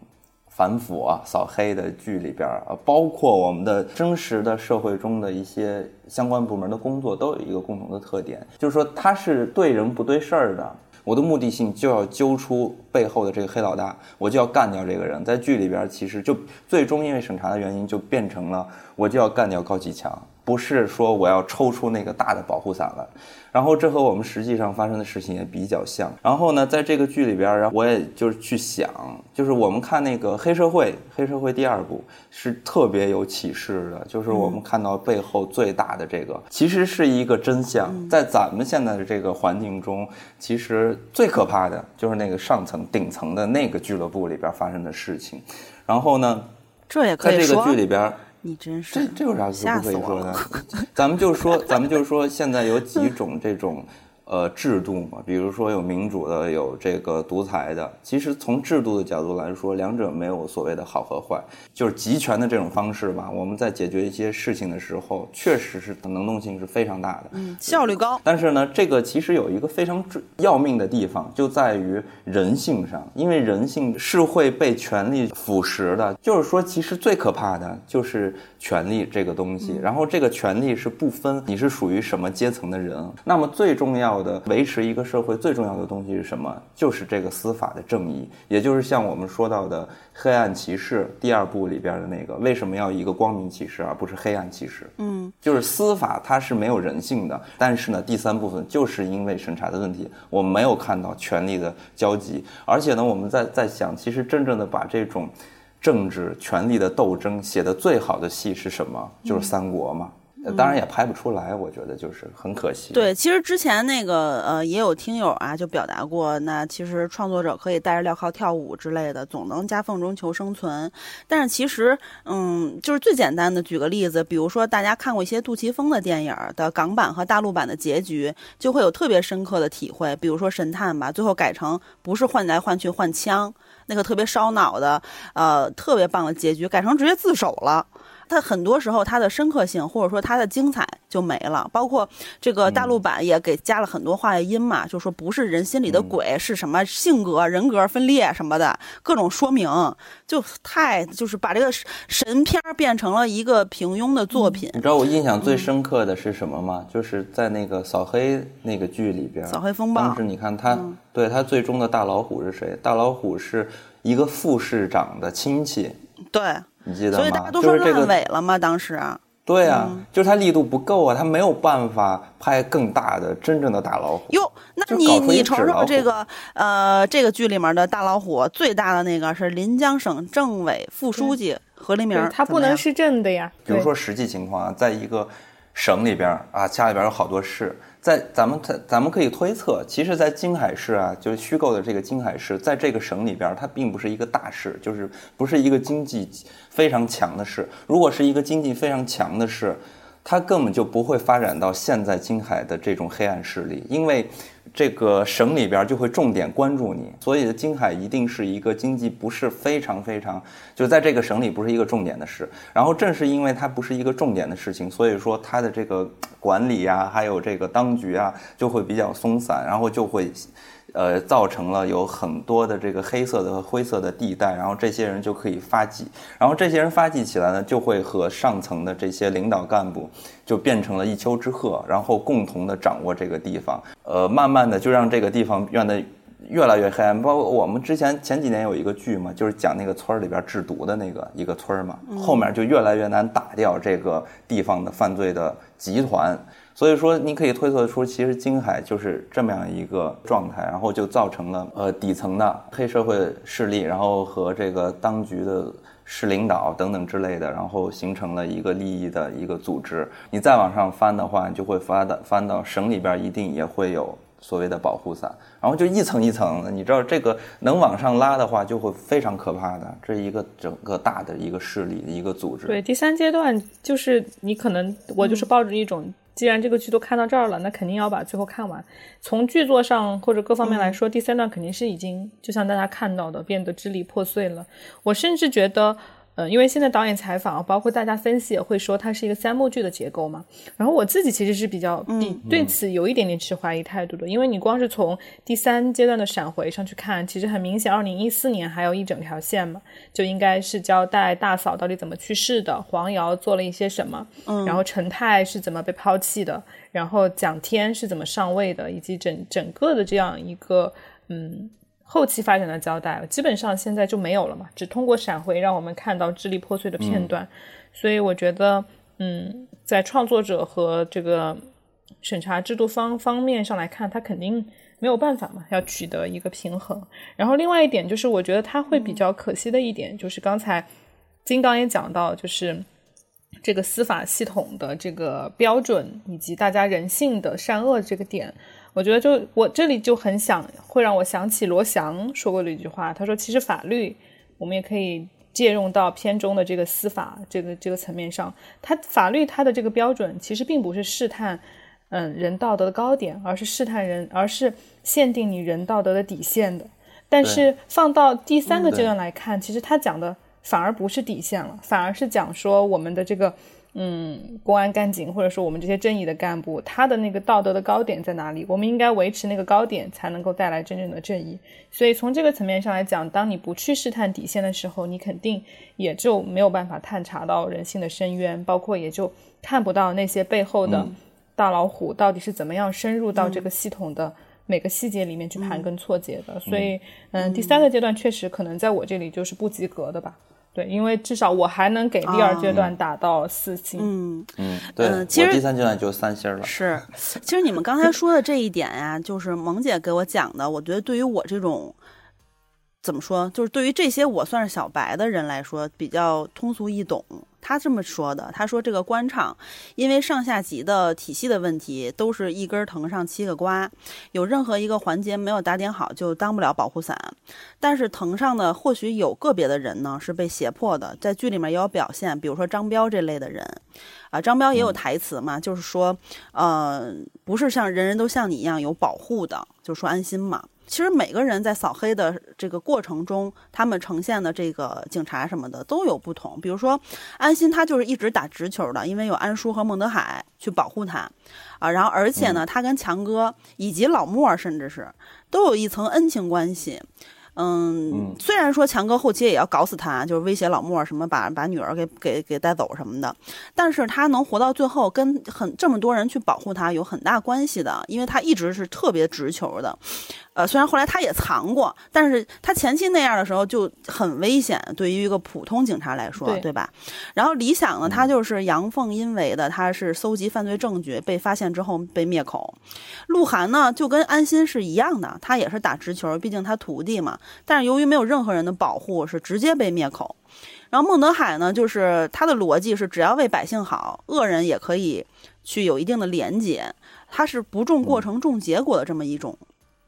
反腐啊、扫黑的剧里边啊，包括我们的真实的社会中的一些相关部门的工作，都有一个共同的特点，就是说它是对人不对事儿的。我的目的性就要揪出背后的这个黑老大，我就要干掉这个人。在剧里边，其实就最终因为审查的原因，就变成了我就要干掉高启强，不是说我要抽出那个大的保护伞来。然后这和我们实际上发生的事情也比较像。然后呢，在这个剧里边，然后我也就是去想，就是我们看那个黑社会，黑社会第二部是特别有启示的，就是我们看到背后最大的这个，其实是一个真相。在咱们现在的这个环境中，其实最可怕的就是那个上层顶层的那个俱乐部里边发生的事情。然后呢，这也可以说在这个剧里边。你真是这这有啥不可以说的了？咱们就说，咱们就说，现在有几种这种呃制度嘛，比如说有民主的，有这个独裁的。其实从制度的角度来说，两者没有所谓的好和坏，就是集权的这种方式吧。我们在解决一些事情的时候，确实是能动性是非常大的，嗯，效率高。但是呢，这个其实有一个非常要命的地方，就在于人性上，因为人性是会被权力腐蚀的。就是说，其实最可怕的就是权力这个东西，然后这个权力是不分你是属于什么阶层的人。那么最重要的维持一个社会最重要的东西是什么？就是这个司法的正义，也就是像我们说到的黑暗骑士第二部里边的那个，为什么要一个光明骑士而不是黑暗骑士？嗯，就是司法它是没有人性的，但是呢，第三部分就是因为审查的问题，我们没有看到权力的交集，而且呢，我们在在想，其实真正的把这种政治权力的斗争写的最好的戏是什么？就是三国嘛。当然也拍不出来，我觉得就是很可惜。对，其实之前那个呃，也有听友啊就表达过，那其实创作者可以带着镣铐跳舞之类的，总能夹缝中求生存。但是其实，嗯，就是最简单的，举个例子，比如说大家看过一些杜琪峰的电影的港版和大陆版的结局，就会有特别深刻的体会。比如说《神探》吧，最后改成不是换来换去换枪，那个特别烧脑的，呃，特别棒的结局，改成直接自首了。它很多时候它的深刻性或者说它的精彩就没了，包括这个大陆版也给加了很多话外音嘛，就说不是人心里的鬼，是什么性格、人格分裂什么的各种说明，就太就是把这个神片变成了一个平庸的作品。你知道我印象最深刻的是什么吗？就是在那个扫黑那个剧里边，扫黑风暴。当时你看他，对他最终的大老虎是谁？大老虎是一个副市长的亲戚。对。你记得吗？所以大家都说烂尾了吗？当时，对啊，就是它力度不够啊，它没有办法拍更大的真正的大老虎。哟，那你你瞅瞅这个呃，这个剧里面的大老虎最大的那个是临江省政委副书记何黎明，他不能是镇的呀。比如说实际情况啊，在一个省里边啊，家里边有好多市。在咱们咱咱们可以推测，其实，在京海市啊，就是虚构的这个京海市，在这个省里边，它并不是一个大市，就是不是一个经济非常强的市。如果是一个经济非常强的市，它根本就不会发展到现在金海的这种黑暗势力，因为。这个省里边就会重点关注你，所以金海一定是一个经济不是非常非常，就在这个省里不是一个重点的事。然后正是因为它不是一个重点的事情，所以说它的这个管理啊，还有这个当局啊，就会比较松散，然后就会。呃，造成了有很多的这个黑色的和灰色的地带，然后这些人就可以发迹，然后这些人发迹起来呢，就会和上层的这些领导干部就变成了一丘之貉，然后共同的掌握这个地方，呃，慢慢的就让这个地方变得越来越黑暗。包括我们之前前几年有一个剧嘛，就是讲那个村里边制毒的那个一个村嘛，后面就越来越难打掉这个地方的犯罪的集团。所以说，你可以推测出，其实金海就是这么样一个状态，然后就造成了呃底层的黑社会势力，然后和这个当局的市领导等等之类的，然后形成了一个利益的一个组织。你再往上翻的话，你就会翻到翻到省里边，一定也会有所谓的保护伞，然后就一层一层的。你知道这个能往上拉的话，就会非常可怕的，这是一个整个大的一个势力的一个组织。对，第三阶段就是你可能我就是抱着一种。既然这个剧都看到这儿了，那肯定要把最后看完。从剧作上或者各方面来说，第三段肯定是已经就像大家看到的，变得支离破碎了。我甚至觉得。呃，因为现在导演采访，包括大家分析也会说它是一个三幕剧的结构嘛。然后我自己其实是比较比对此有一点点持怀疑态度的，因为你光是从第三阶段的闪回上去看，其实很明显，二零一四年还有一整条线嘛，就应该是交代大嫂到底怎么去世的，黄瑶做了一些什么，然后陈泰是怎么被抛弃的，然后蒋天是怎么上位的，以及整整个的这样一个嗯。后期发展的交代基本上现在就没有了嘛，只通过闪回让我们看到支离破碎的片段，所以我觉得，嗯，在创作者和这个审查制度方方面上来看，他肯定没有办法嘛，要取得一个平衡。然后另外一点就是，我觉得他会比较可惜的一点，就是刚才金刚也讲到，就是这个司法系统的这个标准以及大家人性的善恶这个点。我觉得，就我这里就很想，会让我想起罗翔说过的一句话。他说：“其实法律，我们也可以借用到片中的这个司法这个这个层面上。他法律它的这个标准，其实并不是试探，嗯人道德的高点，而是试探人，而是限定你人道德的底线的。但是放到第三个阶段来看，其实他讲的反而不是底线了，反而是讲说我们的这个。嗯，公安干警或者说我们这些正义的干部，他的那个道德的高点在哪里？我们应该维持那个高点，才能够带来真正的正义。所以从这个层面上来讲，当你不去试探底线的时候，你肯定也就没有办法探查到人性的深渊，包括也就看不到那些背后的大老虎到底是怎么样深入到这个系统的每个细节里面去盘根错节的。所以，嗯，第三个阶段确实可能在我这里就是不及格的吧。对，因为至少我还能给第二阶段打到四星。嗯嗯，对，其实第三阶段就三星了。是，其实你们刚才说的这一点呀，就是萌姐给我讲的，我觉得对于我这种。怎么说？就是对于这些我算是小白的人来说，比较通俗易懂。他这么说的：“他说这个官场，因为上下级的体系的问题，都是一根藤上七个瓜，有任何一个环节没有打点好，就当不了保护伞。但是藤上的，或许有个别的人呢是被胁迫的，在剧里面也有表现，比如说张彪这类的人，啊，张彪也有台词嘛，就是说，呃，不是像人人都像你一样有保护的，就说安心嘛。”其实每个人在扫黑的这个过程中，他们呈现的这个警察什么的都有不同。比如说，安心他就是一直打直球的，因为有安叔和孟德海去保护他，啊，然后而且呢，他跟强哥以及老莫甚至是都有一层恩情关系。嗯，虽然说强哥后期也要搞死他，就是威胁老莫什么把把女儿给给给带走什么的，但是他能活到最后，跟很这么多人去保护他有很大关系的，因为他一直是特别直球的。呃，虽然后来他也藏过，但是他前期那样的时候就很危险，对于一个普通警察来说，对吧？然后李想呢，他就是阳奉阴违的，他是搜集犯罪证据，被发现之后被灭口。鹿晗呢，就跟安心是一样的，他也是打直球，毕竟他徒弟嘛。但是由于没有任何人的保护，是直接被灭口。然后孟德海呢，就是他的逻辑是只要为百姓好，恶人也可以去有一定的廉洁，他是不重过程重结果的这么一种。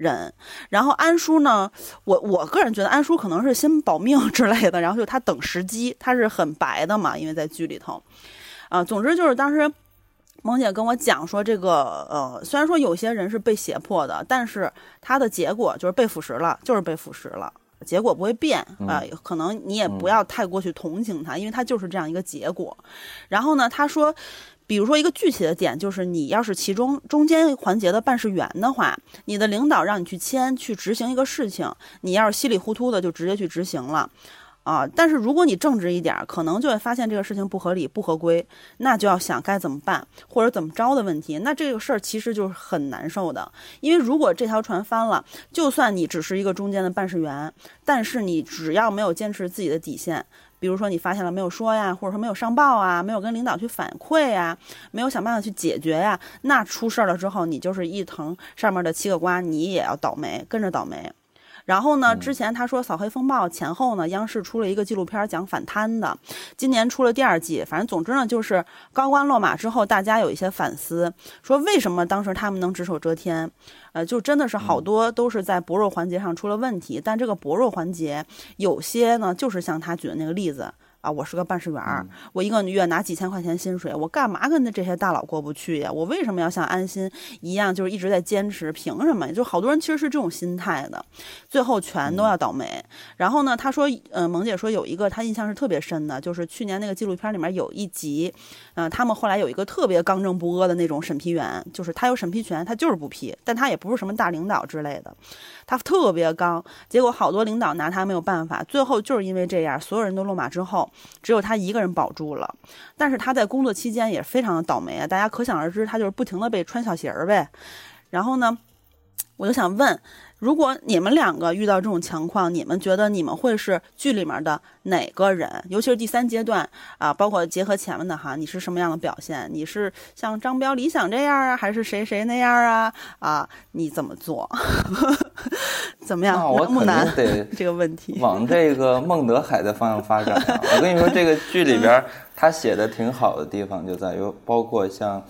人，然后安叔呢？我我个人觉得安叔可能是先保命之类的，然后就他等时机，他是很白的嘛，因为在剧里头，啊，总之就是当时萌姐跟我讲说，这个呃，虽然说有些人是被胁迫的，但是他的结果就是被腐蚀了，就是被腐蚀了，结果不会变啊，可能你也不要太过去同情他，因为他就是这样一个结果。然后呢，他说。比如说一个具体的点，就是你要是其中中间环节的办事员的话，你的领导让你去签去执行一个事情，你要是稀里糊涂的就直接去执行了，啊，但是如果你正直一点，可能就会发现这个事情不合理、不合规，那就要想该怎么办或者怎么着的问题。那这个事儿其实就是很难受的，因为如果这条船翻了，就算你只是一个中间的办事员，但是你只要没有坚持自己的底线。比如说你发现了没有说呀，或者说没有上报啊，没有跟领导去反馈呀，没有想办法去解决呀，那出事儿了之后，你就是一藤上面的七个瓜，你也要倒霉，跟着倒霉。然后呢？之前他说扫黑风暴前后呢，央视出了一个纪录片讲反贪的，今年出了第二季。反正总之呢，就是高官落马之后，大家有一些反思，说为什么当时他们能只手遮天？呃，就真的是好多都是在薄弱环节上出了问题。但这个薄弱环节，有些呢，就是像他举的那个例子。啊，我是个办事员儿，我一个月拿几千块钱薪水，我干嘛跟那这些大佬过不去呀？我为什么要像安心一样，就是一直在坚持？凭什么？就好多人其实是这种心态的，最后全都要倒霉。然后呢，他说，呃，萌姐说有一个他印象是特别深的，就是去年那个纪录片里面有一集，嗯，他们后来有一个特别刚正不阿的那种审批员，就是他有审批权，他就是不批，但他也不是什么大领导之类的。他特别刚，结果好多领导拿他没有办法，最后就是因为这样，所有人都落马之后，只有他一个人保住了。但是他在工作期间也非常的倒霉啊，大家可想而知，他就是不停的被穿小鞋儿呗。然后呢，我就想问。如果你们两个遇到这种情况，你们觉得你们会是剧里面的哪个人？尤其是第三阶段啊，包括结合前面的哈，你是什么样的表现？你是像张彪、李想这样啊，还是谁谁那样啊？啊，你怎么做？怎么样？我肯定得 这个问题往这个孟德海的方向发展。我跟你说，这个剧里边 他写的挺好的地方就在于，包括像。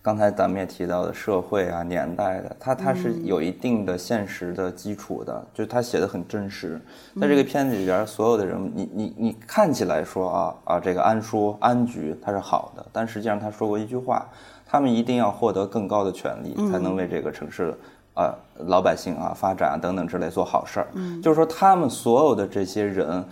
刚才咱们也提到的社会啊、年代的，它它是有一定的现实的基础的，就是他写的很真实。在这个片子里边，所有的人，你你你看起来说啊啊，这个安叔安局他是好的，但实际上他说过一句话，他们一定要获得更高的权利，才能为这个城市。啊，老百姓啊，发展啊等等之类做好事儿，嗯，就是说他们所有的这些人，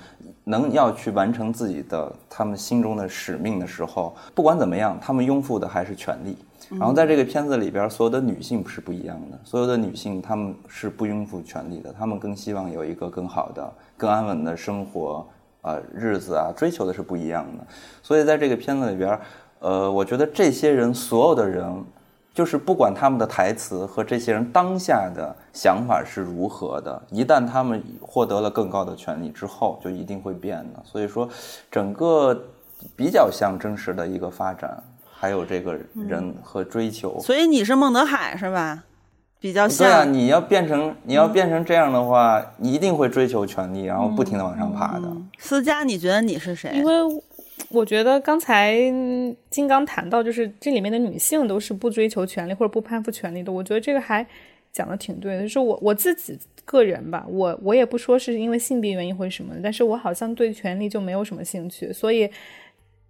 能要去完成自己的他们心中的使命的时候，不管怎么样，他们拥护的还是权利。然后在这个片子里边，所有的女性是不一样的，所有的女性她们是不拥护权利的，她们更希望有一个更好的、更安稳的生活啊日子啊，追求的是不一样的。所以在这个片子里边，呃，我觉得这些人所有的人。就是不管他们的台词和这些人当下的想法是如何的，一旦他们获得了更高的权利之后，就一定会变的。所以说，整个比较像真实的一个发展，还有这个人和追求。所以你是孟德海是吧？比较像。对啊，你要变成你要变成这样的话，你一定会追求权利，然后不停的往上爬的。思佳，你觉得你是谁？因为。我觉得刚才金刚谈到，就是这里面的女性都是不追求权利或者不攀附权利的。我觉得这个还讲的挺对的。就是我我自己个人吧，我我也不说是因为性别原因或者什么，但是我好像对权利就没有什么兴趣。所以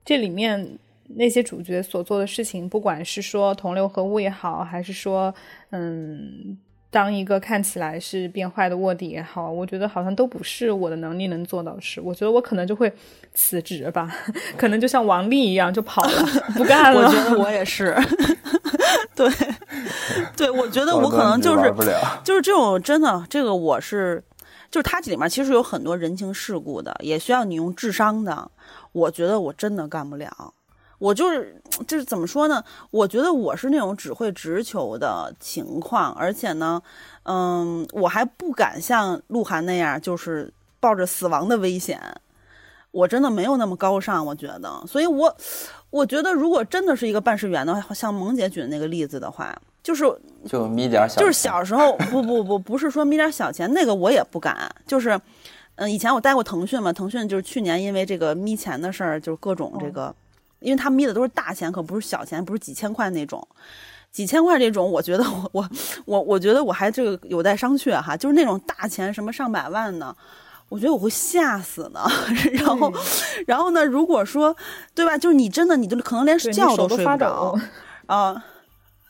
这里面那些主角所做的事情，不管是说同流合污也好，还是说嗯。当一个看起来是变坏的卧底也好，我觉得好像都不是我的能力能做到的事。我觉得我可能就会辞职吧，可能就像王丽一样就跑了，不干了。我觉得我也是，对，对，我觉得我可能就是就是这种真的，这个我是就是它这里面其实有很多人情世故的，也需要你用智商的。我觉得我真的干不了。我就是就是怎么说呢？我觉得我是那种只会直球的情况，而且呢，嗯，我还不敢像鹿晗那样，就是抱着死亡的危险。我真的没有那么高尚，我觉得。所以，我我觉得，如果真的是一个办事员的话，像萌姐举的那个例子的话，就是就眯点小，就是小时候不不不不是说眯点小钱，那个我也不敢。就是嗯，以前我待过腾讯嘛，腾讯就是去年因为这个眯钱的事儿，就是各种这个。因为他眯的都是大钱，可不是小钱，不是几千块那种，几千块这种，我觉得我我我我觉得我还这个有待商榷哈。就是那种大钱，什么上百万呢，我觉得我会吓死呢。然后，然后呢，如果说，对吧？就是你真的，你都可能连觉都睡不着啊。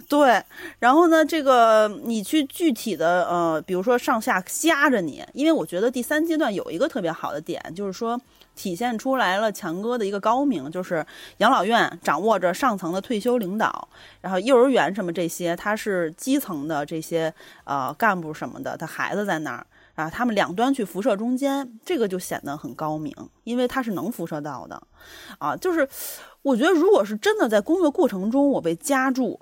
对，然后呢，这个你去具体的呃，比如说上下夹着你，因为我觉得第三阶段有一个特别好的点，就是说。体现出来了强哥的一个高明，就是养老院掌握着上层的退休领导，然后幼儿园什么这些，他是基层的这些呃干部什么的，他孩子在那儿啊，他们两端去辐射中间，这个就显得很高明，因为他是能辐射到的，啊，就是我觉得如果是真的在工作过程中我被夹住，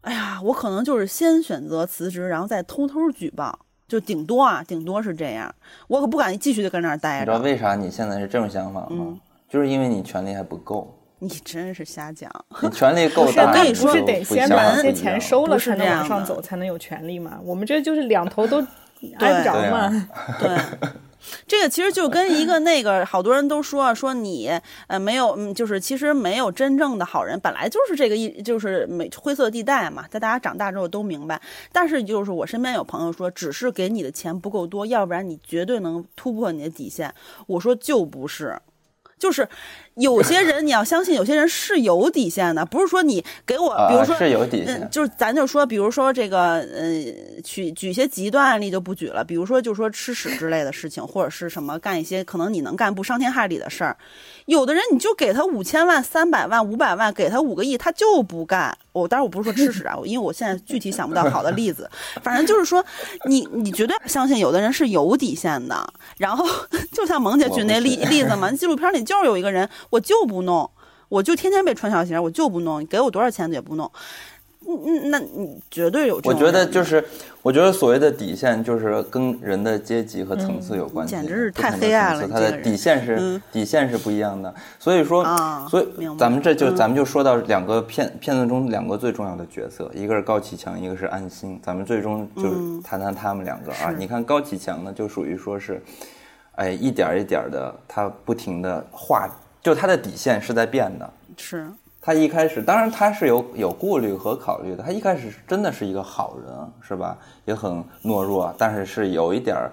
哎呀，我可能就是先选择辞职，然后再偷偷举报。就顶多啊，顶多是这样，我可不敢继续的跟那儿待着。你知道为啥你现在是这种想法吗？就是因为你权力还不够。你真是瞎讲。你权力够大，不是得先把那些钱收了才能往上走，才能有权利吗？我们这就是两头都 挨不着嘛。对。这个其实就跟一个那个，好多人都说说你呃没有，嗯，就是其实没有真正的好人，本来就是这个意就是没灰色地带嘛，在大家长大之后都明白。但是就是我身边有朋友说，只是给你的钱不够多，要不然你绝对能突破你的底线。我说就不是。就是有些人，你要相信，有些人是有底线的，不是说你给我，比如说是有底线，就是咱就说，比如说这个，呃，举举些极端案例就不举了，比如说就说吃屎之类的事情，或者是什么干一些可能你能干不伤天害理的事儿，有的人你就给他五千万、三百万、五百万，给他五个亿，他就不干。我当然我不是说吃屎啊，因为我现在具体想不到好的例子，反正就是说，你你绝对相信有的人是有底线的。然后 就像萌姐举那例例子嘛，纪录片里就是有一个人，我就不弄，我就天天被穿小鞋，我就不弄，你给我多少钱也不弄。嗯，那你绝对有。我觉得就是，我觉得所谓的底线就是跟人的阶级和层次有关系。简直是太黑暗了。他的底线是底线是不一样的，所以说，所以咱们这就咱们就说到两个片片子中两个最重要的角色，一个是高启强，一个是安心。咱们最终就是谈谈他们两个啊。你看高启强呢，就属于说是，哎，一点一点的，他不停的画，就他的底线是在变的。是。他一开始，当然他是有有顾虑和考虑的。他一开始真的是一个好人，是吧？也很懦弱，但是是有一点儿，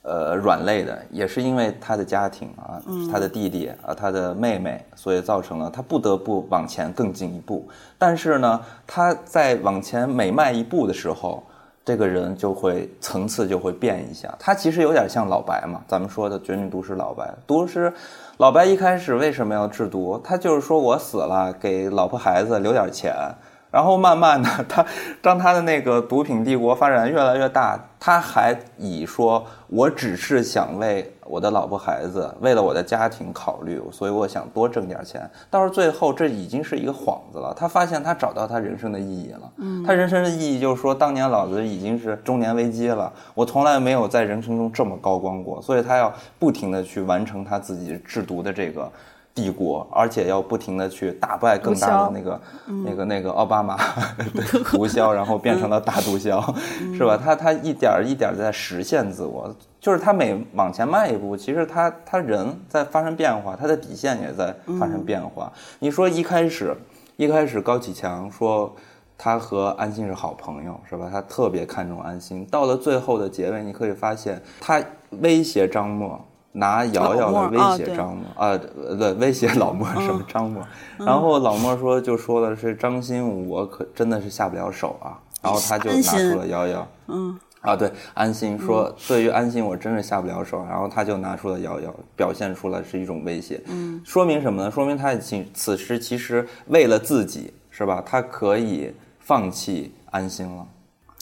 呃软肋的，也是因为他的家庭啊，他的弟弟啊，他的妹妹，所以造成了他不得不往前更进一步。但是呢，他在往前每迈一步的时候，这个人就会层次就会变一下。他其实有点像老白嘛，咱们说的绝命毒师老白。毒师老白一开始为什么要制毒？他就是说我死了，给老婆孩子留点钱。然后慢慢的，他当他的那个毒品帝国发展越来越大，他还以说，我只是想为我的老婆孩子，为了我的家庭考虑，所以我想多挣点钱。到了最后，这已经是一个幌子了。他发现他找到他人生的意义了。嗯，他人生的意义就是说，当年老子已经是中年危机了，我从来没有在人生中这么高光过，所以他要不停的去完成他自己制毒的这个。帝国，而且要不停的去打败更大的那个、那个、那个奥巴马 毒枭，然后变成了大毒枭，是吧？他他一点一点在实现自我，就是他每往前迈一步，其实他他人在发生变化，他的底线也在发生变化。你说一开始，一开始高启强说他和安心是好朋友，是吧？他特别看重安心。到了最后的结尾，你可以发现他威胁张默。拿瑶瑶来威胁张默啊，对，威胁老莫什么张默，然后老莫说就说的是张欣，我可真的是下不了手啊，然后他就拿出了瑶瑶，嗯，啊对，安心说对于安心我真是下不了手，然后他就拿出了瑶瑶，表现出来是一种威胁，嗯，说明什么呢？说明他此此时其实为了自己是吧？他可以放弃安心了。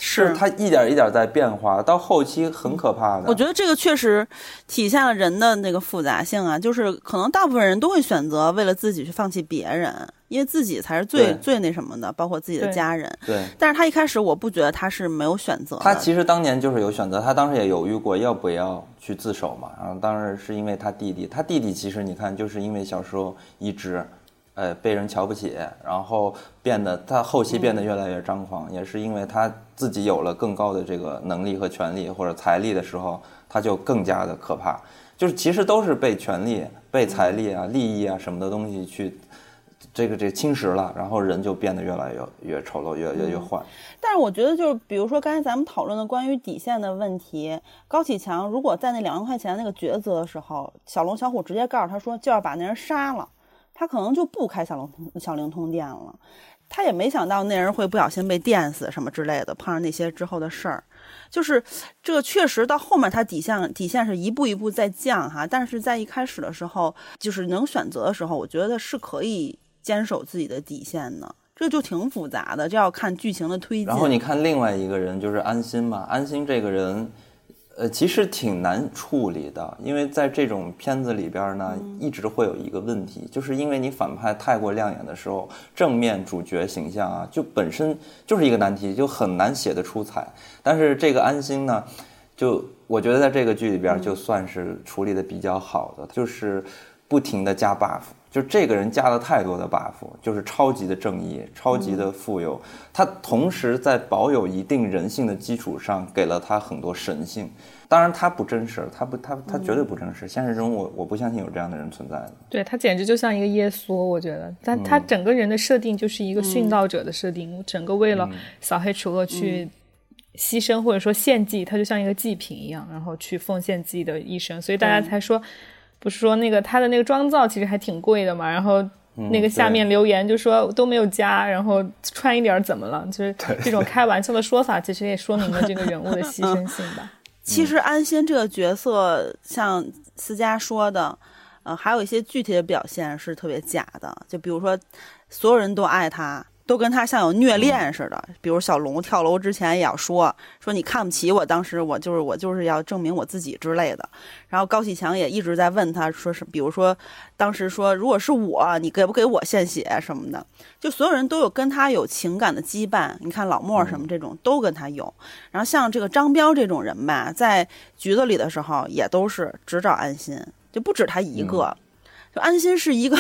是他一点一点在变化，到后期很可怕的。我觉得这个确实体现了人的那个复杂性啊，就是可能大部分人都会选择为了自己去放弃别人，因为自己才是最最那什么的，包括自己的家人。对。但是他一开始我不觉得他是没有选择。他其实当年就是有选择，他当时也犹豫过要不要去自首嘛。然后当时是因为他弟弟，他弟弟其实你看就是因为小时候一直。呃，被人瞧不起，然后变得他后期变得越来越张狂，也是因为他自己有了更高的这个能力和权力或者财力的时候，他就更加的可怕。就是其实都是被权力、被财力啊、利益啊什么的东西去这个这侵蚀了，然后人就变得越来越越丑陋，越越越坏。但是我觉得，就是比如说刚才咱们讨论的关于底线的问题，高启强如果在那两万块钱那个抉择的时候，小龙小虎直接告诉他说就要把那人杀了。他可能就不开小灵通小灵通店了，他也没想到那人会不小心被电死什么之类的，碰上那些之后的事儿，就是这个确实到后面他底线底线是一步一步在降哈，但是在一开始的时候，就是能选择的时候，我觉得是可以坚守自己的底线的，这就挺复杂的，这要看剧情的推进。然后你看另外一个人就是安心嘛，安心这个人。呃，其实挺难处理的，因为在这种片子里边呢，一直会有一个问题，就是因为你反派太过亮眼的时候，正面主角形象啊，就本身就是一个难题，就很难写得出彩。但是这个安心呢，就我觉得在这个剧里边就算是处理的比较好的，就是不停的加 buff。就这个人加了太多的 buff，就是超级的正义，超级的富有。他同时在保有一定人性的基础上，给了他很多神性。当然，他不真实，他不，他他绝对不真实。现实中，我我不相信有这样的人存在的。对他简直就像一个耶稣，我觉得。但他整个人的设定就是一个殉道者的设定，整个为了扫黑除恶去牺牲或者说献祭，他就像一个祭品一样，然后去奉献自己的一生。所以大家才说。不是说那个他的那个妆造其实还挺贵的嘛，然后那个下面留言就说都没有加，然后穿一点怎么了？就是这种开玩笑的说法，其实也说明了这个人物的牺牲 性吧。其实安心这个角色，像思佳说的，呃，还有一些具体的表现是特别假的，就比如说所有人都爱他。都跟他像有虐恋似的，比如小龙跳楼之前也要说说你看不起我，当时我就是我就是要证明我自己之类的。然后高启强也一直在问他说是，比如说当时说如果是我，你给不给我献血什么的？就所有人都有跟他有情感的羁绊。你看老莫什么这种都跟他有。然后像这个张彪这种人吧，在局子里的时候也都是只找安心，就不止他一个。就安心是一个，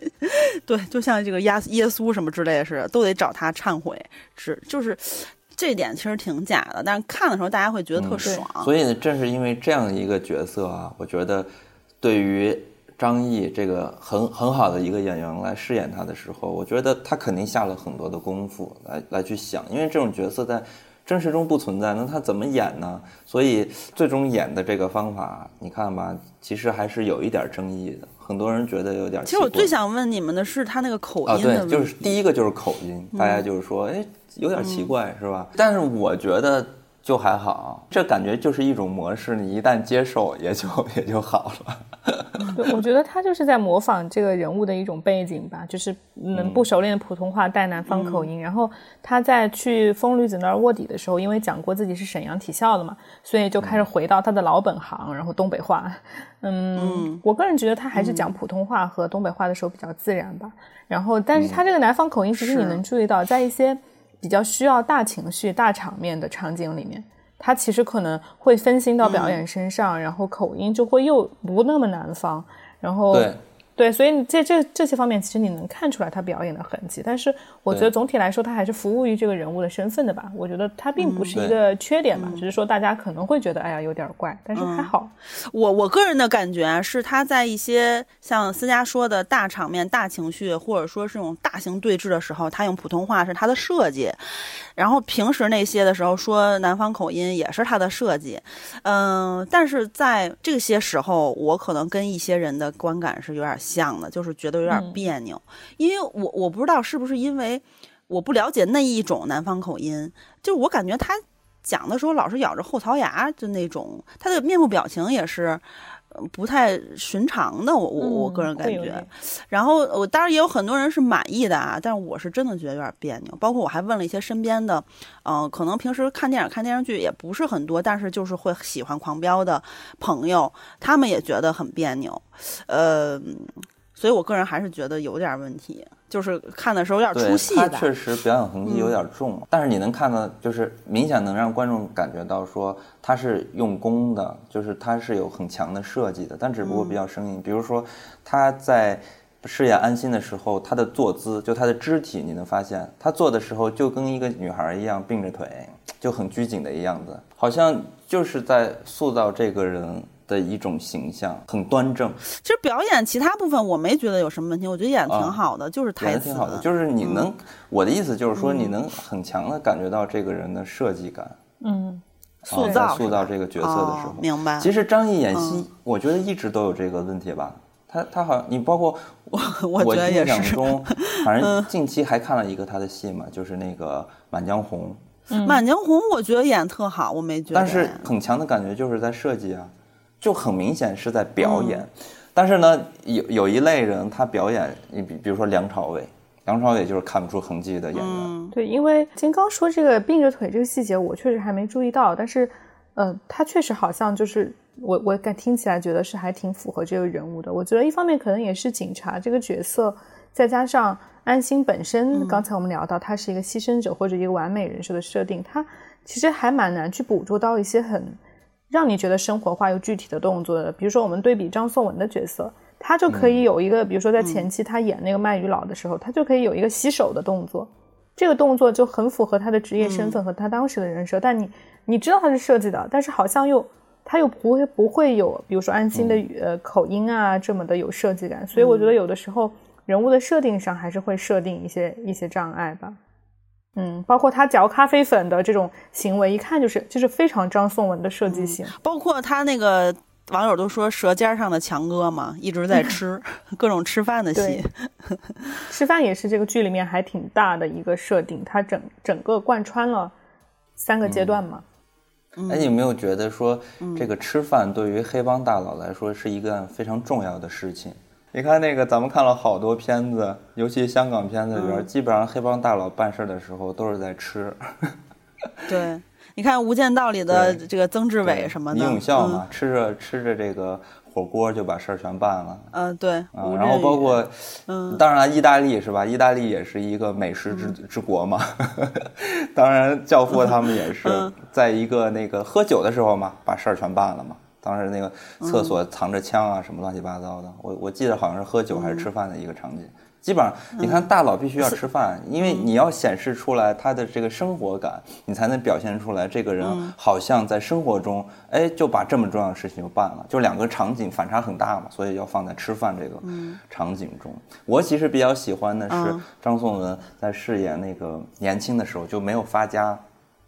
对，就像这个耶耶稣什么之类的似的，都得找他忏悔，是就是这点其实挺假的，但是看的时候大家会觉得特爽。所以呢，正是因为这样一个角色啊，我觉得对于张译这个很很好的一个演员来饰演他的时候，我觉得他肯定下了很多的功夫来来去想，因为这种角色在真实中不存在，那他怎么演呢？所以最终演的这个方法，你看吧，其实还是有一点争议的。很多人觉得有点。其实我最想问你们的是他那个口音啊，对，就是第一个就是口音，大家就是说，哎，有点奇怪，是吧？但是我觉得。就还好，这感觉就是一种模式，你一旦接受，也就 也就好了。对，我觉得他就是在模仿这个人物的一种背景吧，就是能不熟练的普通话带南方口音。然后他在去疯驴子那儿卧底的时候，因为讲过自己是沈阳体校的嘛，所以就开始回到他的老本行，然后东北话。嗯，我个人觉得他还是讲普通话和东北话的时候比较自然吧。然后，但是他这个南方口音，其实你能注意到，在一些。比较需要大情绪、大场面的场景里面，他其实可能会分心到表演身上，然后口音就会又不那么南方，然后。对，所以这这这些方面，其实你能看出来他表演的痕迹。但是我觉得总体来说，他还是服务于这个人物的身份的吧。我觉得他并不是一个缺点吧，只是说大家可能会觉得，哎呀，有点怪。但是还好。我我个人的感觉是，他在一些像思佳说的大场面、大情绪，或者说是这种大型对峙的时候，他用普通话是他的设计。然后平时那些的时候说南方口音也是他的设计。嗯，但是在这些时候，我可能跟一些人的观感是有点。像的，就是觉得有点别扭，因为我我不知道是不是因为我不了解那一种南方口音，就是我感觉他讲的时候老是咬着后槽牙，就那种他的面部表情也是。不太寻常的，我我我个人感觉，然后我当然也有很多人是满意的啊，但是我是真的觉得有点别扭。包括我还问了一些身边的，嗯，可能平时看电影看电视剧也不是很多，但是就是会喜欢狂飙的朋友，他们也觉得很别扭，呃，所以我个人还是觉得有点问题。就是看的时候有点出戏，他确实表演痕迹有点重，但是你能看到，就是明显能让观众感觉到说他是用功的，就是他是有很强的设计的，但只不过比较生硬。比如说他在饰演安心的时候，他的坐姿，就他的肢体，你能发现他坐的时候就跟一个女孩一样并着腿，就很拘谨的一样子，好像就是在塑造这个人。的一种形象很端正。其实表演其他部分我没觉得有什么问题，我觉得演的挺好的，就是台词。挺好的，就是你能，我的意思就是说，你能很强的感觉到这个人的设计感。嗯，塑造塑造这个角色的时候，明白。其实张译演戏，我觉得一直都有这个问题吧。他他好像你包括 我，我印象中，反正近期还看了一个他的戏嘛，就是那个《满江红》。《满江红》我觉得演特好，我没觉得。但是很强的感觉就是在设计啊。就很明显是在表演，但是呢，有有一类人他表演，你比比如说梁朝伟，梁朝伟就是看不出痕迹的演员。对，因为金刚说这个并着腿这个细节，我确实还没注意到，但是，嗯，他确实好像就是我我感听起来觉得是还挺符合这个人物的。我觉得一方面可能也是警察这个角色，再加上安心本身，刚才我们聊到他是一个牺牲者或者一个完美人设的设定，他其实还蛮难去捕捉到一些很。让你觉得生活化又具体的动作的，比如说我们对比张颂文的角色，他就可以有一个，比如说在前期他演那个卖鱼佬的时候，他就可以有一个洗手的动作，这个动作就很符合他的职业身份和他当时的人设。但你你知道他是设计的，但是好像又他又不会不会有，比如说安心的呃口音啊这么的有设计感，所以我觉得有的时候人物的设定上还是会设定一些一些障碍吧。嗯，包括他嚼咖啡粉的这种行为，一看就是就是非常张颂文的设计性。包括他那个网友都说舌尖上的强哥嘛，一直在吃 各种吃饭的戏。吃饭也是这个剧里面还挺大的一个设定，他整整个贯穿了三个阶段嘛。哎，你有没有觉得说这个吃饭对于黑帮大佬来说是一个非常重要的事情？你看那个，咱们看了好多片子，尤其香港片子里边，基本上黑帮大佬办事的时候都是在吃。对，你看《无间道》里的这个曾志伟什么的，李永孝嘛，吃着吃着这个火锅就把事儿全办了。嗯，对。然后包括，嗯，当然意大利是吧？意大利也是一个美食之之国嘛。当然，教父他们也是在一个那个喝酒的时候嘛，把事儿全办了嘛。当时那个厕所藏着枪啊，什么乱七八糟的，我我记得好像是喝酒还是吃饭的一个场景。基本上，你看大佬必须要吃饭，因为你要显示出来他的这个生活感，你才能表现出来这个人好像在生活中，哎，就把这么重要的事情就办了。就两个场景反差很大嘛，所以要放在吃饭这个场景中。我其实比较喜欢的是张颂文在饰演那个年轻的时候就没有发家。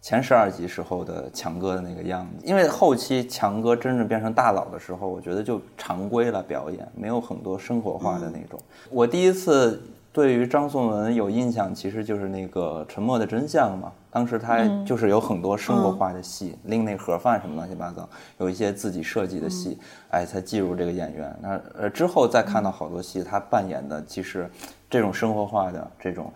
前十二集时候的强哥的那个样子，因为后期强哥真正变成大佬的时候，我觉得就常规了表演，没有很多生活化的那种。我第一次对于张颂文有印象，其实就是那个《沉默的真相》嘛。当时他就是有很多生活化的戏，拎那盒饭什么乱七八糟，有一些自己设计的戏，哎，才记住这个演员。那呃之后再看到好多戏，他扮演的其实这种生活化的这种。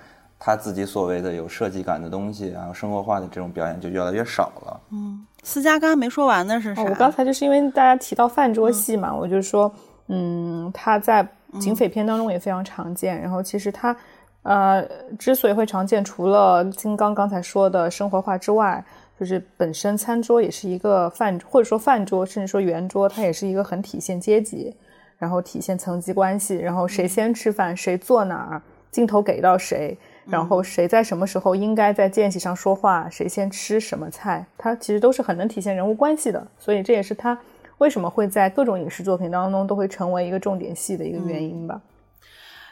他自己所谓的有设计感的东西，然后生活化的这种表演就越来越少了。嗯，思佳刚刚没说完的是啥？我刚才就是因为大家提到饭桌戏嘛，我就说，嗯，他在警匪片当中也非常常见。然后其实他，呃，之所以会常见，除了金刚刚才说的生活化之外，就是本身餐桌也是一个饭，或者说饭桌，甚至说圆桌，它也是一个很体现阶级，然后体现层级关系，然后谁先吃饭，谁坐哪儿，镜头给到谁。然后谁在什么时候应该在间隙上说话，谁先吃什么菜，它其实都是很能体现人物关系的。所以这也是他为什么会在各种影视作品当中都会成为一个重点戏的一个原因吧。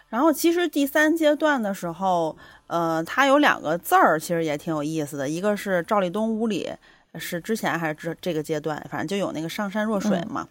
然后其实第三阶段的时候，呃，它有两个字儿，其实也挺有意思的。一个是赵立东屋里是之前还是这这个阶段，反正就有那个上善若水嘛。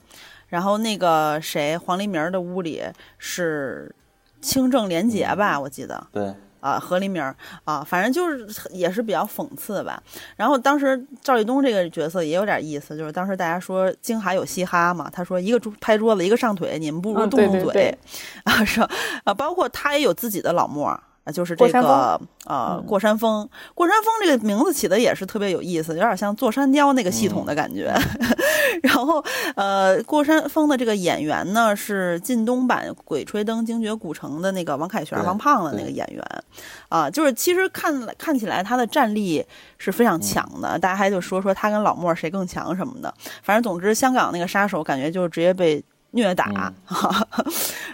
然后那个谁黄黎明的屋里是清正廉洁吧，我记得。对。啊，何黎明啊，反正就是也是比较讽刺吧。然后当时赵立东这个角色也有点意思，就是当时大家说京海有嘻哈嘛，他说一个桌拍桌子，一个上腿，你们不如动动嘴啊，是啊，包括他也有自己的老莫。啊，就是这个呃，过山峰，过山峰这个名字起的也是特别有意思，有点像坐山雕那个系统的感觉。然后呃，过山峰的这个演员呢是靳东版《鬼吹灯》精绝古城的那个王凯旋、王胖子那个演员啊，就是其实看看起来他的战力是非常强的，大家还就说说他跟老莫谁更强什么的。反正总之，香港那个杀手感觉就是直接被。虐打，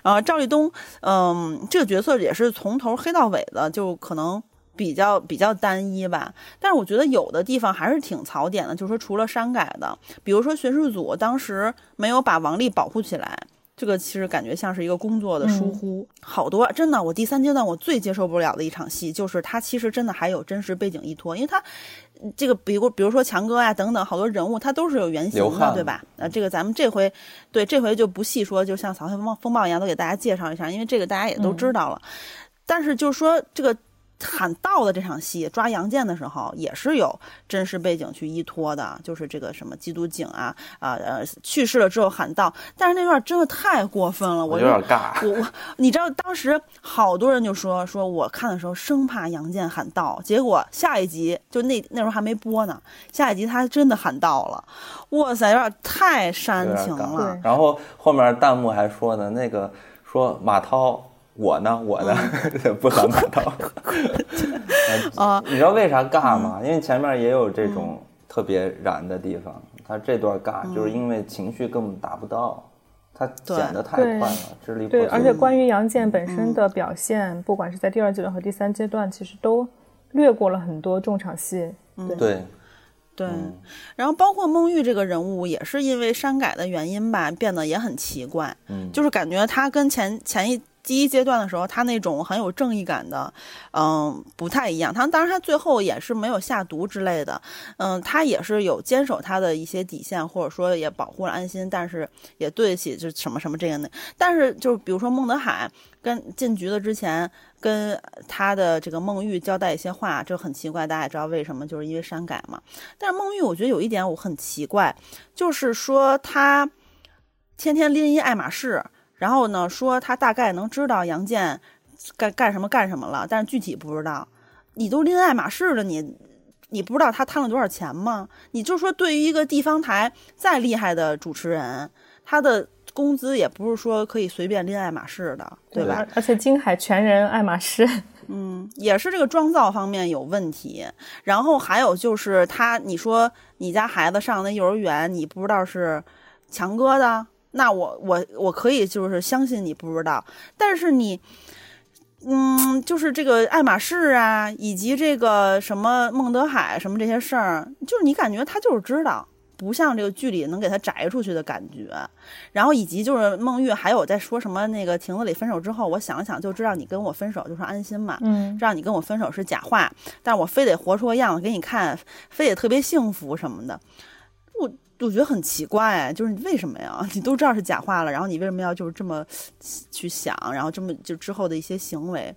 然 后赵立东，嗯，这个角色也是从头黑到尾的，就可能比较比较单一吧。但是我觉得有的地方还是挺槽点的，就是说除了删改的，比如说巡视组当时没有把王丽保护起来，这个其实感觉像是一个工作的疏忽。好多真的，我第三阶段我最接受不了的一场戏，就是他其实真的还有真实背景依托，因为他。这个比如比如说强哥啊等等好多人物，他都是有原型的，对吧？呃，这个咱们这回对这回就不细说，就像《扫黑风风暴》一样，都给大家介绍一下，因为这个大家也都知道了。但是就是说这个。喊道的这场戏抓杨建的时候，也是有真实背景去依托的，就是这个什么缉毒警啊啊呃去世了之后喊道，但是那段真的太过分了，我有点尬。我我你知道当时好多人就说说我看的时候生怕杨建喊道，结果下一集就那那时候还没播呢，下一集他真的喊道了，哇塞，有点太煽情了。然后后面弹幕还说呢，那个说马涛。我呢，我呢，不喊马涛。啊，你知道为啥尬吗？因为前面也有这种特别燃的地方，他这段尬就是因为情绪根本达不到，他剪得太快了，支离破碎。对，而且关于杨建本身的表现，不管是在第二阶段和第三阶段，其实都略过了很多重场戏。嗯对，对。然后包括孟玉这个人物，也是因为删改的原因吧，变得也很奇怪。嗯，就是感觉他跟前前一。第一阶段的时候，他那种很有正义感的，嗯，不太一样。他当然他最后也是没有下毒之类的，嗯，他也是有坚守他的一些底线，或者说也保护了安心，但是也对得起就什么什么这个那。但是就比如说孟德海跟进局的之前，跟他的这个孟玉交代一些话，就很奇怪。大家也知道为什么，就是因为删改嘛。但是孟玉，我觉得有一点我很奇怪，就是说他天天拎一爱马仕。然后呢，说他大概能知道杨建干干什么干什么了，但是具体不知道。你都拎爱马仕了，你你不知道他贪了多少钱吗？你就说，对于一个地方台再厉害的主持人，他的工资也不是说可以随便拎爱马仕的，对吧？而且金海全人爱马仕，嗯，也是这个妆造方面有问题。然后还有就是他，你说你家孩子上那幼儿园，你不知道是强哥的。那我我我可以就是相信你不知道，但是你，嗯，就是这个爱马仕啊，以及这个什么孟德海什么这些事儿，就是你感觉他就是知道，不像这个剧里能给他摘出去的感觉。然后以及就是孟玉还有在说什么那个亭子里分手之后，我想想就知道你跟我分手就是安心嘛，嗯，让你跟我分手是假话，但是我非得活出个样子给你看，非得特别幸福什么的，我。觉得很奇怪，就是你为什么呀？你都知道是假话了，然后你为什么要就是这么去想，然后这么就之后的一些行为，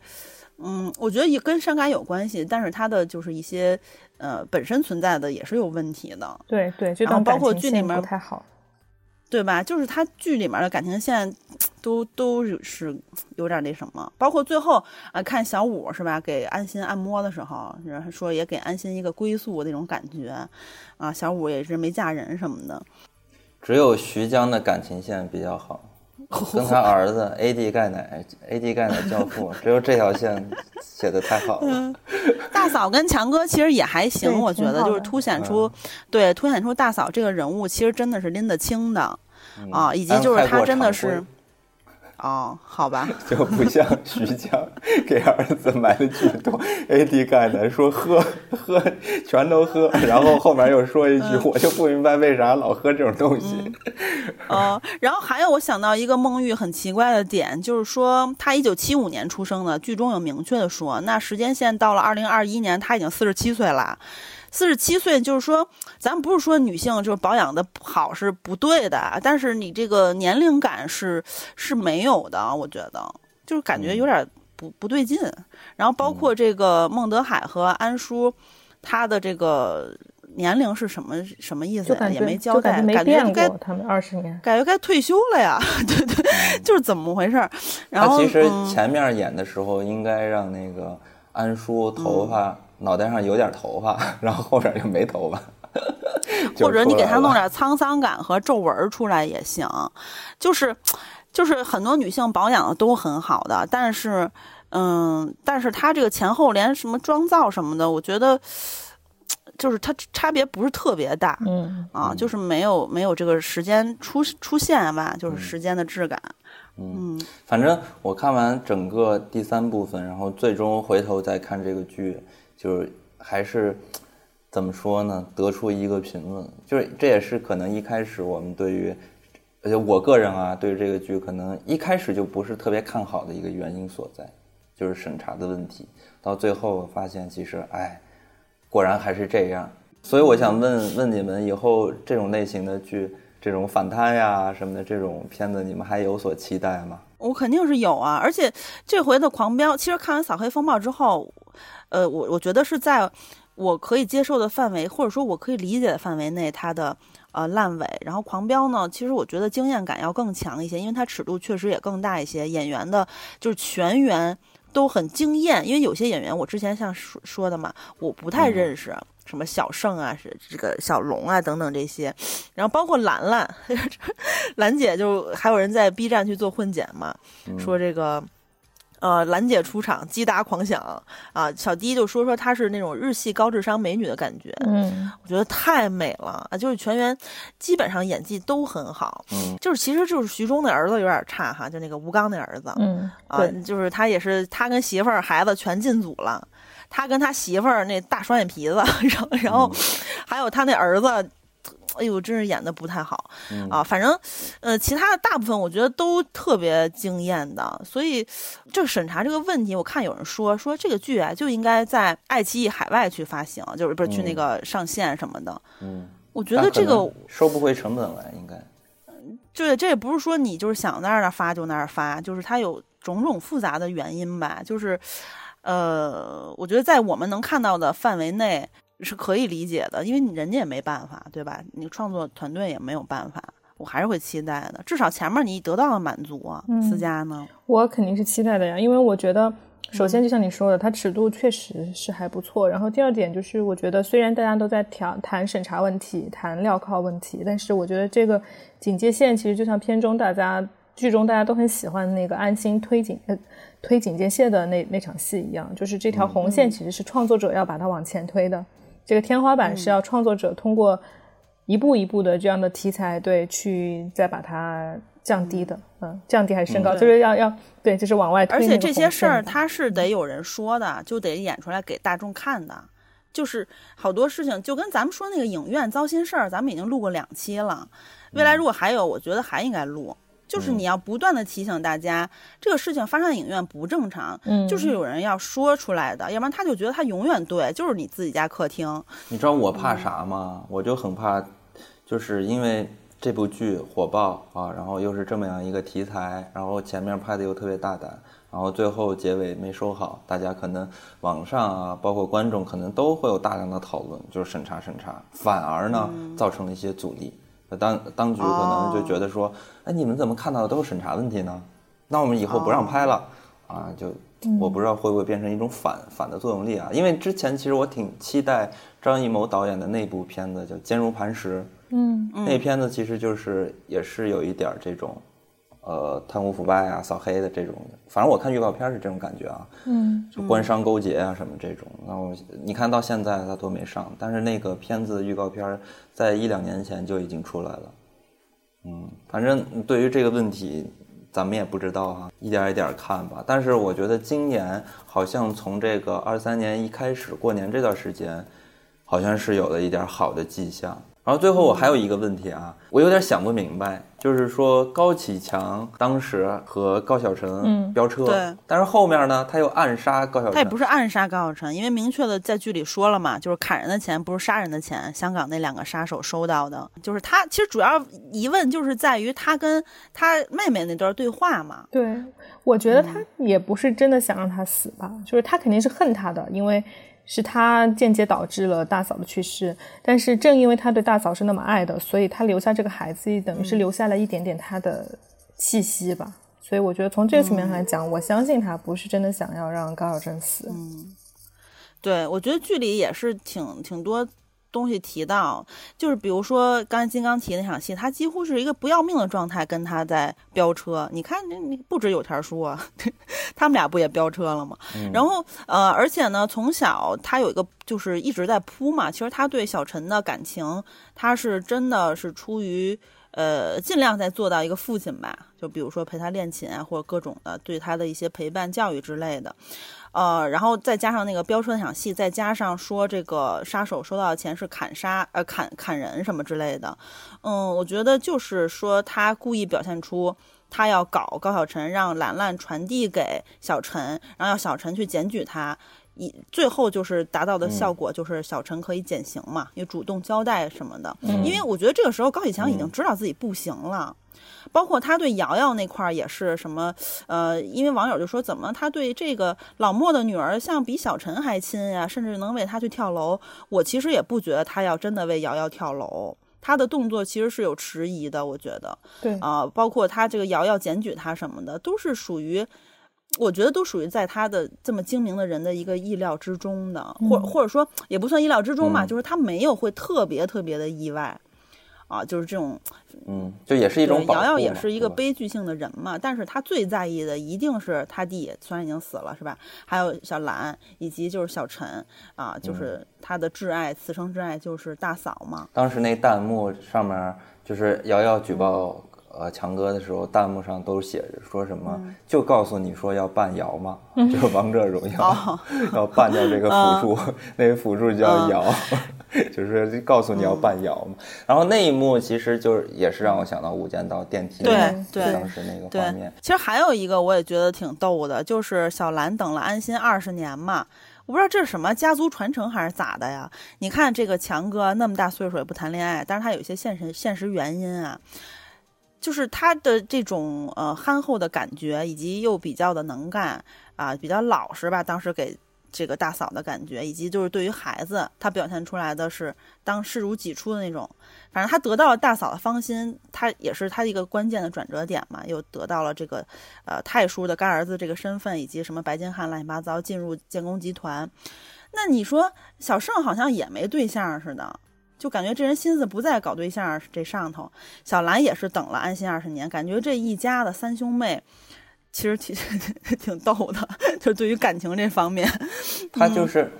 嗯，我觉得也跟伤感有关系，但是他的就是一些呃本身存在的也是有问题的。对对，然后包括剧里面不太好。对吧？就是他剧里面的感情线，都都是有点那什么。包括最后啊，看小五是吧，给安心按摩的时候，然后说也给安心一个归宿那种感觉，啊，小五也是没嫁人什么的。只有徐江的感情线比较好。跟他儿子 AD 钙奶，AD 钙奶教父，只有这条线写的太好了。大嫂跟强哥其实也还行，我觉得就是凸显出，对凸显出大嫂这个人物其实真的是拎得清的啊，以及就是他真的是。哦，好吧，就不像徐江给儿子买的巨多，AD 钙奶说喝 喝全都喝，然后后面又说一句，我就不明白为啥老喝这种东西。嗯，然后还有我想到一个孟玉很奇怪的点，就是说他一九七五年出生的，剧中有明确的说，那时间线到了二零二一年，他已经四十七岁了。四十七岁，就是说，咱不是说女性就是保养的好是不对的，但是你这个年龄感是是没有的，我觉得就是感觉有点不不对劲。然后包括这个孟德海和安叔，他的这个年龄是什么什么意思呀？也没交代，感觉该他们二十年，感觉该退休了呀？对对，就是怎么回事？然后其实前面演的时候应该让那个安叔头发。脑袋上有点头发，然后后边就没头发，或者你给他弄点沧桑感和皱纹出来也行。就是，就是很多女性保养的都很好的，但是，嗯，但是她这个前后连什么妆造什么的，我觉得，就是它差别不是特别大。嗯啊，就是没有没有这个时间出出现吧，就是时间的质感。嗯，反正我看完整个第三部分，然后最终回头再看这个剧。就是还是怎么说呢？得出一个评论，就是这也是可能一开始我们对于，而且我个人啊，对这个剧可能一开始就不是特别看好的一个原因所在，就是审查的问题。到最后发现，其实哎，果然还是这样。所以我想问问你们，以后这种类型的剧，这种反贪呀什么的这种片子，你们还有所期待吗？我肯定是有啊，而且这回的《狂飙》，其实看完《扫黑风暴》之后。呃，我我觉得是在我可以接受的范围，或者说我可以理解的范围内，它的呃烂尾。然后狂飙呢，其实我觉得惊艳感要更强一些，因为它尺度确实也更大一些，演员的就是全员都很惊艳。因为有些演员我之前像说说的嘛，我不太认识，什么小盛啊，是这个小龙啊等等这些。然后包括兰兰，兰姐就还有人在 B 站去做混剪嘛，说这个。呃，兰姐出场，击打狂响啊！小迪就说说她是那种日系高智商美女的感觉，嗯，我觉得太美了啊！就是全员基本上演技都很好，嗯，就是其实就是徐忠那儿子有点差哈，就那个吴刚那儿子，嗯，啊，就是他也是他跟媳妇儿孩子全进组了，他跟他媳妇儿那大双眼皮子，然后然后还有他那儿子。哎呦，真是演的不太好啊！反正，呃，其他的大部分我觉得都特别惊艳的。所以，这审查这个问题，我看有人说说这个剧啊就应该在爱奇艺海外去发行，就是不是去那个上线什么的。嗯，我觉得这个收不回成本来，应该。对，这也不是说你就是想在那儿发就那儿发，就是它有种种复杂的原因吧。就是，呃，我觉得在我们能看到的范围内。是可以理解的，因为你人家也没办法，对吧？你创作团队也没有办法，我还是会期待的。至少前面你得到了满足啊。思佳呢？我肯定是期待的呀，因为我觉得，首先就像你说的，它尺度确实是还不错。然后第二点就是，我觉得虽然大家都在谈谈审查问题、谈镣铐问题，但是我觉得这个警戒线其实就像片中大家剧中大家都很喜欢那个安心推警呃推警戒线的那那场戏一样，就是这条红线其实是创作者要把它往前推的。这个天花板是要创作者通过一步一步的这样的题材，对，去再把它降低的，嗯，降低还是升高，就是要要对，就是往外推。而且这些事儿它是得有人说的，就得演出来给大众看的。就是好多事情，就跟咱们说那个影院糟心事儿，咱们已经录过两期了。未来如果还有，我觉得还应该录。就是你要不断的提醒大家，这个事情发生在影院不正常，嗯就是有人要说出来的，要不然他就觉得他永远对，就是你自己家客厅。你知道我怕啥吗？我就很怕，就是因为这部剧火爆啊，然后又是这么样一个题材，然后前面拍的又特别大胆，然后最后结尾没收好，大家可能网上啊，包括观众可能都会有大量的讨论，就是审查审查，反而呢、造成了一些阻力。当当局可能就觉得说，哎，你们怎么看到的都是审查问题呢？那我们以后不让拍了、啊，就我不知道会不会变成一种反反的作用力啊？因为之前其实我挺期待张艺谋导演的那部片子叫《坚如磐石》，嗯。那片子其实就是也是有一点这种，呃，贪污腐败啊、扫黑的这种。反正我看预告片是这种感觉啊，嗯就官商勾结啊什么这种。那我你看到现在它都没上，但是那个片子预告片在一两年前就已经出来了。嗯，反正对于这个问题，咱们也不知道啊，一点一点看吧。但是我觉得今年好像从这个二三年一开始过年这段时间，好像是有了一点好的迹象。然后最后我还有一个问题啊，我有点想不明白，就是说高启强当时和高晓晨嗯飙车，对但是后面呢他又暗杀高晓晨，他也不是暗杀高晓晨，因为明确的在剧里说了嘛，就是砍人的钱不是杀人的钱，香港那两个杀手收到的，就是他。其实主要疑问就是在于他跟他妹妹那段对话嘛。对，我觉得他也不是真的想让他死吧，就是他肯定是恨他的，因为是他间接导致了大嫂的去世。但是正因为他对大嫂是那么爱的，所以他留下这个孩子，等于是留下了一点点他的气息吧。所以我觉得从这个层面上来讲，我相信他不是真的想要让高晓珍死。嗯对，我觉得剧里也是挺挺多东西提到，就是比如说刚才金刚提那场戏，他几乎是一个不要命的状态跟他在飙车。你看，你不止有田叔啊，他们俩不也飙车了吗？然后呃，而且呢，从小他有一个就是一直在扑嘛，其实他对小陈的感情，他是真的是出于。呃，尽量在做到一个父亲吧，就比如说陪他练琴啊，或者各种的对他的一些陪伴教育之类的。呃，然后再加上那个飙车那场戏，再加上说这个杀手收到的钱是砍杀呃砍砍人什么之类的，嗯，我觉得就是说他故意表现出他要搞高晓晨，让兰兰传递给小陈，然后要小陈去检举他。以最后就是达到的效果，就是小陈可以减刑嘛，也主动交代什么的。因为我觉得这个时候高启强已经知道自己不行了，包括他对瑶瑶那块儿也是什么，呃，因为网友就说怎么他对这个老莫的女儿像比小陈还亲呀，甚至能为他去跳楼。我其实也不觉得他要真的为瑶瑶跳楼。他的动作其实是有迟疑的，我觉得，对啊、包括他这个瑶瑶检举他什么的，都是属于，我觉得都属于在他的这么精明的人的一个意料之中的，或或者说也不算意料之中嘛，嗯就是他没有会特别特别的意外，啊，就是这种嗯，就也是一种瑶瑶也是一个悲剧性的人嘛，但是他最在意的一定是他弟，虽然已经死了，是吧？还有小兰，以及就是小陈啊，嗯就是他的挚爱，此生挚爱就是大嫂嘛。当时那弹幕上面就是瑶瑶举报呃强哥的时候，弹幕上都写着说什么，就告诉你说要办瑶嘛，就是王者荣耀 要办掉这个辅助，那个辅助叫瑶，就是告诉你要办瑶嘛。然后那一幕其实就是也是让我想到《无间道》电梯对就对当时那个画面，，其实还有一个我也觉得挺逗的，就是小兰等了安心二十年嘛。我不知道这是什么家族传承还是咋的呀？你看这个强哥那么大岁数也不谈恋爱，但是他有一些现实现实原因啊，就是他的这种呃憨厚的感觉，以及又比较的能干啊、比较老实吧。当时给这个大嫂的感觉，以及就是对于孩子，他表现出来的是当视如己出的那种。反正他得到了大嫂的芳心，他也是他的一个关键的转折点嘛，又得到了这个呃太叔的干儿子这个身份，以及什么白金汉乱七八糟进入建工集团。那你说小盛好像也没对象似的，就感觉这人心思不在搞对象这上头。小兰也是等了安心二十年，感觉这一家的三兄妹其实挺挺逗的，就对于感情这方面，他就是，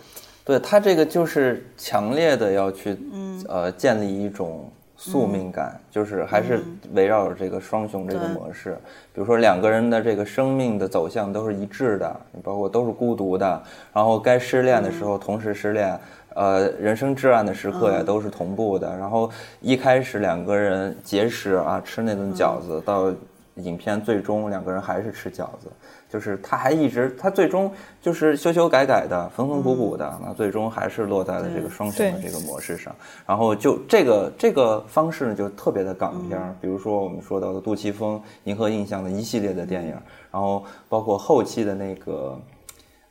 对他这个就是强烈的要去，嗯。呃，建立一种宿命感，就是还是围绕着这个双雄这个模式。比如说两个人的这个生命的走向都是一致的，包括都是孤独的，然后该失恋的时候同时失恋，呃，人生至暗的时刻呀，都是同步的。然后一开始两个人结识啊，吃那顿饺子，到影片最终两个人还是吃饺子。就是他还一直，他最终就是修修改改的，缝缝补补的，那最终还是落在了这个双雄的这个模式上。然后就这个这个方式呢，就特别的港片儿，比如说我们说到的杜琪峰、银河印象的一系列的电影，然后包括后期的那个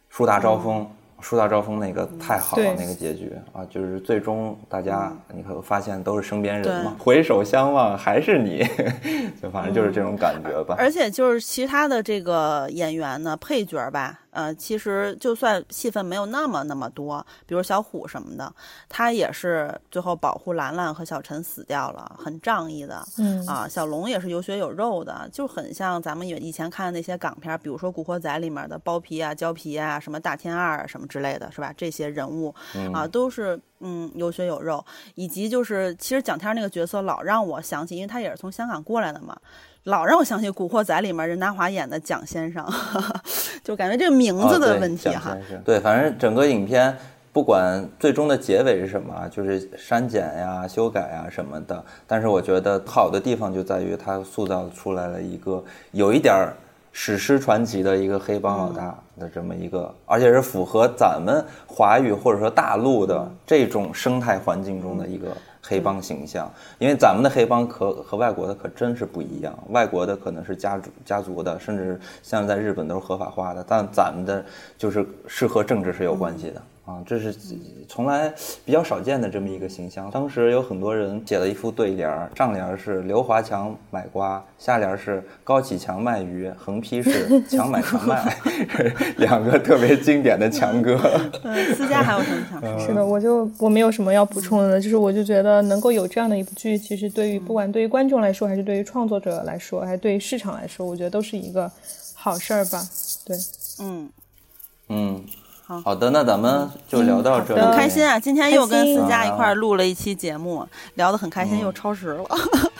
树大招风。树大招风那个太好了，那个结局啊，就是最终大家你会发现都是身边人嘛，回首相望还是你，就反正就是这种感觉吧。而且就是其他的这个演员呢，配角吧。呃，其实就算戏份没有那么那么多，比如小虎什么的，他也是最后保护兰兰和小陈死掉了，很仗义的。嗯啊，小龙也是有血有肉的，就很像咱们以前看的那些港片，比如说《古惑仔》里面的包皮啊、胶皮啊、什么大天二什么之类的，是吧？这些人物啊，都是嗯有血有肉，以及就是其实蒋天那个角色老让我想起，因为他也是从香港过来的嘛。老让我想起《古惑仔》里面任达华演的蒋先生，就感觉这个名字的问题哈。对，反正整个影片不管最终的结尾是什么，就是删减呀、修改呀什么的，但是我觉得好的地方就在于它塑造出来了一个有一点史诗传奇的一个黑帮老大的这么一个，而且是符合咱们华语或者说大陆的这种生态环境中的一个。黑帮形象，因为咱们的黑帮可和外国的可真是不一样。外国的可能是家族家族的，甚至像在日本都是合法化的，但咱们的就是是和政治是有关系的。啊，这是从来比较少见的这么一个形象。当时有很多人写了一副对联儿，上联是刘华强买瓜，下联是高启强卖鱼，横批是强买强卖，两个特别经典的强哥。嗯，私家还有什么想说？是的，我就我没有什么要补充的，就是我就觉得能够有这样的一部剧，其实对于不管对于观众来说，还是对于创作者来说，还是对于市场来说，我觉得都是一个好事儿吧。对，嗯嗯。好的，那咱们就聊到这里。很开心啊，今天又跟思佳一块录了一期节目，聊得很开心，又超时了。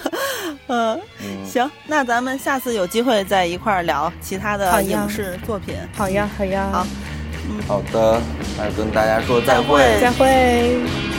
嗯，行，那咱们下次有机会再一块聊其他的影视作品。好呀，好呀。好，嗯，好的，那跟大家说再会，再会。